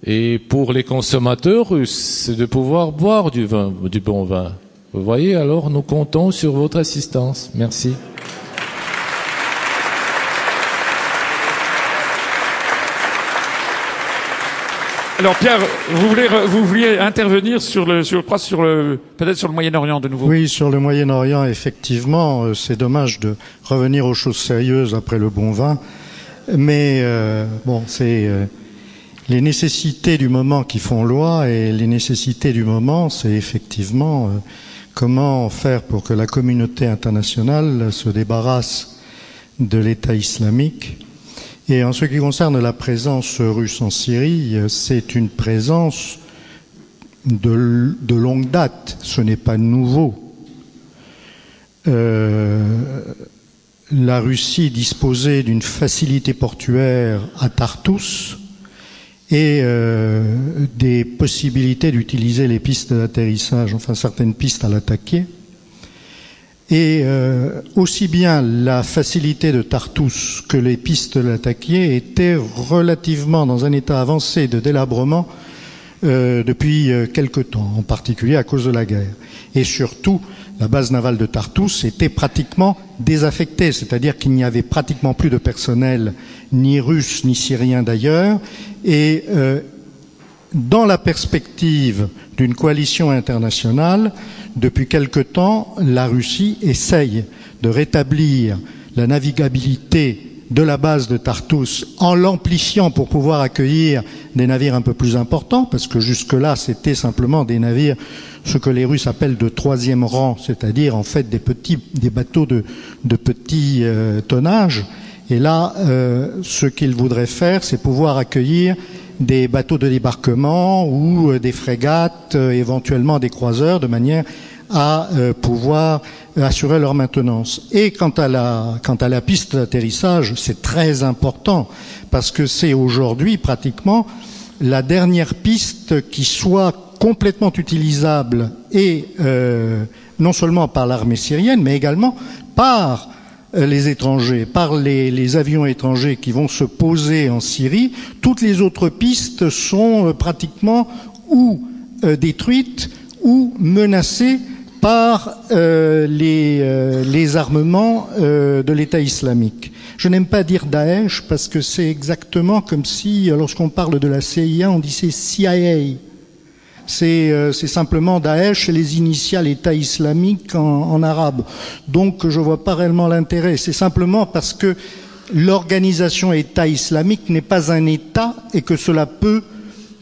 Et pour les consommateurs russes, c'est de pouvoir boire du vin, du bon vin. Vous voyez, alors nous comptons sur votre assistance. Merci. Alors Pierre, vous voulez vous vouliez intervenir sur le sur sur le peut-être sur le Moyen-Orient de nouveau. Oui, sur le Moyen-Orient effectivement, euh, c'est dommage de revenir aux choses sérieuses après le bon vin, mais euh, bon, c'est euh, les nécessités du moment qui font loi et les nécessités du moment, c'est effectivement comment faire pour que la communauté internationale se débarrasse de l'État islamique et en ce qui concerne la présence russe en Syrie, c'est une présence de, longue date, ce n'est pas nouveau. Euh, la Russie disposait d'une facilité portuaire à Tartus et euh, des possibilités d'utiliser les pistes d'atterrissage, enfin certaines pistes à l'attaquer. Et euh, aussi bien la facilité de Tartous que les pistes de l'attaquer étaient relativement dans un état avancé de délabrement euh, depuis euh, quelque temps, en particulier à cause de la guerre. Et surtout, la base navale de Tartous était pratiquement désaffectée, c'est-à-dire qu'il n'y avait pratiquement plus de personnel, ni russe ni syrien d'ailleurs, et euh, dans la perspective d'une coalition internationale, depuis quelque temps, la Russie essaye de rétablir la navigabilité de la base de Tartous en l'amplifiant pour pouvoir accueillir des navires un peu plus importants, parce que jusque-là, c'était simplement des navires, ce que les Russes appellent de troisième rang, c'est-à-dire en fait des petits, des bateaux de, de petit euh, tonnage. Et là, euh, ce qu'ils voudraient faire, c'est pouvoir accueillir des bateaux de débarquement ou euh, des frégates, euh, éventuellement des croiseurs, de manière à euh, pouvoir assurer leur maintenance. Et quant à la, quant à la piste d'atterrissage, c'est très important parce que c'est aujourd'hui pratiquement la dernière piste qui soit complètement utilisable et non seulement par l'armée syrienne, mais également par les étrangers, par les, avions étrangers qui vont se poser en Syrie. Toutes les autres pistes sont euh, pratiquement ou euh, détruites ou menacées par euh, les, euh, armements euh, de l'État islamique. Je n'aime pas dire Daesh parce que c'est exactement comme si, lorsqu'on parle de la CIA, on disait CIA. C'est simplement Daesh et les initiales État islamique en, en arabe. Donc je ne vois pas réellement l'intérêt. C'est simplement parce que l'organisation État islamique n'est pas un État et que cela peut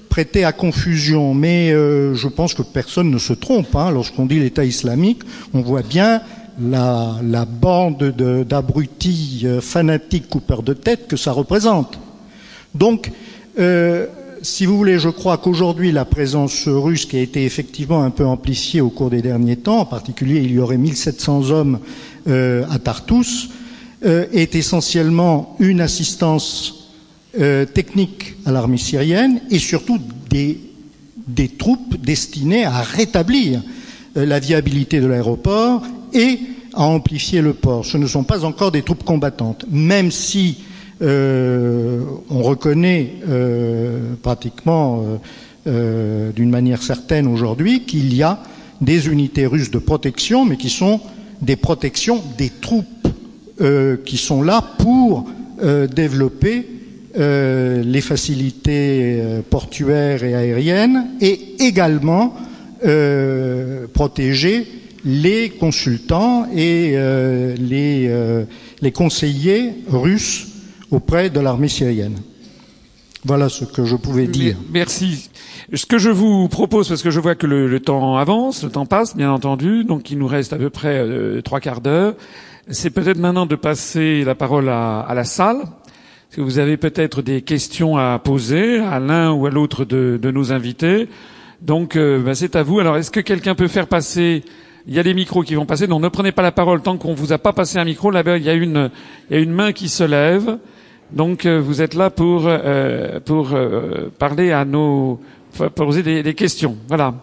prêter à confusion, mais euh, je pense que personne ne se trompe. Hein. Lorsqu'on dit l'État islamique, on voit bien la, la bande d'abrutis euh, fanatiques coupeurs de tête que ça représente. Donc, euh, si vous voulez, je crois qu'aujourd'hui, la présence russe, qui a été effectivement un peu amplifiée au cours des derniers temps, en particulier, il y aurait 1700 hommes euh, à Tartous, euh, est essentiellement une assistance euh, technique à l'armée syrienne et surtout des, troupes destinées à rétablir la viabilité de l'aéroport et à amplifier le port. Ce ne sont pas encore des troupes combattantes, même si euh, on reconnaît euh, pratiquement euh, d'une manière certaine aujourd'hui qu'il y a des unités russes de protection, mais qui sont des protections des troupes qui sont là pour développer les facilités portuaires et aériennes et également protéger les consultants et les, conseillers russes auprès de l'armée syrienne. Voilà ce que je pouvais dire. Merci. Ce que je vous propose, parce que je vois que le, le temps avance, le temps passe, bien entendu, donc il nous reste à peu près euh, trois quarts d'heure, c'est peut-être maintenant de passer la parole à, à la salle. Est-ce que vous avez peut-être des questions à poser à l'un ou à l'autre de, de, nos invités Donc, euh, ben c'est à vous. Alors, est-ce que quelqu'un peut faire passer? Il y a des micros qui vont passer. Donc, ne prenez pas la parole tant qu'on vous a pas passé un micro. Là-bas, il y a une, il y a une main qui se lève. Donc, euh, vous êtes là pour euh, pour euh, parler à nos, pour poser des, des questions. Voilà.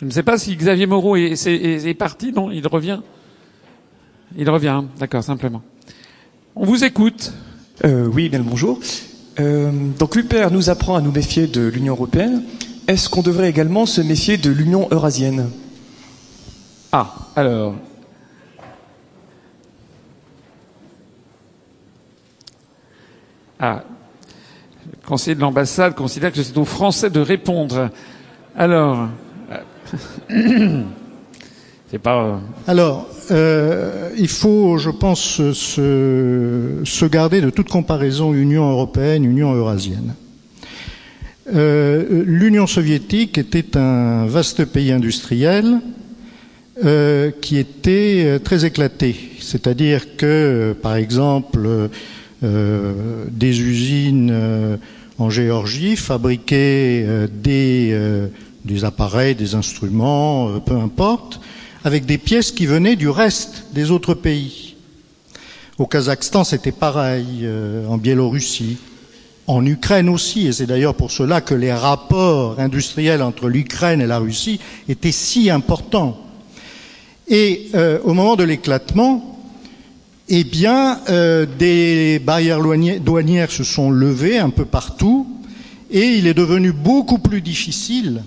Je ne sais pas si Xavier Moreau est, est, est parti. Non, il revient. Il revient, d'accord, simplement. On vous écoute. Euh, oui, bien le bonjour. Donc l'UPR nous apprend à nous méfier de l'Union européenne. Est-ce qu'on devrait également se méfier de l'Union eurasienne? Ah, alors. Ah, le conseiller de l'ambassade considère que c'est aux Français de répondre. Alors. c'est pas. Alors, euh, il faut, je pense, se, se, garder de toute comparaison Union européenne, Union eurasienne. Euh, L'Union soviétique était un vaste pays industriel euh, qui était très éclaté. C'est-à-dire que, par exemple, euh, des usines euh, en Géorgie fabriquaient euh, des, appareils, des instruments, peu importe, avec des pièces qui venaient du reste des autres pays. Au Kazakhstan, c'était pareil, en Biélorussie. en Ukraine aussi, et c'est d'ailleurs pour cela que les rapports industriels entre l'Ukraine et la Russie étaient si importants. Et euh, au moment de l'éclatement, eh bien, euh, des barrières douanières se sont levées un peu partout, et il est devenu beaucoup plus difficile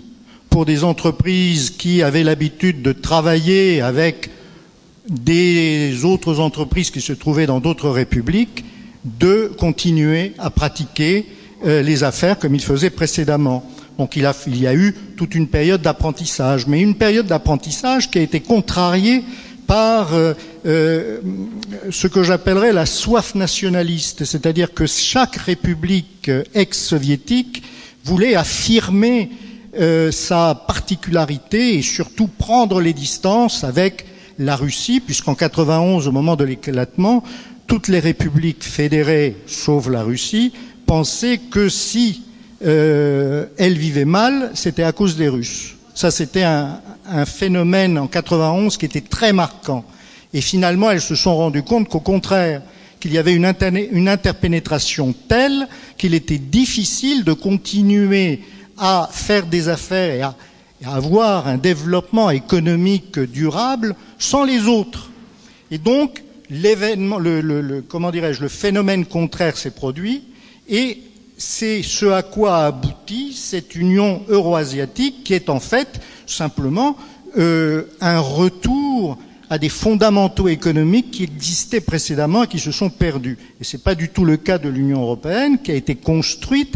pour des entreprises qui avaient l'habitude de travailler avec des autres entreprises qui se trouvaient dans d'autres républiques de continuer à pratiquer euh, les affaires comme il faisait précédemment. Donc il y a eu toute une période d'apprentissage, mais une période d'apprentissage qui a été contrariée par euh, euh, ce que j'appellerais la soif nationaliste, c'est-à-dire que chaque république ex-soviétique voulait affirmer sa particularité et surtout prendre les distances avec la Russie, puisqu'en 91, au moment de l'éclatement, toutes les républiques fédérées, sauf la Russie, pensaient que si euh, elles vivaient mal, c'était à cause des Russes. Ça, c'était un, phénomène en 91 qui était très marquant. Et finalement, elles se sont rendues compte qu'au contraire, qu'il y avait une, interpénétration telle qu'il était difficile de continuer à faire des affaires et à, avoir un développement économique durable sans les autres. Et donc, comment dirais-je, le phénomène contraire s'est produit et c'est ce à quoi aboutit cette union euro-asiatique qui est en fait simplement euh, un retour à des fondamentaux économiques qui existaient précédemment et qui se sont perdus. Et ce n'est pas du tout le cas de l'Union européenne qui a été construite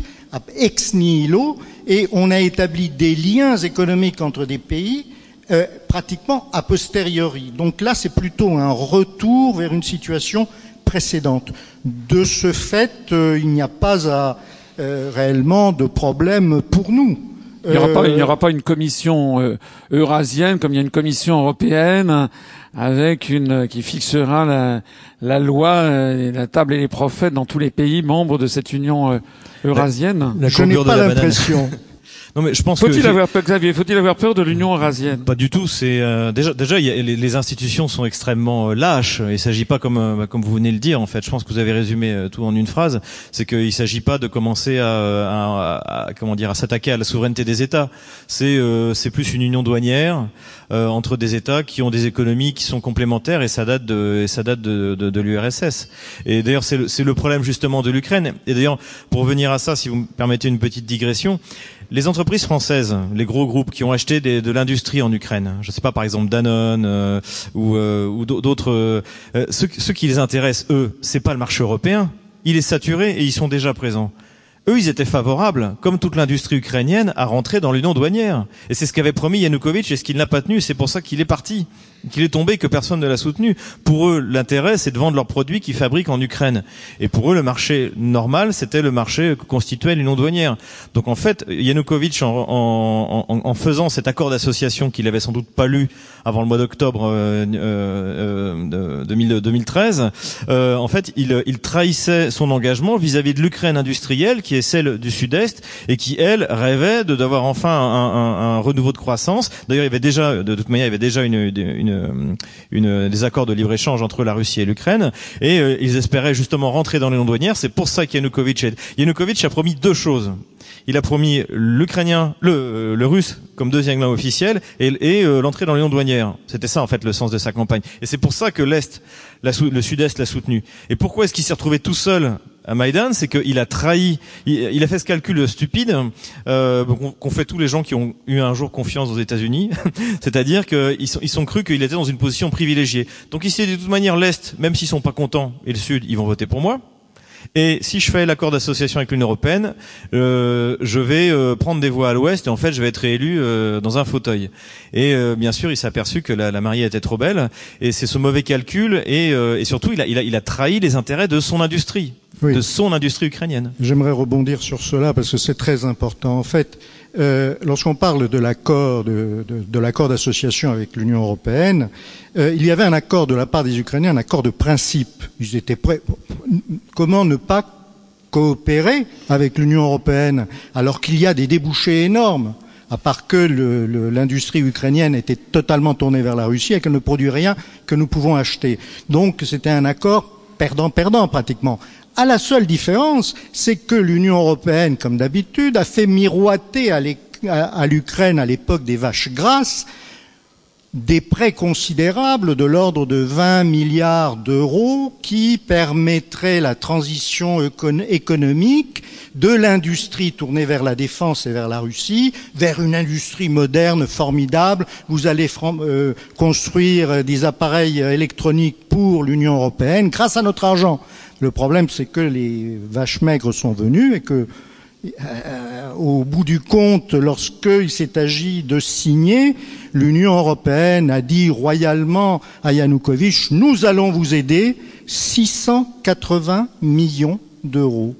ex nihilo et on a établi des liens économiques entre des pays euh, pratiquement a posteriori. Donc là, c'est plutôt un retour vers une situation précédente. De ce fait, euh, il n'y a pas à, réellement de problème pour nous. Il n'y aura, pas, il n'y aura pas une commission eurasienne comme il y a une commission européenne avec une qui fixera la, la loi, la table et les prophètes dans tous les pays membres de cette union eurasienne. La, Je n'ai pas l'impression. Non mais je pense faut-il avoir peur, Xavier Faut-il avoir peur de l'Union eurasienne? Pas du tout. C'est euh, déjà déjà y a, les, les, institutions sont extrêmement euh, lâches. Il s'agit pas comme euh, bah, comme vous venez de le dire en fait. Je pense que vous avez résumé tout en une phrase. C'est qu'il s'agit pas de commencer à, à, à comment dire à s'attaquer à la souveraineté des États. C'est c'est plus une union douanière entre des États qui ont des économies qui sont complémentaires et ça date de et ça date de de, de l'URSS. Et d'ailleurs c'est le, c'est le problème justement de l'Ukraine. Et d'ailleurs pour revenir à ça, si vous me permettez une petite digression. Les entreprises françaises, les gros groupes qui ont acheté de l'industrie en Ukraine, je ne sais pas par exemple Danone euh, ou, euh, d'autres, euh, ceux, qui les intéressent eux, c'est pas le marché européen. Il est saturé et ils sont déjà présents. Eux, ils étaient favorables, comme toute l'industrie ukrainienne, à rentrer dans l'union douanière. Et c'est ce qu'avait promis Yanukovych et ce qu'il n'a pas tenu. C'est pour ça qu'il est parti qu'il est tombé que personne ne l'a soutenu. Pour eux, l'intérêt, c'est de vendre leurs produits qu'ils fabriquent en Ukraine. Et pour eux, le marché normal, c'était le marché que constituait l'union douanière. Donc en fait, Yanukovych, en, en, en, en faisant cet accord d'association qu'il avait sans doute pas lu avant le mois d'octobre euh, euh, 2013, euh, en fait, il, il, trahissait son engagement vis-à-vis de l'Ukraine industrielle, qui est celle du Sud-Est, et qui, elle, rêvait d'avoir enfin un, un, un, renouveau de croissance. D'ailleurs, il y avait déjà, de toute manière, il y avait déjà une, une euh, des accords de libre-échange entre la Russie et l'Ukraine, et euh, ils espéraient justement rentrer dans les non. C'est pour ça qu'Yanukovych Yanukovych a promis deux choses. Il a promis l'ukrainien, le, euh, russe comme deuxième langue officielle et, l'entrée dans l'union douanière. C'était ça en fait le sens de sa campagne. Et c'est pour ça que l'Est, le Sud-Est l'a soutenu. Et pourquoi est-ce qu'il s'est retrouvé tout seul à Maïdan, c'est qu'il a trahi, il, a fait ce calcul stupide euh, qu'ont fait tous les gens qui ont eu un jour confiance aux États-Unis, c'est-à-dire qu'ils sont, ils sont cru qu'il était dans une position privilégiée. Donc dit de toute manière l'Est, même s'ils sont pas contents, et le Sud, ils vont voter pour moi. Et si je fais l'accord d'association avec l'Union européenne, euh, je vais euh, prendre des voix à l'Ouest et en fait je vais être réélu euh, dans un fauteuil. Et euh, bien sûr, il s'est aperçu que la, la, mariée était trop belle et c'est ce mauvais calcul et, euh, et surtout il a, il, a, il a trahi les intérêts de son industrie de son industrie ukrainienne. J'aimerais rebondir sur cela parce que c'est très important. En fait, euh, lorsqu'on parle de l'accord de, de, de l'accord d'association avec l'Union européenne, euh, il y avait un accord de la part des Ukrainiens, un accord de principe. Ils étaient prêts. Comment ne pas coopérer avec l'Union européenne alors qu'il y a des débouchés énormes? À part que l'industrie ukrainienne était totalement tournée vers la Russie et qu'elle ne produit rien que nous pouvons acheter. Donc c'était un accord perdant-perdant pratiquement À la seule différence, c'est que l'Union européenne, comme d'habitude, a fait miroiter à l'Ukraine à l'époque des vaches grasses des prêts considérables de l'ordre de 20 milliards d'euros qui permettraient la transition économique de l'industrie tournée vers la défense et vers la Russie, vers une industrie moderne, formidable. Vous allez euh, construire des appareils électroniques pour l'Union européenne grâce à notre argent. Le problème, c'est que les vaches maigres sont venues et que euh, au bout du compte, lorsqu'il s'est agi de signer, l'Union européenne a dit royalement à Yanukovych, nous allons vous aider 680 millions d'euros.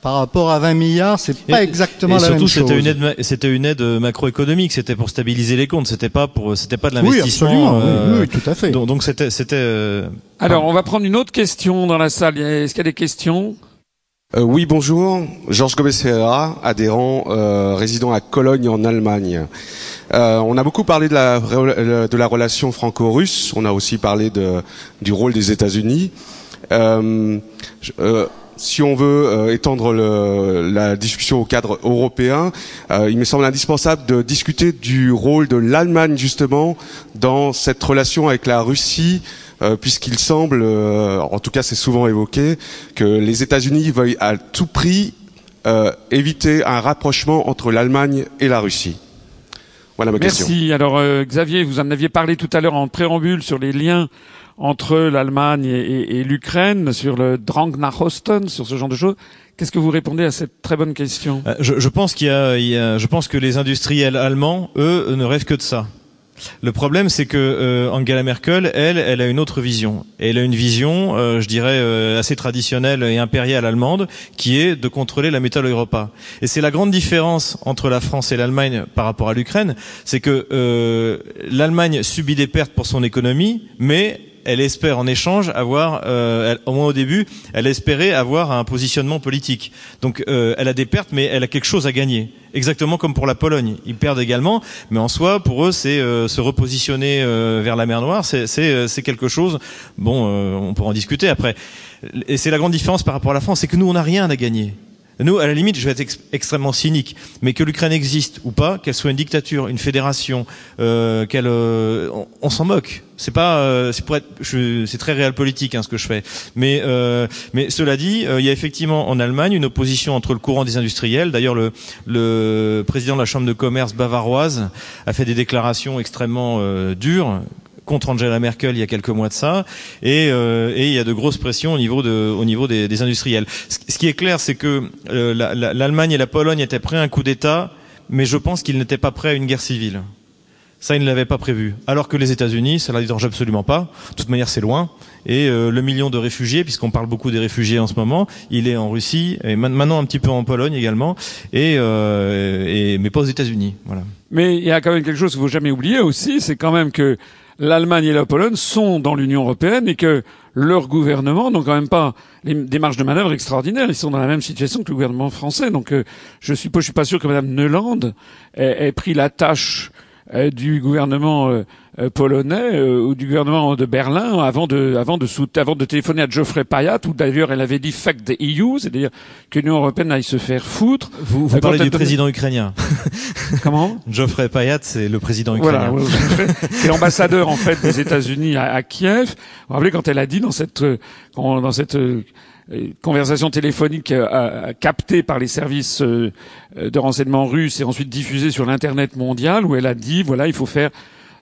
Par rapport à 20 milliards, c'est pas exactement la même chose. Surtout, c'était une aide, macroéconomique. C'était pour stabiliser les comptes. C'était pas pour, c'était pas de l'investissement. Oui, absolument. oui, euh, tout à fait. Donc, c'était, c'était. Euh, Alors, on va prendre une autre question dans la salle. Est-ce qu'il y a des questions? Euh, oui, bonjour. Georges Gomez Ferreira, adhérent, euh, résident à Cologne en Allemagne. Euh, on a beaucoup parlé de la, de la relation franco-russe. On a aussi parlé de, du rôle des États-Unis. Si on veut étendre le, la discussion au cadre européen, il me semble indispensable de discuter du rôle de l'Allemagne justement dans cette relation avec la Russie euh, puisqu'il semble, euh, en tout cas c'est souvent évoqué, que les États-Unis veuillent à tout prix euh, éviter un rapprochement entre l'Allemagne et la Russie. Voilà ma question. Merci. Alors Xavier, vous en aviez parlé tout à l'heure en préambule sur les liens entre l'Allemagne et, l'Ukraine, sur le Drang nach Osten, sur ce genre de choses. Qu'est-ce que vous répondez à cette très bonne question? Je, je, pense qu'il y, y a, je pense que les industriels allemands, eux, ne rêvent que de ça. Le problème, c'est que euh, Angela Merkel, elle, elle a une autre vision. Elle a une vision, euh, je dirais, euh, assez traditionnelle et impériale allemande, qui est de contrôler la métal Europa. Et c'est la grande différence entre la France et l'Allemagne par rapport à l'Ukraine, c'est que l'Allemagne subit des pertes pour son économie, mais elle espère en échange avoir, euh, au moins au début, elle espérait avoir un positionnement politique. Donc euh, elle a des pertes, mais elle a quelque chose à gagner. Exactement comme pour la Pologne, ils perdent également, mais en soi, pour eux, c'est euh, se repositionner vers la mer Noire, c'est quelque chose. Bon, on pourra en discuter après. Et c'est la grande différence par rapport à la France, c'est que nous, on n'a rien à gagner. Nous, à la limite, je vais être extrêmement cynique, mais que l'Ukraine existe ou pas, qu'elle soit une dictature, une fédération, euh, qu'elle, euh, on, s'en moque. C'est pas, euh, c'est pour être, c'est très réel politique hein, ce que je fais. Mais, mais cela dit, il y a effectivement en Allemagne une opposition entre le courant des industriels. D'ailleurs, le, le président de la chambre de commerce bavaroise a fait des déclarations extrêmement dures contre Angela Merkel il y a quelques mois de ça, et, euh, et il y a de grosses pressions au niveau, de, au niveau des, des industriels. Ce, qui est clair, c'est que euh, l'Allemagne et la Pologne étaient prêts à un coup d'État, mais je pense qu'ils n'étaient pas prêts à une guerre civile. Ça, ils ne l'avaient pas prévu. Alors que les États-Unis, ça ne dérange absolument pas. De toute manière, c'est loin. Et euh, le million de réfugiés, puisqu'on parle beaucoup des réfugiés en ce moment, il est en Russie et maintenant un petit peu en Pologne également, et, euh, et mais pas aux États-Unis. Voilà. Mais il y a quand même quelque chose qu'il faut jamais oublier aussi, c'est quand même que l'Allemagne et la Pologne sont dans l'Union européenne et que leur gouvernement n'ont quand même pas des marges de manœuvre extraordinaires. Ils sont dans la même situation que le gouvernement français. Donc euh, je suppose, je suis pas sûr que Mme Neuland ait, ait pris la tâche du gouvernement euh, euh, polonais ou du gouvernement de Berlin avant de avant de avant de téléphoner à Geoffrey Payat où d'ailleurs elle avait dit fuck the EU, c'est-à-dire que l'Union européenne aille se faire foutre. Vous, vous parlez du président ukrainien. Comment? Geoffrey Payat, c'est le président ukrainien. Voilà, c'est l'ambassadeur en fait des États-Unis à, à, Kiev. Vous vous rappelez quand elle a dit dans cette dans cette conversation téléphonique euh, captée par les services euh, de renseignement russes et ensuite diffusée sur l'internet mondial où elle a dit voilà il faut faire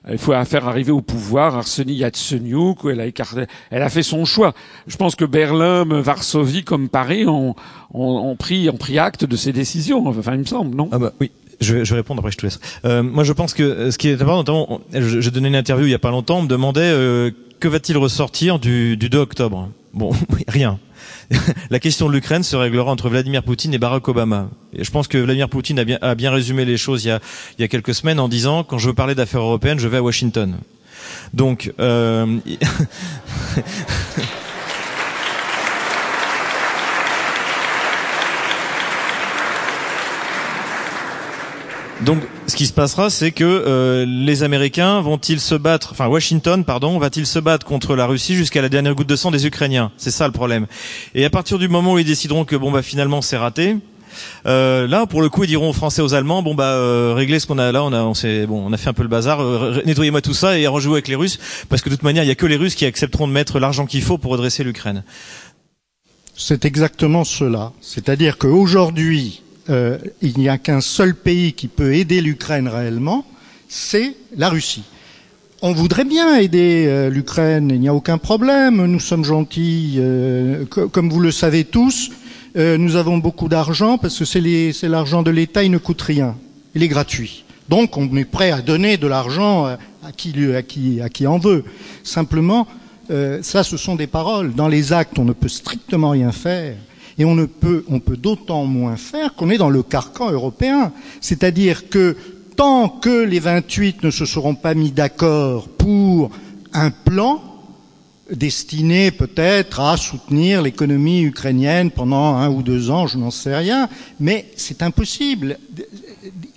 il faut faire arriver au pouvoir Arseny Yatsenyuk, où elle a écarté, elle a fait son choix. Je pense que Berlin, Varsovie, comme Paris, ont, ont, pris, ont pris acte de ces décisions. Enfin, il me semble, non? Ah bah oui. Je vais, je vais répondre après, je te laisse. Euh, moi, je pense que ce qui est important, notamment, j'ai donné une interview il y a pas longtemps, on me demandait que va-t-il ressortir du, du 2 octobre? Bon, rien. la question de l'Ukraine se réglera entre Vladimir Poutine et Barack Obama. Et je pense que Vladimir Poutine a bien, résumé les choses il y, a, il y a quelques semaines en disant quand je veux parler d'affaires européennes, je vais à Washington. Donc euh, Donc, ce qui se passera, c'est que euh, les Américains vont-ils se battre, enfin Washington, pardon, va-t-il se battre contre la Russie jusqu'à la dernière goutte de sang des Ukrainiens? C'est ça le problème. Et à partir du moment où ils décideront que bon bah finalement c'est raté, euh, là, pour le coup, ils diront aux Français, aux Allemands, bon bah euh, réglez ce qu'on a là, on a, on s'est, bon, on a fait un peu le bazar, euh, nettoyez-moi tout ça et arrangez-vous avec les Russes, parce que de toute manière, il y a que les Russes qui accepteront de mettre l'argent qu'il faut pour redresser l'Ukraine. C'est exactement cela. C'est-à-dire qu'aujourd'hui, euh, il n'y a qu'un seul pays qui peut aider l'Ukraine réellement, c'est la Russie. On voudrait bien aider euh, l'Ukraine, il n'y a aucun problème, nous sommes gentils, euh, co- comme vous le savez tous, nous avons beaucoup d'argent parce que c'est l'argent de l'État, il ne coûte rien, il est gratuit. Donc on est prêt à donner de l'argent à, qui, à, qui, en veut. Simplement, ça ce sont des paroles. Dans les actes, on ne peut strictement rien faire. Et on ne peut, on peut d'autant moins faire qu'on est dans le carcan européen. C'est-à-dire que tant que les 28 ne se seront pas mis d'accord pour un plan destiné peut-être à soutenir l'économie ukrainienne pendant un ou deux ans, je n'en sais rien, mais c'est impossible.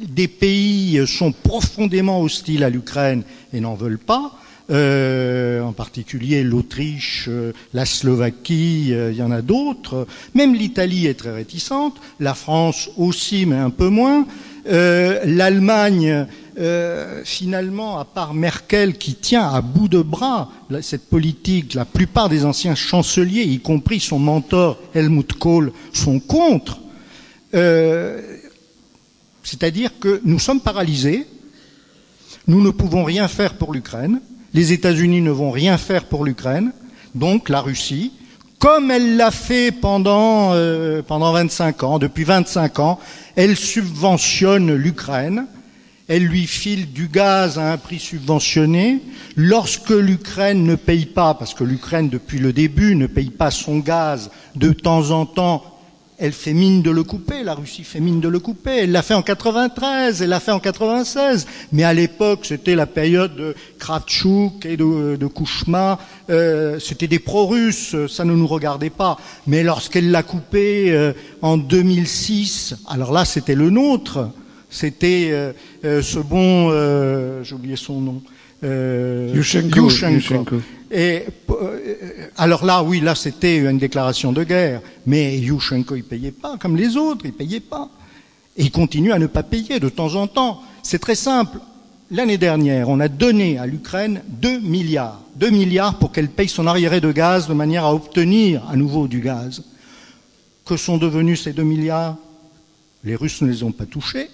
Des pays sont profondément hostiles à l'Ukraine et n'en veulent pas. Euh, en particulier l'Autriche, euh, la Slovaquie, euh, il y en a d'autres. Même l'Italie est très réticente, la France aussi, mais un peu moins. Euh, L'Allemagne, euh, finalement, à part Merkel qui tient à bout de bras cette politique, la plupart des anciens chanceliers, y compris son mentor Helmut Kohl, sont contre. C'est-à-dire que nous sommes paralysés, nous ne pouvons rien faire pour l'Ukraine, les États-Unis ne vont rien faire pour l'Ukraine, donc la Russie, comme elle l'a fait pendant, euh, pendant 25 ans, depuis 25 ans, elle subventionne l'Ukraine, elle lui file du gaz à un prix subventionné. Lorsque l'Ukraine ne paye pas, parce que l'Ukraine depuis le début ne paye pas son gaz, de temps en temps, elle fait mine de le couper, la Russie fait mine de le couper, elle l'a fait en 93, elle l'a fait en 96, mais à l'époque c'était la période de Kravchuk et de, de Kouchma, euh, c'était des pro-russes, ça ne nous regardait pas, mais lorsqu'elle l'a coupé euh, en 2006, alors là c'était le nôtre, c'était euh, euh, ce bon, euh, j'ai oublié son nom, euh, Yushchenko, Yushchenko. Et euh, alors là, oui, là c'était une déclaration de guerre, mais Yushchenko il payait pas comme les autres, il payait pas, et il continue à ne pas payer de temps en temps. C'est très simple. L'année dernière, on a donné à l'Ukraine 2 milliards, 2 milliards pour qu'elle paye son arriéré de gaz de manière à obtenir à nouveau du gaz. Que sont devenus ces 2 milliards? Les Russes ne les ont pas touchés.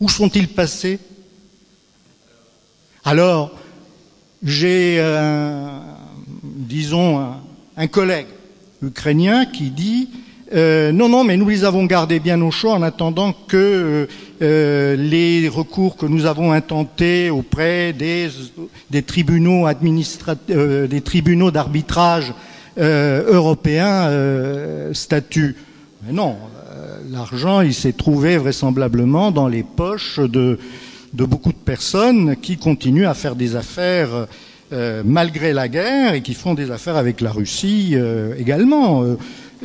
Où sont-ils passés? Alors, j'ai, euh, disons, un, un collègue ukrainien qui dit euh, non, non, mais nous les avons gardés bien au chaud en attendant que euh, les recours que nous avons intentés auprès des, tribunaux administra- euh, des tribunaux d'arbitrage européens statuent. Mais non, l'argent, il s'est trouvé vraisemblablement dans les poches de, de beaucoup de personnes qui continuent à faire des affaires euh, malgré la guerre et qui font des affaires avec la Russie euh, également. Euh,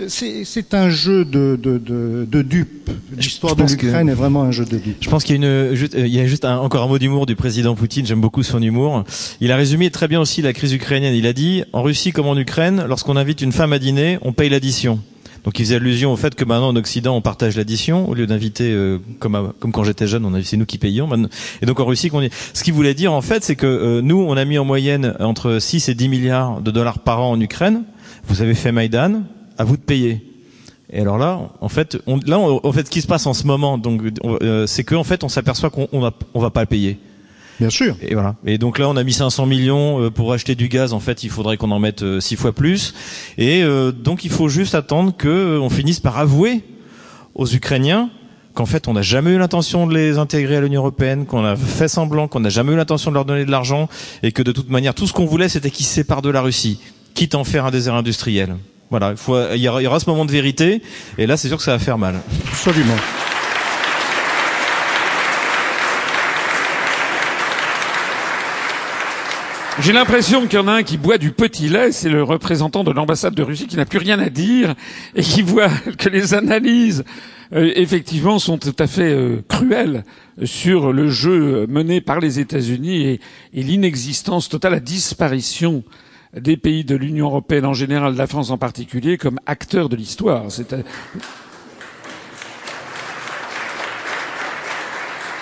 c'est un jeu de, de, de, de dupes. L'histoire de l'Ukraine est vraiment un jeu de dupes. Je pense qu'il y a une, juste, euh, il y a juste un- encore un mot d'humour du président Poutine. J'aime beaucoup son humour. Il a résumé très bien aussi la crise ukrainienne. Il a dit, en Russie comme en Ukraine, lorsqu'on invite une femme à dîner, on paye l'addition. Donc il faisait allusion au fait que maintenant en Occident on partage l'addition au lieu d'inviter euh, comme comme quand j'étais jeune, on c'est nous qui payions. Maintenant- Et donc en Russie, qu'on ce qu'il voulait dire en fait, c'est que euh, nous on a mis en moyenne entre 6 et 10 milliards de dollars par an en Ukraine. Vous avez fait Maïdan, à vous de payer. Et alors là, en fait, on, là, on- en fait, ce qui se passe en ce moment, donc, on- euh, c'est que en fait, on s'aperçoit qu'on on va, on va pas le payer. Bien sûr. Et voilà. Et donc là, on a mis 500 millions euh, pour acheter du gaz. En fait, il faudrait qu'on en mette euh, six fois plus. Et euh, donc, il faut juste attendre que on finisse par avouer aux Ukrainiens qu'en fait, on n'a jamais eu l'intention de les intégrer à l'Union européenne, qu'on a fait semblant, qu'on n'a jamais eu l'intention de leur donner de l'argent, et que de toute manière, tout ce qu'on voulait, c'était qu'ils se séparent de la Russie, quitte à en faire un désert industriel. Voilà, il, faut, il, y aura, il y aura ce moment de vérité, et là, c'est sûr que ça va faire mal. Absolument. J'ai l'impression qu'il y en a un qui boit du petit lait, c'est le représentant de l'ambassade de Russie qui n'a plus rien à dire et qui voit que les analyses euh, effectivement sont tout à fait euh, cruelles sur le jeu mené par les États-Unis et, et l'inexistence totale, la disparition des pays de l'Union européenne en général, de la France en particulier, comme acteurs de l'histoire. C'est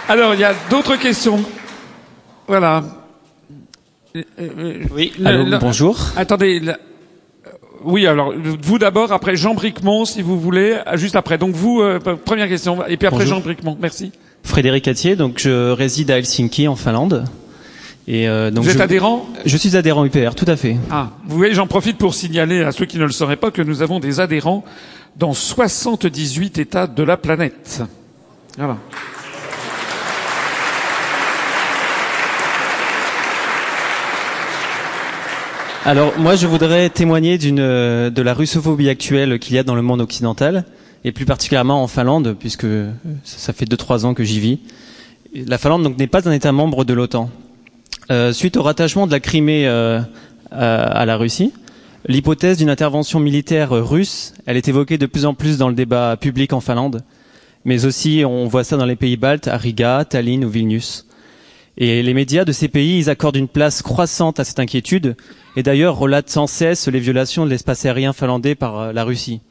Alors, il y a d'autres questions. Voilà. Oui, allô, bonjour. Attendez. oui, alors vous d'abord, après Jean Bricmont, si vous voulez, juste après. Donc vous, euh, première question, et puis après Bonjour. Jean Bricmont. Merci. Frédéric Attier, donc je réside à Helsinki en Finlande. Et euh, donc Vous êtes je, adhérent? Je suis adhérent UPR, tout à fait. Ah, vous voyez, j'en profite pour signaler à ceux qui ne le sauraient pas que nous avons des adhérents dans 78 États de la planète. Voilà. Alors moi je voudrais témoigner d'une euh, de la russophobie actuelle qu'il y a dans le monde occidental et plus particulièrement en Finlande puisque euh, ça fait deux trois ans que j'y vis. La Finlande donc n'est pas un État membre de l'OTAN. Euh, suite au rattachement de la Crimée euh, à, à la Russie, l'hypothèse d'une intervention militaire russe, elle est évoquée de plus en plus dans le débat public en Finlande, mais aussi on voit ça dans les pays baltes, à Riga, Tallinn ou Vilnius. Et les médias de ces pays, ils accordent une place croissante à cette inquiétude, et d'ailleurs relatent sans cesse les violations de l'espace aérien finlandais par euh, la Russie.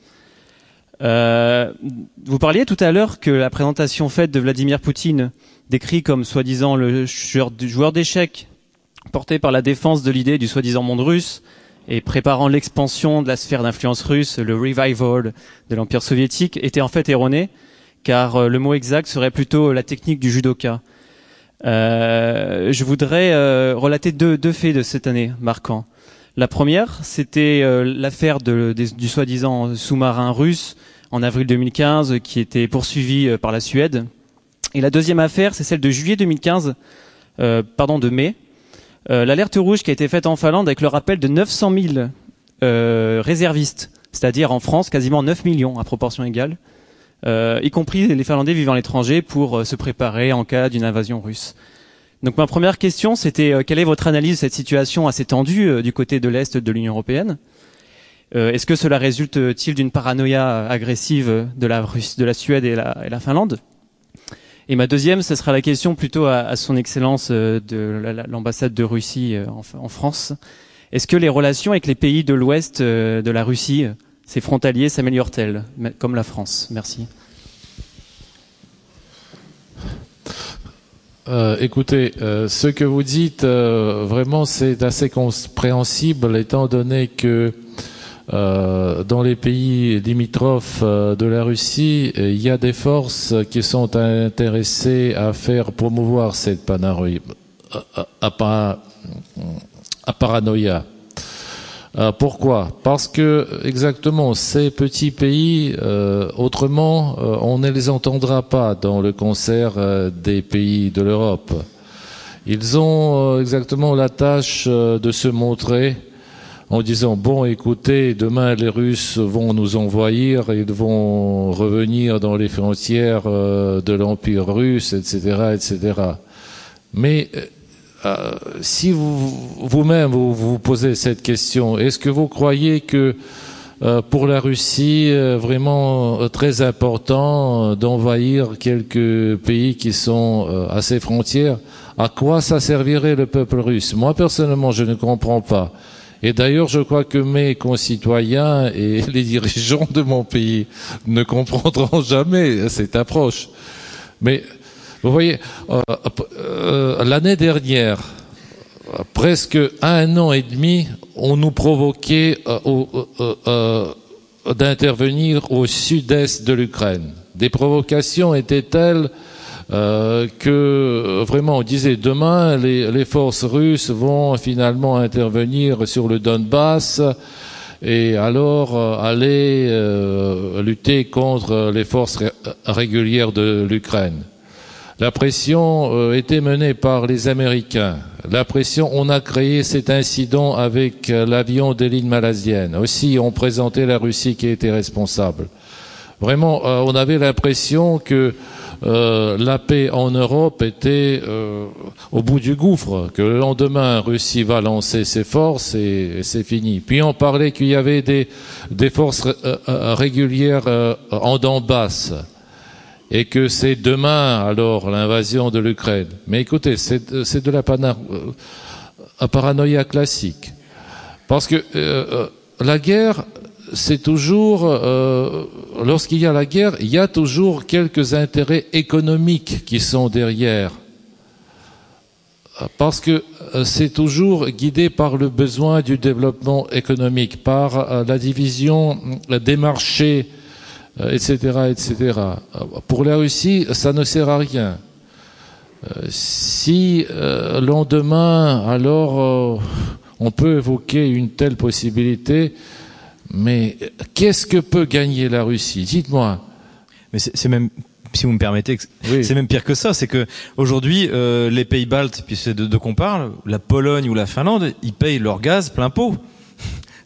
Euh, vous parliez tout à l'heure que la présentation faite de Vladimir Poutine, décrit comme soi-disant le joueur d'échecs, porté par la défense de l'idée du soi-disant monde russe, et préparant l'expansion de la sphère d'influence russe, le revival de l'Empire soviétique, était en fait erroné, car euh, le mot exact serait plutôt la technique du judoka. Euh, je voudrais euh, relater deux, deux faits de cette année marquants. La première, c'était euh, l'affaire du soi-disant sous-marin russe en avril 2015 qui était poursuivi euh, par la Suède. Et la deuxième affaire, c'est celle de juillet 2015, euh, pardon, de mai. Euh, L'alerte rouge qui a été faite en Finlande avec le rappel de 900 000 euh, réservistes, c'est-à-dire en France quasiment 9 millions à proportion égale, euh, y compris les Finlandais vivant à l'étranger pour euh, se préparer en cas d'une invasion russe. Donc ma première question, c'était euh, quelle est votre analyse de cette situation assez tendue euh, du côté de l'Est de l'Union européenne? Euh, Est-ce que cela résulte-t-il d'une paranoïa agressive de la, Russe, de la Suède et la, la Finlande? Et ma deuxième, ce sera la question plutôt à, son excellence de la- la- l'ambassade de Russie en, en France. Est-ce que les relations avec les pays de l'Ouest de la Russie, ces frontaliers, s'améliorent-elles, comme la France? Merci. Euh, écoutez, euh, ce que vous dites, euh, vraiment, c'est assez compréhensible étant donné que dans les pays limitrophes de la Russie, il y a des forces qui sont intéressées à faire promouvoir cette paranoïa. Euh, pourquoi? Parce que exactement ces petits pays, euh, autrement, euh, on ne les entendra pas dans le concert euh, des pays de l'Europe. Ils ont exactement la tâche de se montrer en disant bon, écoutez, demain les Russes vont nous envahir, ils vont revenir dans les frontières de l'Empire russe, etc., etc. Mais euh, si vous vous-même vous vous posez cette question, est-ce que vous croyez que euh, pour la Russie, euh, vraiment euh, très important euh, d'envahir quelques pays qui sont à ses frontières, à quoi ça servirait le peuple russe? Moi personnellement, je ne comprends pas. Et d'ailleurs, je crois que mes concitoyens et les dirigeants de mon pays ne comprendront jamais cette approche. Mais vous voyez, euh, euh, l'année dernière, presque un an et demi, on nous provoquait euh, d'intervenir au sud-est de l'Ukraine. Des provocations étaient telles que vraiment on disait demain les, forces russes vont finalement intervenir sur le Donbass et alors aller lutter contre les forces ré- régulières de l'Ukraine. La pression euh, était menée par les Américains. La pression, on a créé cet incident avec euh, l'avion des lignes malaisiennes. Aussi, on présentait la Russie qui était responsable. Vraiment, euh, on avait l'impression que la paix en Europe était au bout du gouffre, que le lendemain, Russie va lancer ses forces et, c'est fini. Puis on parlait qu'il y avait des, des forces régulières en Donbass et que c'est demain alors l'invasion de l'Ukraine. Mais écoutez, c'est c'est de la euh, paranoïa classique. Parce que euh, euh, la guerre, c'est toujours, euh, lorsqu'il y a la guerre, il y a toujours quelques intérêts économiques qui sont derrière. Parce que euh, c'est toujours guidé par le besoin du développement économique, par euh, la division euh, des marchés, euh, etc., etc. Euh, Pour la Russie, ça ne sert à rien. Euh, si euh, lendemain, alors, euh, on peut évoquer une telle possibilité, mais qu'est-ce que peut gagner la Russie? Dites-moi. Mais c'est même, si vous me permettez, c'est même pire que ça. C'est que aujourd'hui, euh, les pays baltes, puis c'est de, de qu'on parle, la Pologne ou la Finlande, ils payent leur gaz plein pot.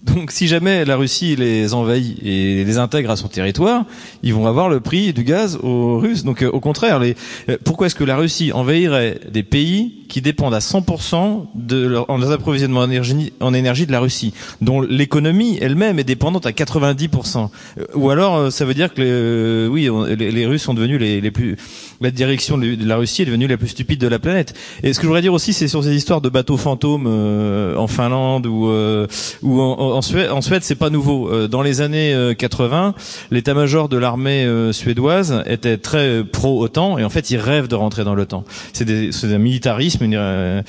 Donc, si jamais la Russie les envahit et les intègre à son territoire, ils vont avoir le prix du gaz aux Russes. Donc, euh, au contraire, les, euh, pourquoi est-ce que la Russie envahirait des pays qui dépendent à 100% de leur, en approvisionnement en énergie, de la Russie, dont l'économie elle-même est dépendante à 90%. Euh, Ou alors, ça veut dire que les, oui, les, Russes sont devenus les, plus, la direction de la Russie est devenue la plus stupide de la planète. Et ce que je voudrais dire aussi, c'est sur ces histoires de bateaux fantômes euh, en Finlande ou euh, ou en Suède. En Suède, c'est pas nouveau. Euh, Dans les années euh, 80, l'état-major de l'armée euh, suédoise était très pro-OTAN et en fait, ils rêvent de rentrer dans l'OTAN. C'est un militarisme, une, euh,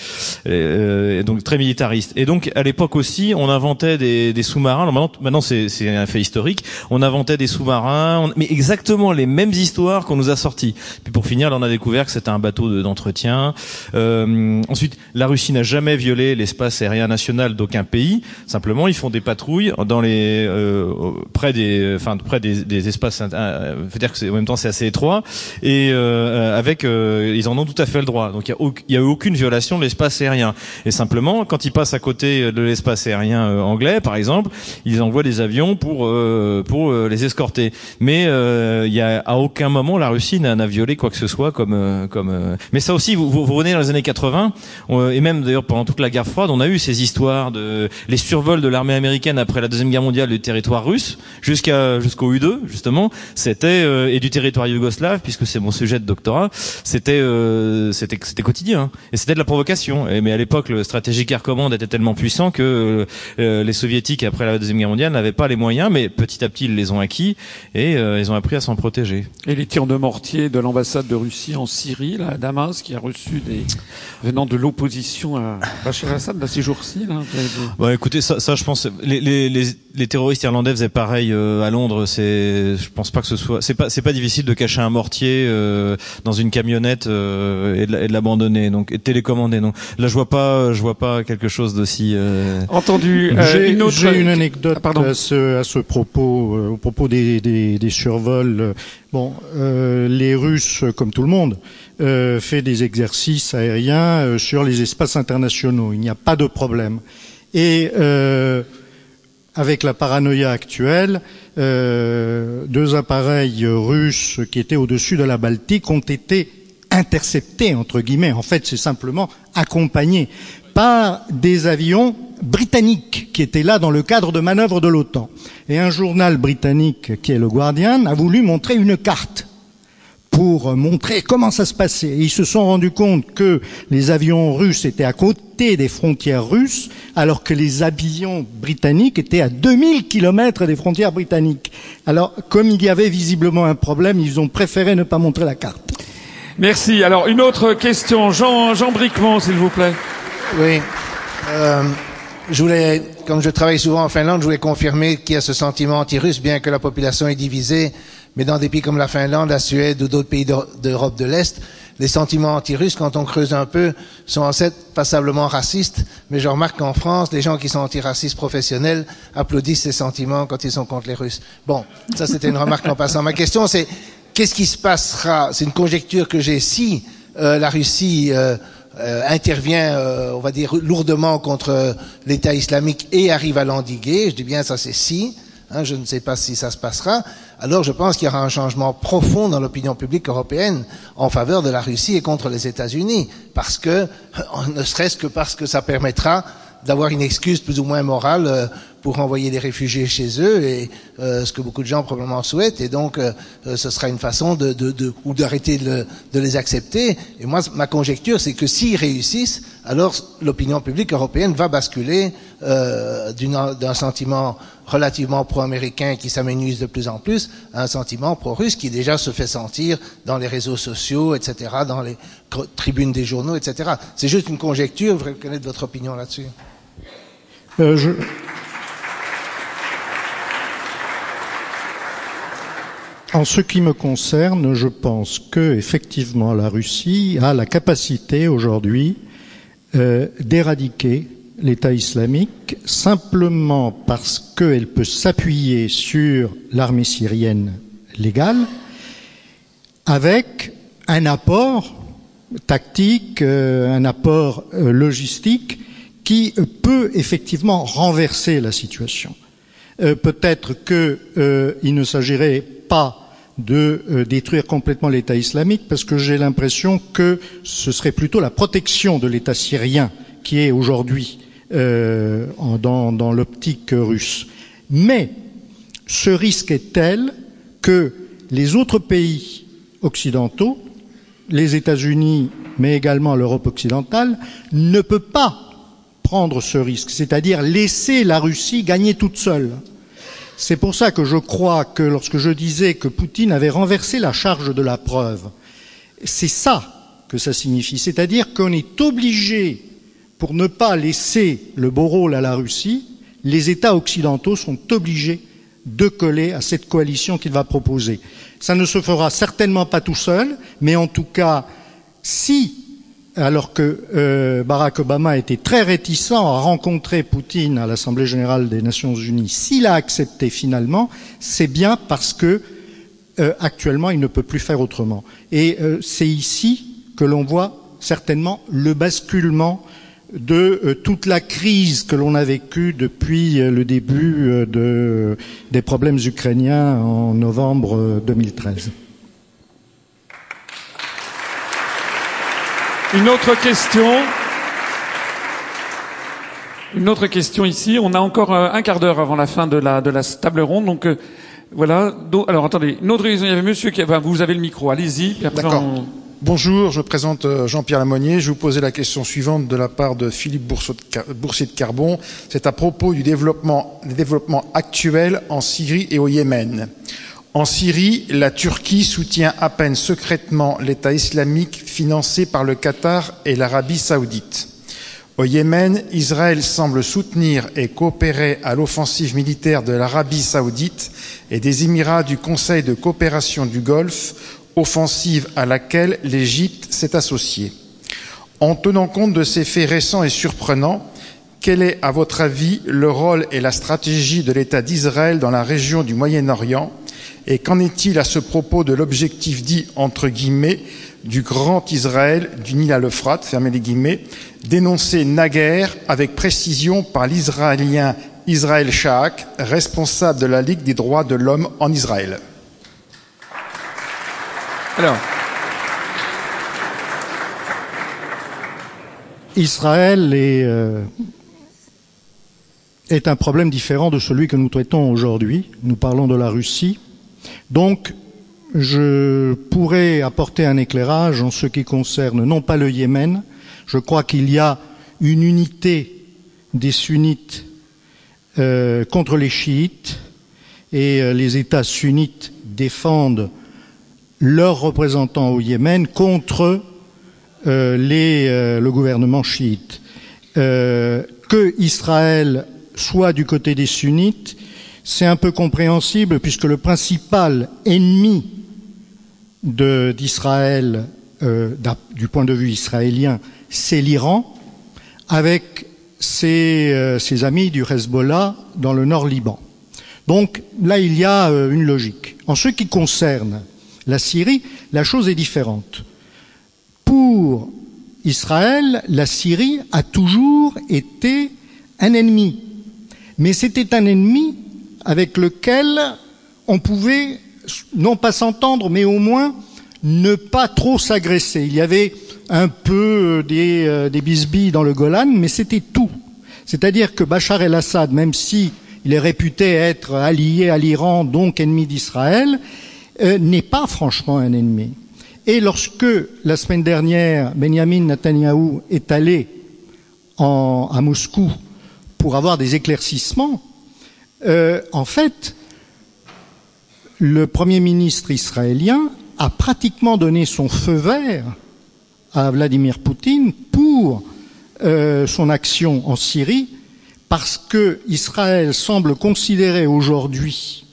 euh, donc très militariste. Et donc, à l'époque aussi, on inventait des, des sous-marins. Maintenant, maintenant c'est un fait historique. On inventait des sous-marins, mais exactement les mêmes histoires qu'on nous a sorties. Puis pour finir, là, on a découvert que c'était un bateau de- d'entretien. Euh, ensuite, la Russie n'a jamais violé l'espace aérien national d'aucun pays. Simplement, ils font des patrouilles dans les euh, près des, enfin près des, des espaces. Euh, faut dire que c'est en même temps c'est assez étroit et euh, avec, euh, ils en ont tout à fait le droit. Donc il y a, au- a eu aucune violation de l'espace aérien. Et simplement, quand ils passent à côté de l'espace aérien euh, anglais, par exemple, ils envoient des avions pour euh, pour les escorter. Mais il y a à aucun moment la Russie n'a violé quoi que ce soit comme comme. Mais ça aussi, vous, vous, vous revenez dans les années 80 on- et même d'ailleurs pendant toute la guerre froide, on a eu ces histoires de les survols de l'armée américaine après la deuxième guerre mondiale du territoire russe jusqu'à jusqu'au U2 justement. C'était euh, et du territoire yougoslave puisque c'est mon sujet de doctorat. C'était euh, c'était c'était quotidien hein. et c'était de la provocation. Et, mais à l'époque, le stratégique air command était tellement puissant que euh, les soviétiques après la deuxième guerre mondiale n'avaient pas les moyens, mais petit à petit ils les ont acquis et euh, ils ont appris à s'en protéger. Et les tirs de mortier de l'ambassade de Russie en Syrie, là, à Damas, qui a reçu des venant de l'opposition à Bachar al-Assad, là, ces jours-ci, là. des- Bon, écoutez, ça, ça, je pense, les, les, les, les terroristes irlandais faisaient pareil euh, à Londres. C'est, je pense pas que ce soit, c'est pas, c'est pas difficile de cacher un mortier euh, dans une camionnette euh, et de la- et de l'abandonner, donc et de télécommander. Donc là, je vois pas, je vois pas quelque chose d'aussi. euh, Entendu. Euh, J'ai une autre- j'ai une anecdote Ah, pardon. à ce, à ce propos, euh, au propos des, des, des survols. Bon, euh, les Russes, comme tout le monde, euh, fait des exercices aériens euh, sur les espaces internationaux. Il n'y a pas de problème. Et euh, avec la paranoïa actuelle, euh, deux appareils russes qui étaient au-dessus de la Baltique ont été interceptés, entre guillemets. En fait, c'est simplement accompagnés par des avions britanniques qui étaient là dans le cadre de manœuvres de l'OTAN. Et un journal britannique, qui est le Guardian, a voulu montrer une carte pour montrer comment ça se passait. Et ils se sont rendus compte que les avions russes étaient à côté des frontières russes, alors que les avions britanniques étaient à 2000 kilomètres des frontières britanniques. Alors, comme il y avait visiblement un problème, ils ont préféré ne pas montrer la carte. Merci. Alors, une autre question. Jean, Jean Bricmont, s'il vous plaît. Oui. Euh, je voulais, comme je travaille souvent en Finlande, je voulais confirmer qu'il y a ce sentiment anti-russe, bien que la population est divisée. Mais dans des pays comme la Finlande, la Suède ou d'autres pays d'Eu- d'Europe de l'Est, les sentiments anti-russes, quand on creuse un peu, sont en fait passablement racistes. Mais je remarque qu'en France, les gens qui sont antiracistes professionnels applaudissent ces sentiments quand ils sont contre les Russes. Bon, ça c'était une remarque en passant. Ma question c'est, qu'est-ce qui se passera? C'est une conjecture que j'ai si euh, la Russie euh, euh, intervient, euh, on va dire, lourdement contre l'État islamique et arrive à l'endiguer. Je dis bien ça c'est si. hein, je ne sais pas si ça se passera. Alors je pense qu'il y aura un changement profond dans l'opinion publique européenne en faveur de la Russie et contre les États-Unis, parce que, ne serait-ce que parce que ça permettra d'avoir une excuse plus ou moins morale euh, pour envoyer des réfugiés chez eux, et euh, ce que beaucoup de gens probablement souhaitent, et donc euh, euh, ce sera une façon de, de, de ou d'arrêter de, de, les accepter. Et moi, ma conjecture, c'est que s'ils réussissent, alors l'opinion publique européenne va basculer euh, d'un sentiment relativement pro-américain qui s'aménise de plus en plus à un sentiment pro-russe qui déjà se fait sentir dans les réseaux sociaux, etc., dans les tribunes des journaux, etc. C'est juste une conjecture, je voudrais connaître votre opinion là-dessus. Euh, je... En ce qui me concerne, je pense que effectivement la Russie a la capacité aujourd'hui euh, d'éradiquer l'État islamique simplement parce qu'elle peut s'appuyer sur l'armée syrienne légale avec un apport tactique, euh, un apport euh, logistique qui peut effectivement renverser la situation. Euh, Peut-être qu'il euh, ne s'agirait pas de euh, détruire complètement l'État islamique, parce que j'ai l'impression que ce serait plutôt la protection de l'État syrien qui est aujourd'hui euh, dans, l'optique russe. Mais ce risque est tel que les autres pays occidentaux, les États-Unis, mais également l'Europe occidentale, ne peuvent pas prendre ce risque, c'est-à-dire laisser la Russie gagner toute seule. C'est pour ça que je crois que lorsque je disais que Poutine avait renversé la charge de la preuve, c'est ça que ça signifie. C'est-à-dire qu'on est obligé, pour ne pas laisser le beau rôle à la Russie, les États occidentaux sont obligés de coller à cette coalition qu'il va proposer. Ça ne se fera certainement pas tout seul, mais en tout cas, si alors que euh, Barack Obama était très réticent à rencontrer Poutine à l'Assemblée générale des Nations unies, s'il a accepté finalement, c'est bien parce que euh, actuellement il ne peut plus faire autrement. Et euh, c'est ici que l'on voit certainement le basculement de toute la crise que l'on a vécue depuis le début de, des problèmes ukrainiens en novembre 2013. Une autre question. Une autre question ici. On a encore euh, un quart d'heure avant la fin de la, de la table ronde. Donc euh, voilà. Donc, alors attendez. Une autre question. Il y avait monsieur qui. Enfin, vous avez le micro. Allez-y. D'accord. On... Bonjour, je présente euh, Jean-Pierre Lamonnier. Je vais vous poser la question suivante de la part de Philippe Boursier de Carbon. C'est à propos du développement, des développements actuels en Syrie et au Yémen. En Syrie, la Turquie soutient à peine secrètement l'État islamique financé par le Qatar et l'Arabie saoudite. Au Yémen, Israël semble soutenir et coopérer à l'offensive militaire de l'Arabie saoudite et des Émirats du Conseil de coopération du Golfe, offensive à laquelle l'Égypte s'est associée. En tenant compte de ces faits récents et surprenants, quel est, à votre avis, le rôle et la stratégie de l'État d'Israël dans la région du Moyen-Orient? Et qu'en est-il à ce propos de l'objectif dit, entre guillemets, du grand Israël du Nil à l'Euphrate, fermez les guillemets, dénoncé naguère avec précision par l'Israélien Israël Shaak, responsable de la Ligue des droits de l'homme en Israël? Alors, Israël euh, est un problème différent de celui que nous traitons aujourd'hui. Nous parlons de la Russie. Donc, je pourrais apporter un éclairage en ce qui concerne non pas le Yémen. Je crois qu'il y a une unité des sunnites euh, contre les chiites et euh, les États sunnites défendent leurs représentants au Yémen contre euh, le gouvernement chiite. Que Israël soit du côté des sunnites, c'est un peu compréhensible puisque le principal ennemi d'Israël, euh, du point de vue israélien, c'est l'Iran, avec ses, euh, amis du Hezbollah dans le nord Liban. Donc là, il y a euh, une logique. En ce qui concerne la Syrie, la chose est différente. Pour Israël, la Syrie a toujours été un ennemi. Mais c'était un ennemi avec lequel on pouvait non pas s'entendre, mais au moins ne pas trop s'agresser. Il y avait un peu des, euh, des bisbilles dans le Golan, mais c'était tout. C'est-à-dire que Bachar el-Assad, même si il est réputé être allié à l'Iran, donc ennemi d'Israël, euh, n'est pas franchement un ennemi. Et lorsque, la semaine dernière, Benjamin Netanyahou est allé à Moscou pour avoir des éclaircissements, euh, en fait, le Premier ministre israélien a pratiquement donné son feu vert à Vladimir Poutine pour euh, son action en Syrie, parce que Israël semble considérer aujourd'hui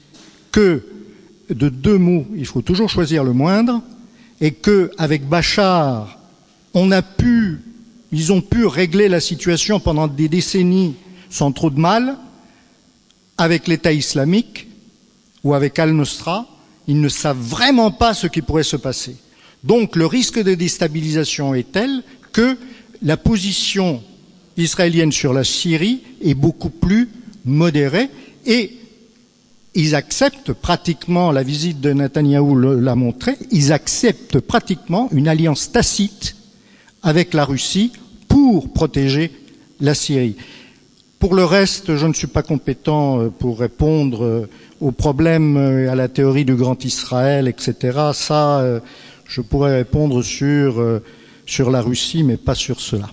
que de deux mots, il faut toujours choisir le moindre, et que avec Bachar, on a pu, ils ont pu régler la situation pendant des décennies sans trop de mal, avec l'État islamique ou avec Al-Nusra, ils ne savent vraiment pas ce qui pourrait se passer. Donc le risque de déstabilisation est tel que la position israélienne sur la Syrie est beaucoup plus modérée et ils acceptent pratiquement, la visite de Netanyahou l'a montré, ils acceptent pratiquement une alliance tacite avec la Russie pour protéger la Syrie. Pour le reste, je ne suis pas compétent euh, pour répondre euh, aux problèmes et à la théorie du grand Israël, etc. Ça, euh, je pourrais répondre sur, sur la Russie, mais pas sur cela.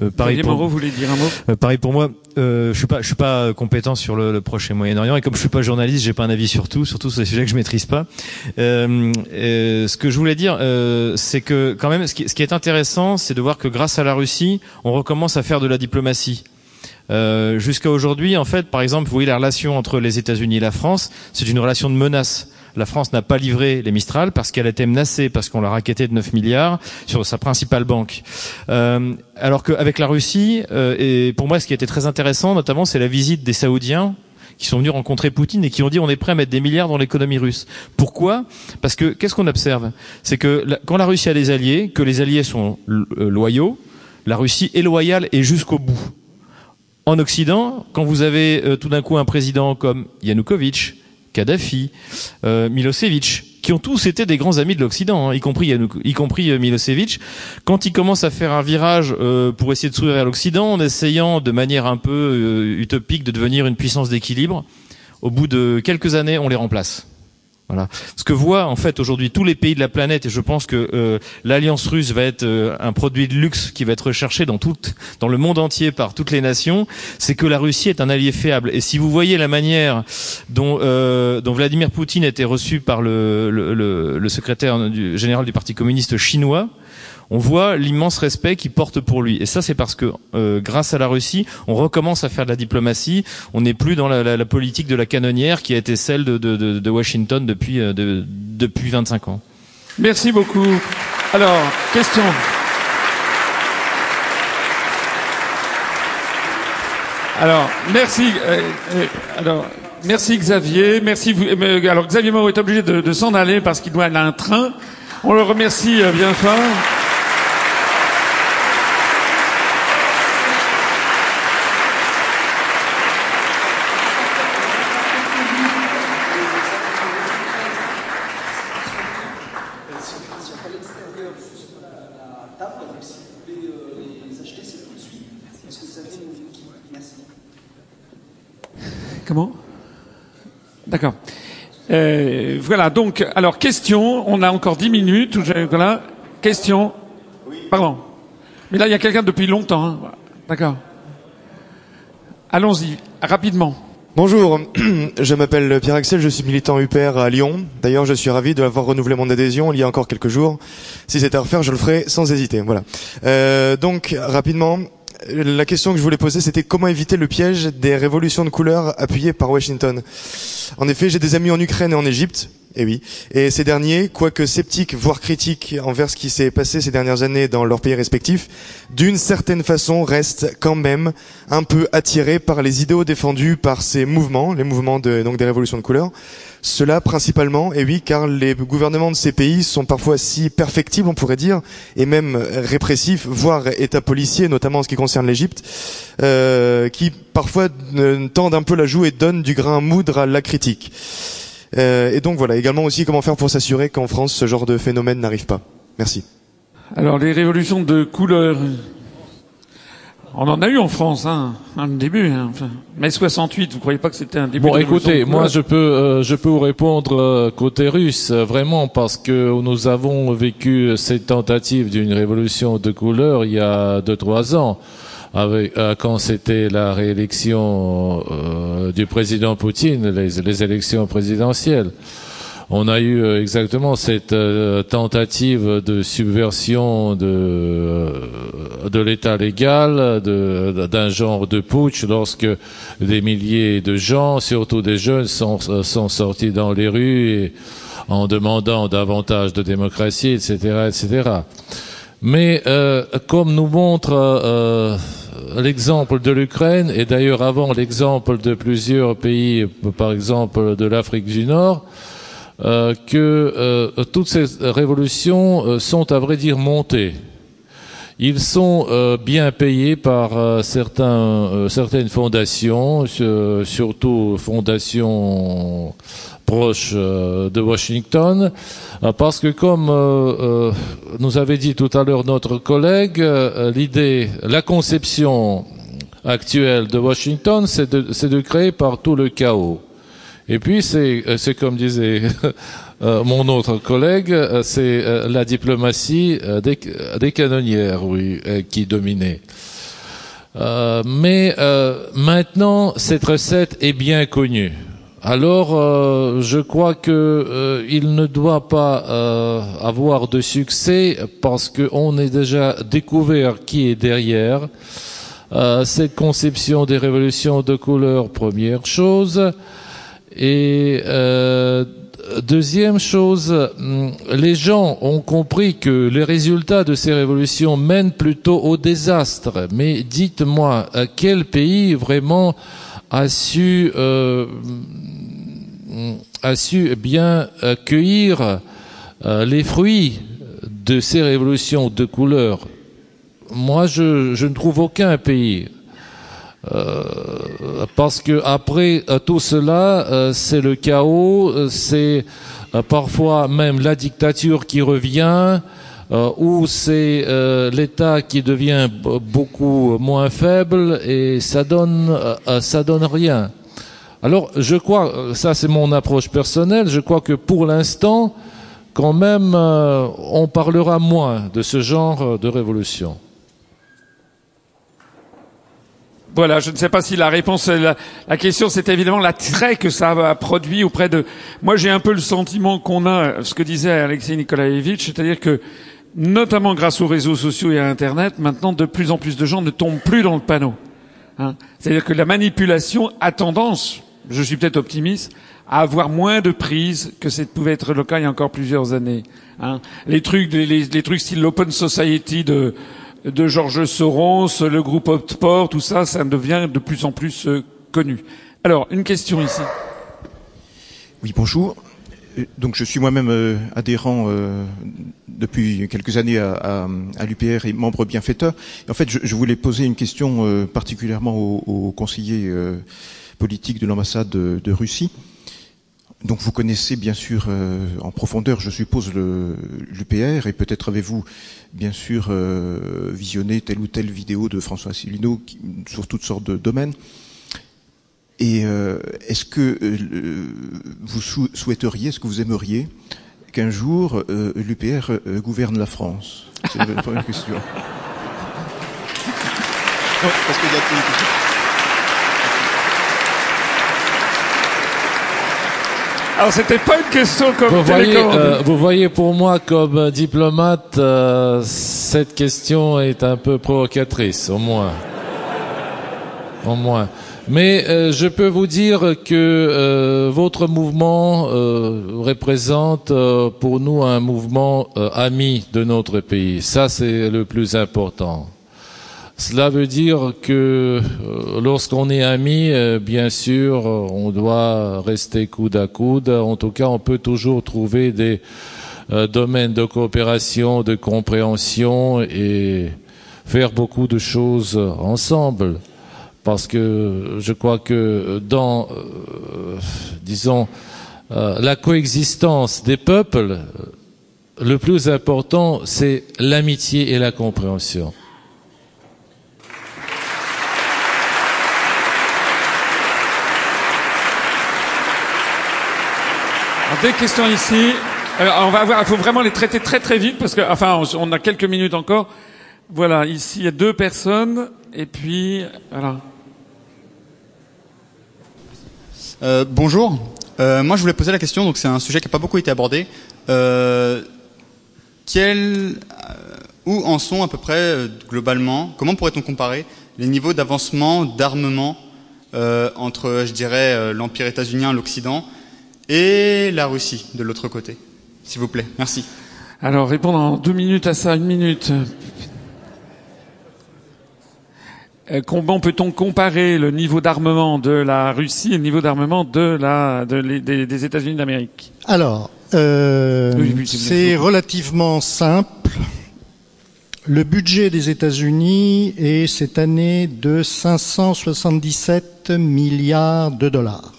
Euh, pareil, pour, Moreau dire un mot? Euh, pareil pour moi, euh, je suis pas, je suis pas compétent sur le, le Proche et Moyen-Orient et comme je suis pas journaliste, j'ai pas un avis sur tout, surtout sur les sujets que je maîtrise pas. Euh, euh, ce que je voulais dire, euh, c'est que quand même, ce qui, ce qui est intéressant, c'est de voir que grâce à la Russie, on recommence à faire de la diplomatie. Euh, Jusqu'à aujourd'hui, en fait, par exemple, vous voyez la relation entre les États-Unis et la France, c'est une relation de menace la France n'a pas livré les Mistral parce qu'elle été menacée, parce qu'on l'a raquetté de 9 milliards sur sa principale banque. Euh, alors qu'avec la Russie, euh, et pour moi ce qui été très intéressant notamment, c'est la visite des Saoudiens qui sont venus rencontrer Poutine et qui ont dit on est prêt à mettre des milliards dans l'économie russe. Pourquoi? Parce que qu'est-ce qu'on observe? C'est que quand la Russie a des alliés, que les alliés sont loyaux, la Russie est loyale et jusqu'au bout. En Occident, quand vous avez euh, tout d'un coup un président comme Yanukovych, Kadhafi, euh, Milosevic, qui ont tous été des grands amis de l'Occident, hein, y compris y compris euh, Milosevic. Quand ils commencent à faire un virage pour essayer de s'ouvrir à l'Occident, en essayant de manière un peu utopique de devenir une puissance d'équilibre, au bout de quelques années, on les remplace. Voilà. Ce que voient en fait aujourd'hui tous les pays de la planète, et je pense que euh, l'alliance russe va être euh, un produit de luxe qui va être recherché dans tout, dans le monde entier par toutes les nations, c'est que la Russie est un allié fiable. Et si vous voyez la manière dont, euh, Vladimir Poutine a été reçu par le, secrétaire général du Parti communiste chinois, on voit l'immense respect qu'il porte pour lui. Et ça, c'est parce que euh, grâce à la Russie, on recommence à faire de la diplomatie. On n'est plus dans la, la, la, politique de la canonnière qui a été celle de, de, de, de Washington depuis, euh, de, depuis 25 ans. Merci beaucoup. Alors, question. Alors, merci. Euh, euh, alors, merci Xavier. Merci. Vous, euh, alors, Xavier Moreau est obligé de, de s'en aller parce qu'il doit aller à un train. On le remercie euh, bien fort. Comment D'accord. Euh, voilà, donc, alors, question, on a encore dix minutes. Voilà, question. Pardon. Mais là, il y a quelqu'un depuis longtemps. Hein. D'accord. Allons-y, rapidement. Bonjour, je m'appelle Pierre-Axel, je suis militant UPR à Lyon. D'ailleurs, je suis ravi de avoir renouvelé mon adhésion il y a encore quelques jours. Si c'était à refaire, je le ferai sans hésiter. Voilà. Euh, donc, rapidement, la question que je voulais poser, c'était comment éviter le piège des révolutions de couleur appuyées par Washington. En effet, j'ai des amis en Ukraine et en Égypte, et oui, et ces derniers, quoique sceptiques, voire critiques envers ce qui s'est passé ces dernières années dans leurs pays respectifs, d'une certaine façon restent quand même un peu attirés par les idéaux défendus par ces mouvements, les mouvements de, donc des révolutions de couleur. Cela principalement, et oui, car les gouvernements de ces pays sont parfois si perfectibles, on pourrait dire, et même répressifs, voire états policiers, notamment en ce qui concerne l'Égypte, euh, qui parfois tendent un peu la joue et donnent du grain à moudre à la critique. Euh, et donc voilà, également aussi comment faire pour s'assurer qu'en France ce genre de phénomène n'arrive pas. Merci. Alors les révolutions de couleur, on en a eu en France, hein, un début. Hein. Enfin, mai 68, vous croyez pas que c'était un début Bon, de écoutez, moi je peux euh, je peux vous répondre euh, côté russe euh, vraiment parce que nous avons vécu cette tentative d'une révolution de couleur il y a deux trois ans avec euh, quand c'était la réélection euh, du président Poutine, les, les élections présidentielles. On a eu euh, exactement cette euh, tentative de subversion de, euh, de l'État légal, d'un genre de putsch, lorsque des milliers de gens, surtout des jeunes, sont, sont sortis dans les rues et, en demandant davantage de démocratie, etc., etc. Mais euh, comme nous montre euh, l'exemple de l'Ukraine, et d'ailleurs avant l'exemple de plusieurs pays, par exemple de l'Afrique du Nord, euh, que euh, toutes ces révolutions euh, sont à vrai dire montées. Ils sont euh, bien payés par euh, certains, euh, certaines fondations, euh, surtout fondations proches euh, de Washington, euh, parce que comme euh, nous avait dit tout à l'heure notre collègue, l'idée, la conception actuelle de Washington, c'est de, de créer partout le chaos. Et puis c'est comme disait mon autre collègue, c'est la diplomatie des, canonnières, oui, qui dominait. Mais maintenant, cette recette est bien connue. Alors, euh, je crois que euh, ne doit pas euh, avoir de succès parce qu'on est déjà découvert qui est derrière. Euh, cette conception des révolutions de couleur, première chose. Et deuxième chose, hum, les gens ont compris que les résultats de ces révolutions mènent plutôt au désastre. Mais dites-moi, quel pays vraiment a su, euh, a su bien euh, cueillir euh, les fruits de ces révolutions de couleur Moi, je, ne trouve aucun pays. Euh, parce que après tout cela, c'est le chaos, c'est parfois même la dictature qui revient, euh, ou c'est euh, l'État qui devient beaucoup moins faible et ça donne, euh, ça donne rien. Alors, je crois, ça c'est mon approche personnelle, je crois que pour l'instant, quand même, on parlera moins de ce genre de révolution. Voilà, je ne sais pas si la réponse, la, la question, c'est évidemment l'attrait que ça a produit auprès de. Moi, j'ai un peu le sentiment qu'on a, ce que disait Alexei Nikolaevitch, c'est-à-dire que, notamment grâce aux réseaux sociaux et à Internet, maintenant, de plus en plus de gens ne tombent plus dans le panneau. Hein. c'est-à-dire que la manipulation a tendance, je suis peut-être optimiste, à avoir moins de prise que ce pouvait être le cas il y a encore plusieurs années. Hein. Les trucs, les trucs style l'open society de de Georges Soros, le groupe Optport, tout ça, ça devient de plus en plus euh, connu. Alors, une question ici. Oui, bonjour. Euh, Donc, je suis moi-même euh, adhérent euh, depuis quelques années à, à, à l'UPR et membre bienfaiteur. En fait, je, je voulais poser une question euh, particulièrement aux au conseillers euh, politiques de l'ambassade de, de Russie. Donc, vous connaissez bien sûr euh, en profondeur, je suppose, l'UPR et peut-être avez-vous bien sûr visionné telle ou telle vidéo de François Asselineau qui- sur toutes sortes de domaines. Et euh, est-ce que euh, vous sou- souhaiteriez, est-ce que vous aimeriez qu'un jour euh, l'UPR euh, gouverne la France? C'est la première question. Non, parce qu'il y a- Alors, c'était pas une question comme Vous voyez, télécommande. euh, vous voyez pour moi comme euh, diplomate, euh, cette question est un peu provocatrice, au moins. Au moins. Mais euh, je peux vous dire que euh, votre mouvement euh, représente euh, pour nous un mouvement euh, ami de notre pays. Ça, c'est le plus important. Cela veut dire que euh, lorsqu'on est euh, bien sûr, on doit rester coude à coude. En tout cas, on peut toujours trouver des domaines de coopération, de compréhension et faire beaucoup de choses ensemble. Parce que je crois que dans, euh, disons, euh, la coexistence des peuples, le plus important, c'est l'amitié et la compréhension. Des questions ici. Alors, on va avoir, il faut vraiment les traiter très très vite parce que, enfin, on a quelques minutes encore. Voilà, ici il y a deux personnes et puis voilà. Euh, bonjour. Euh, moi, je voulais poser la question. Donc, c'est un sujet qui n'a pas beaucoup été abordé. Euh, quel, euh, où en sont à peu près globalement Comment pourrait-on comparer les niveaux d'avancement d'armement entre, je dirais, l'empire états-unien, l'Occident, et la Russie de l'autre côté? S'il vous plaît. Merci. Alors, répondre en deux minutes à ça, une minute. Euh, comment peut-on comparer le niveau d'armement de la Russie et le niveau d'armement de la, de, des, des États-Unis d'Amérique Alors, euh, c'est relativement simple. Le budget des États-Unis est cette année de 577 milliards de dollars.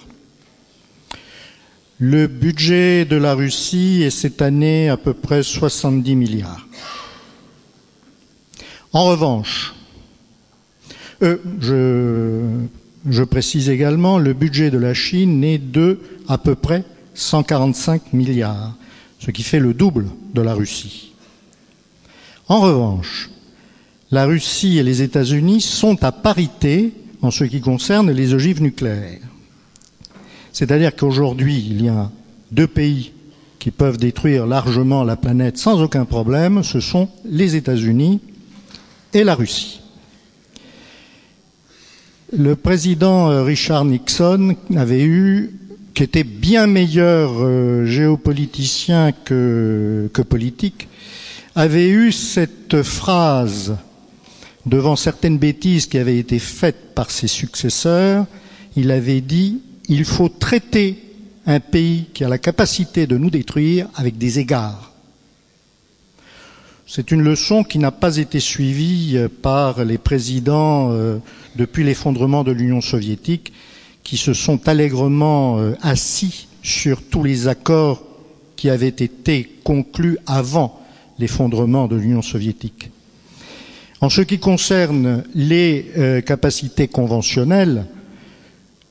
Le budget de la Russie est cette année à peu près 70 milliards. En revanche, je, je précise également, le budget de la Chine est de à peu près 145 milliards, ce qui fait le double de la Russie. En revanche, la Russie et les États-Unis sont à parité en ce qui concerne les ogives nucléaires. C'est-à-dire qu'aujourd'hui, il y a deux pays qui peuvent détruire largement la planète sans aucun problème, ce sont les États-Unis et la Russie. Le président euh, Richard Nixon avait eu, qui était bien meilleur euh, géopoliticien que, que politique, avait eu cette phrase devant certaines bêtises qui avaient été faites par ses successeurs. Il avait dit il faut traiter un pays qui a la capacité de nous détruire avec des égards. C'est une leçon qui n'a pas été suivie euh, par les présidents euh, depuis l'effondrement de l'Union soviétique, qui se sont allègrement euh, assis sur tous les accords qui avaient été conclus avant l'effondrement de l'Union soviétique. En ce qui concerne les capacités conventionnelles,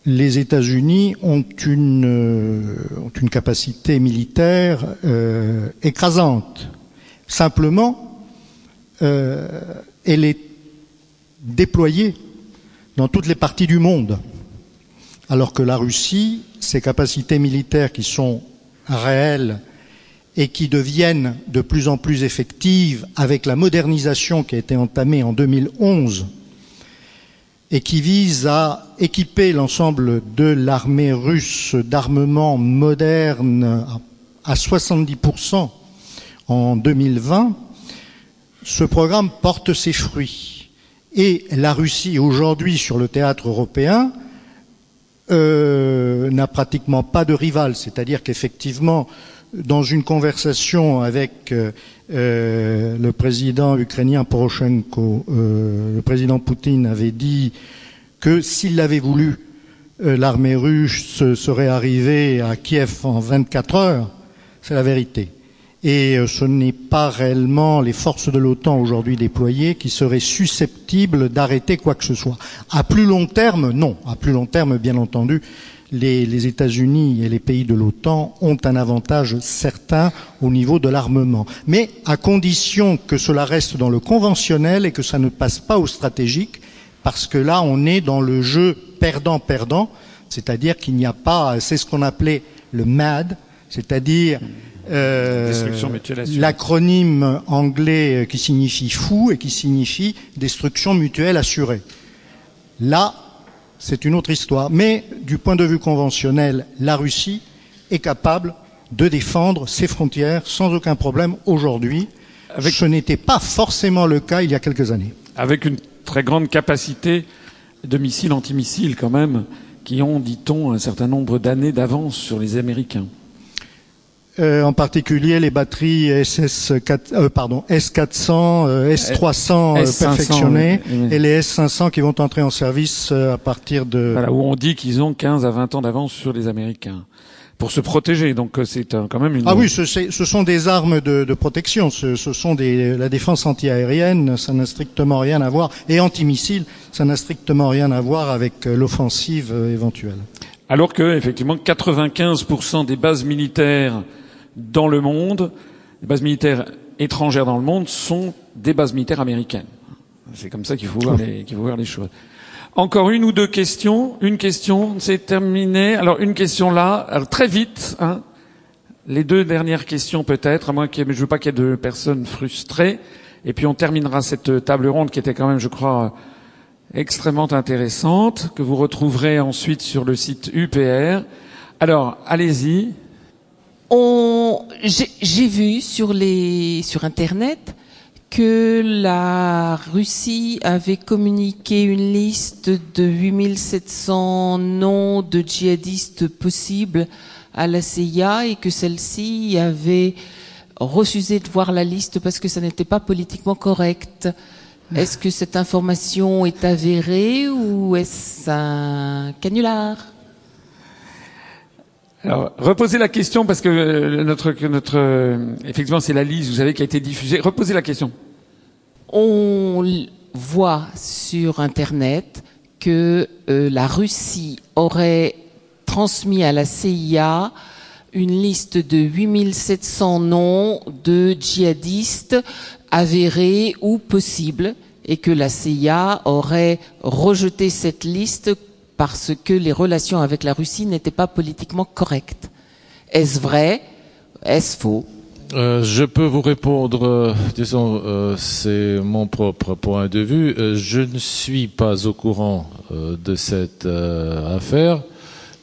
les États-Unis ont une, ont une capacité militaire écrasante Simplement, euh, elle est déployée dans toutes les parties du monde, alors que la Russie, ses capacités militaires qui sont réelles et qui deviennent de plus en plus effectives avec la modernisation qui a été entamée en 2011 et qui vise à équiper l'ensemble de l'armée russe d'armements modernes à 70% en 2020, ce programme porte ses fruits. Et la Russie, aujourd'hui, sur le théâtre européen, euh, n'a pratiquement pas de rival. C'est-à-dire qu'effectivement, dans une conversation avec euh, euh, le président ukrainien Poroshenko, le président Poutine avait dit que s'il l'avait voulu, l'armée russe serait arrivée à Kiev en 24 heures. C'est la vérité et euh, ce n'est pas réellement les forces de l'OTAN aujourd'hui déployées qui seraient susceptibles d'arrêter quoi que ce soit. À plus long terme, non. À plus long terme, bien entendu, les, les États-Unis et les pays de l'OTAN ont un avantage certain au niveau de l'armement, mais à condition que cela reste dans le conventionnel et que ça ne passe pas au stratégique, parce que là, on est dans le jeu perdant-perdant, c'est-à-dire qu'il n'y a pas, c'est ce qu'on appelait le MAD, c'est-à-dire euh, l'acronyme anglais qui signifie fou et qui signifie destruction mutuelle assurée. Là, c'est une autre histoire. Mais du point de vue conventionnel, la Russie est capable de défendre ses frontières sans aucun problème aujourd'hui. Avec... Ce n'était pas forcément le cas il y a quelques années. Avec une très grande capacité de missiles antimissiles quand même, qui ont, dit-on, un certain nombre d'années d'avance sur les Américains. Euh, en particulier les batteries SS4, euh, pardon, S400, euh, S300 S500, perfectionnées oui, oui. et les S500 qui vont entrer en service à partir de... Voilà, où on dit qu'ils ont 15 à 20 ans d'avance sur les Américains. pour se protéger. Donc c'est quand même une. Ah oui, ce, ce sont des armes de, de protection. Ce, ce, sont des la défense antiaérienne. Ça n'a strictement rien à voir et antimissile. Ça n'a strictement rien à voir avec l'offensive éventuelle. Alors que effectivement, 95% des bases militaires dans le monde, les bases militaires étrangères dans le monde, sont des bases militaires américaines. C'est comme ça qu'il faut, voir les, qu'il faut voir les choses. Encore une ou deux questions. Une question, c'est terminé. Alors une question là, Alors, très vite. Hein. Les deux dernières questions peut-être, à moins mais je veux pas qu'il y ait de personnes frustrées. Et puis on terminera cette table ronde qui était quand même, je crois, extrêmement intéressante, que vous retrouverez ensuite sur le site UPR. Alors, allez-y. J'ai vu sur, les, sur Internet que la Russie avait communiqué une liste de 8700 noms de djihadistes possibles à la CIA et que celle-ci avait refusé de voir la liste parce que ça n'était pas politiquement correct. Est-ce que cette information est avérée ou est-ce un canular? Alors, reposez la question parce que euh, notre, notre euh, effectivement, c'est la liste, vous savez, qui a été diffusée. Reposez la question. On voit sur Internet que euh, la Russie aurait transmis à la CIA une liste de 8700 noms de djihadistes avérés ou possibles et que la CIA aurait rejeté cette liste parce que les relations avec la Russie n'étaient pas politiquement correctes. Est-ce vrai? Est-ce faux? Euh, je peux vous répondre, euh, disons, euh, c'est mon propre point de vue. Je ne suis pas au courant de cette affaire,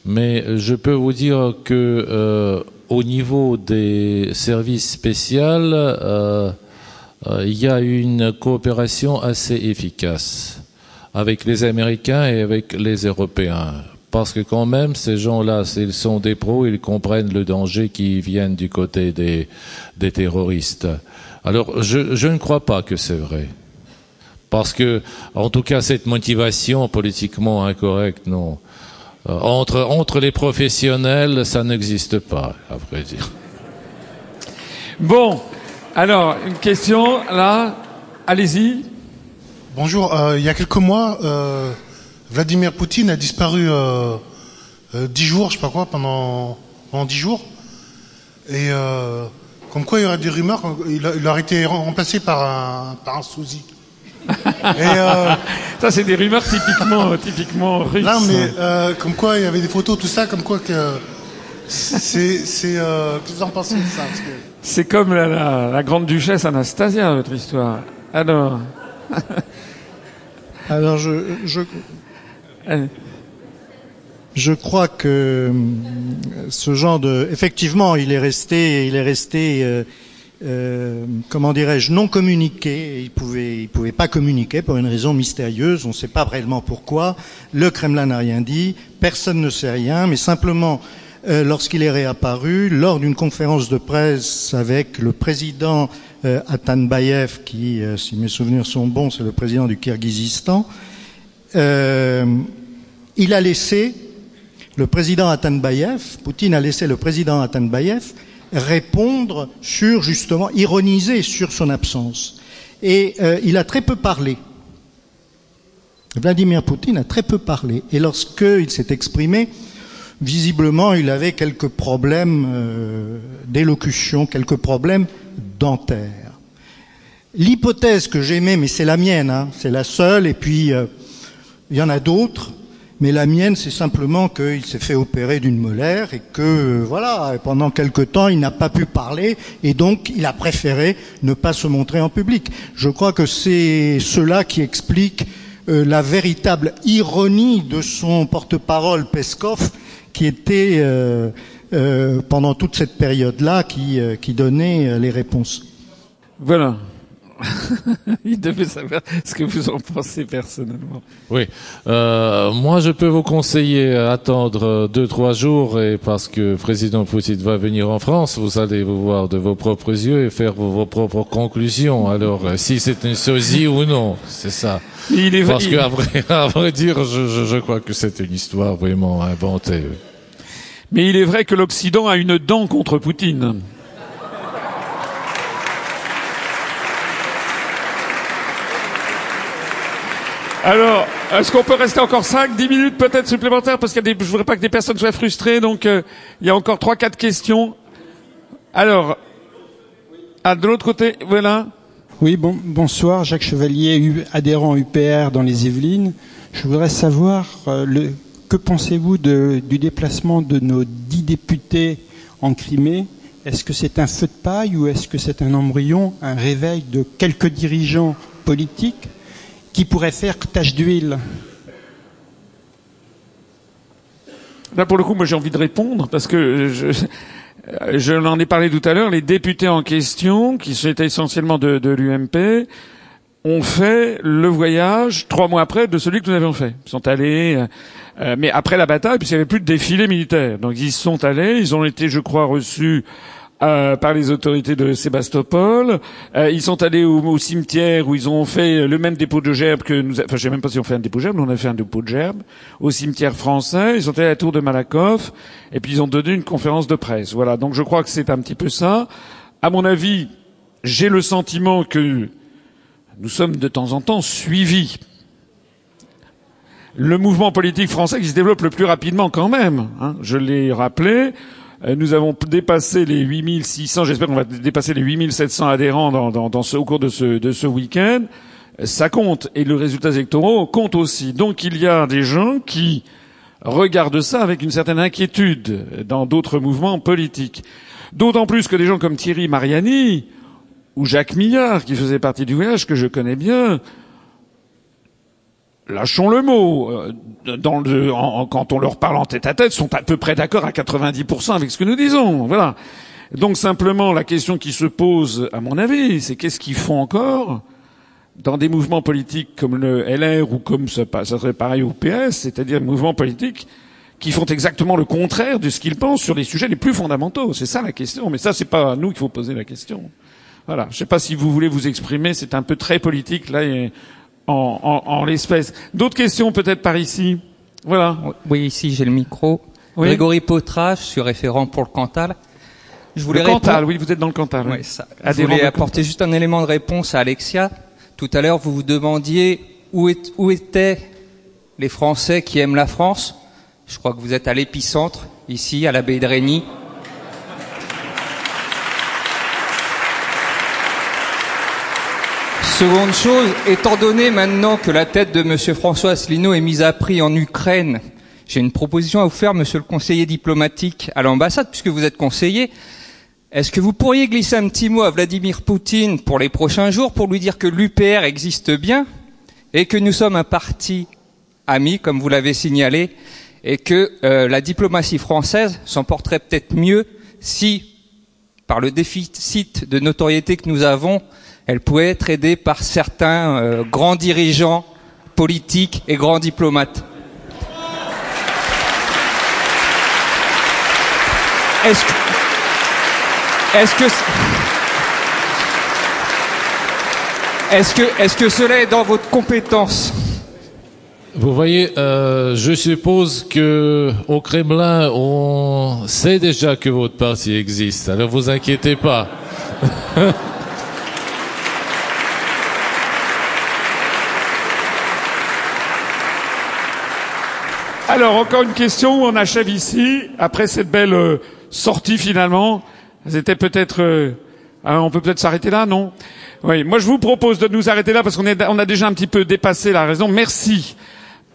mais je peux vous dire que au niveau des services spéciaux, il y a une coopération assez efficace avec les Américains et avec les Européens. Parce que quand même, ces gens-là, s'ils sont des pros, ils comprennent le danger qui vient du côté des, terroristes. Alors, je, je ne crois pas que c'est vrai. Parce que, en tout cas, cette motivation politiquement incorrecte, non. Euh, entre, entre les professionnels, ça n'existe pas, à vrai dire. Bon, alors, une question, là, allez-y. Bonjour. Euh, il y a quelques mois, euh, Vladimir Poutine a disparu euh, dix jours, je sais pas quoi, pendant pendant dix jours. Et comme quoi, il y aurait des rumeurs, il, a, il aurait été remplacé par un par un souzi. Ça, c'est des rumeurs typiquement typiquement russes. Non, mais comme quoi, il y avait des photos, tout ça, comme quoi que c'est c'est. Qu'est-ce que vous en pensez de ça Parce que... C'est comme la, la, la grande duchesse Anastasia, votre histoire. Alors. Alors je, je, je crois que euh, ce genre de, effectivement, il est resté, il est resté, euh, euh, comment dirais-je, non communiqué. Il pouvait, il pouvait pas communiquer pour une raison mystérieuse. On ne sait pas réellement pourquoi. Le Kremlin n'a rien dit. Personne ne sait rien, mais simplement. Euh, lorsqu'il est réapparu, lors d'une conférence de presse avec le président euh, Atanbayev, qui, euh, si mes souvenirs sont bons, c'est le président du Kirghizistan, il a laissé le président Atanbayev, Poutine a laissé le président Atanbayev répondre sur, justement, ironiser sur son absence. Et il a très peu parlé. Vladimir Poutine a très peu parlé. Et lorsqu'il s'est exprimé, visiblement, il avait quelques problèmes euh, d'élocution, quelques problèmes dentaires. L'hypothèse que j'aimais, mais c'est la mienne, hein, c'est la seule, et puis euh, il y en a d'autres, mais la mienne, c'est simplement qu'il s'est fait opérer d'une molaire et que, euh, voilà, pendant quelque temps, il n'a pas pu parler et donc il a préféré ne pas se montrer en public. Je crois que c'est cela qui explique la véritable ironie de son porte-parole Peskov, qui était euh, euh, pendant toute cette période-là qui, euh, qui donnait les réponses. Voilà. Il devait savoir ce que vous en pensez personnellement. Oui, euh, moi je peux vous conseiller attendre deux trois jours et parce que président Poutine va venir en France, vous allez vous voir de vos propres yeux et faire vos, vos propres conclusions. Alors si c'est une sosie ou non, c'est ça. Il est parce qu'à vrai, à vrai dire, je, je, je crois que c'est une histoire vraiment inventée. Mais il est vrai que l'Occident a une dent contre Poutine. Alors, est-ce qu'on peut rester encore 5, 10 minutes peut-être supplémentaires Parce que je voudrais pas que des personnes soient frustrées, donc euh, il y a encore trois, quatre questions. Alors, à de l'autre côté, voilà. Oui, bon, bonsoir, Jacques Chevalier, adhérent UPR dans les Yvelines. Je voudrais savoir euh, le, que pensez-vous du déplacement de nos dix députés en Crimée? Est-ce que c'est un feu de paille ou est-ce que c'est un embryon, un réveil de quelques dirigeants politiques qui pourraient faire tache d'huile? Là, pour le coup, moi, j'ai envie de répondre parce que je, l'en ai parlé tout à l'heure. Les députés en question, qui étaient essentiellement de, de l'UMP, ont fait le voyage trois mois après de celui que nous avions fait. Ils sont allés, euh, mais après la bataille, puisqu'il n'y avait plus de défilé militaire. Donc ils sont allés, ils ont été, je crois, reçus euh, par les autorités de Sébastopol. Euh, ils sont allés au, cimetière où ils ont fait le même dépôt de gerbes que nous. Enfin, je sais même pas si on fait un dépôt de gerbes, on a fait un dépôt de gerbes au cimetière français. Ils sont allés à la tour de Malakoff et puis ils ont donné une conférence de presse. Voilà. Donc je crois que c'est un petit peu ça. À mon avis, j'ai le sentiment que nous sommes de temps en temps suivis. Le mouvement politique français qui se développe le plus rapidement quand même, hein, je l'ai rappelé, nous avons dépassé les 8600, j'espère qu'on va dépasser les 8700 adhérents dans, dans, dans au cours de ce, de ce week-end. Ça compte. Et le résultat électoral compte aussi. Donc il y a des gens qui regardent ça avec une certaine inquiétude dans d'autres mouvements politiques. D'autant plus que des gens comme Thierry Mariani ou Jacques Millard, qui faisait partie du voyage, que je connais bien, lâchons le mot, dans le, en, quand on leur parle en tête à tête, sont à peu près d'accord à 90% avec ce que nous disons. Voilà. Donc simplement, la question qui se pose, à mon avis, c'est qu'est-ce qu'ils font encore dans des mouvements politiques comme le LR ou comme ça, serait pareil au PS, c'est-à-dire mouvements politiques qui font exactement le contraire de ce qu'ils pensent sur les sujets les plus fondamentaux. C'est ça la question. Mais ça, c'est pas à nous qu'il faut poser la question. Voilà. Je sais pas si vous voulez vous exprimer. C'est un peu très politique là. Et en, en, en l'espèce. D'autres questions peut-être par ici? Voilà. Oui, ici j'ai le micro. Oui. Grégory Potrage, je suis référent pour le Cantal. Je voulais le Cantal, répondre... oui, vous êtes dans le Cantal. Oui, ça. Je voulais apporter juste un élément de réponse à Alexia. Tout à l'heure, vous vous demandiez où, est, où étaient les Français qui aiment la France. Je crois que vous êtes à l'épicentre, ici, à la baie de Rény. Seconde chose, étant donné maintenant que la tête de M. François Asselineau est mise à prix en Ukraine, j'ai une proposition à vous faire, Monsieur le conseiller diplomatique à l'ambassade, puisque vous êtes conseiller. Est-ce que vous pourriez glisser un petit mot à Vladimir Poutine pour les prochains jours pour lui dire que l'UPR existe bien et que nous sommes un parti ami, comme vous l'avez signalé, et que euh, la diplomatie française s'en porterait peut-être mieux si, par le déficit de notoriété que nous avons, elle pouvait être aidée par certains euh, grands dirigeants politiques et grands diplomates. Est-ce que, est-ce que, est-ce que, est-ce que cela est dans votre compétence? Vous voyez, euh, je suppose que au Kremlin, on sait déjà que votre parti existe. Alors vous inquiétez pas. Alors, encore une question, on achève ici, après cette belle euh, sortie finalement. C'était peut-être... Euh, hein, on peut peut-être s'arrêter là, non? Oui, moi je vous propose de nous arrêter là parce qu'on on a déjà un petit peu dépassé la raison. Merci.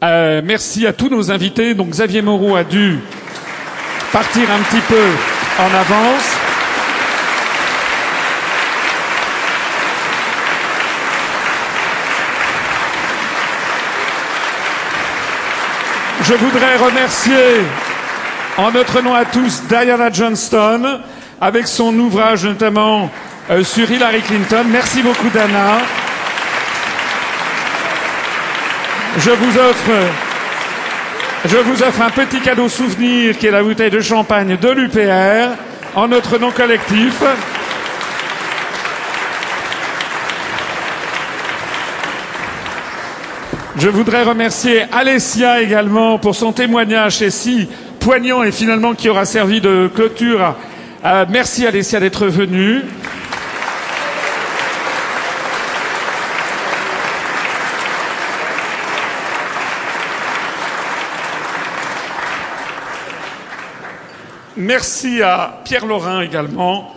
Euh, merci à tous nos invités. Donc Xavier Moreau a dû partir un petit peu en avance. Je voudrais remercier en notre nom à tous Diana Johnston avec son ouvrage notamment euh, sur Hillary Clinton. Merci beaucoup Dana. Je vous offre je vous offre un petit cadeau souvenir qui est la bouteille de champagne de l'UPR en notre nom collectif. Je voudrais remercier Alessia également pour son témoignage et si poignant et finalement qui aura servi de clôture. Merci Alessia d'être venue. Merci à Pierre Laurin également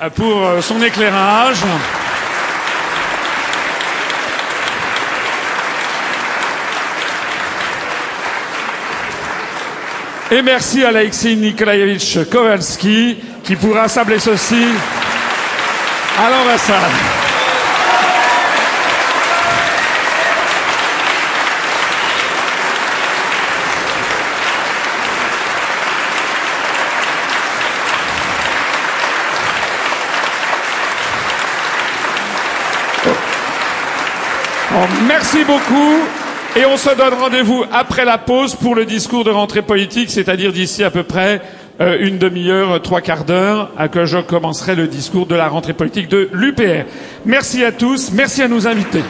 euh, pour euh, son éclairage. Et merci à Alexei Nikolaevich Kowalski qui pourra sabler ceci à l'ambassade. Merci beaucoup. Et on se donne rendez-vous après la pause pour le discours de rentrée politique, c'est-à-dire d'ici à peu près euh, une demi-heure, trois quarts d'heure, à que je commencerai le discours de la rentrée politique de l'UPR. Merci à tous, merci à nos invités.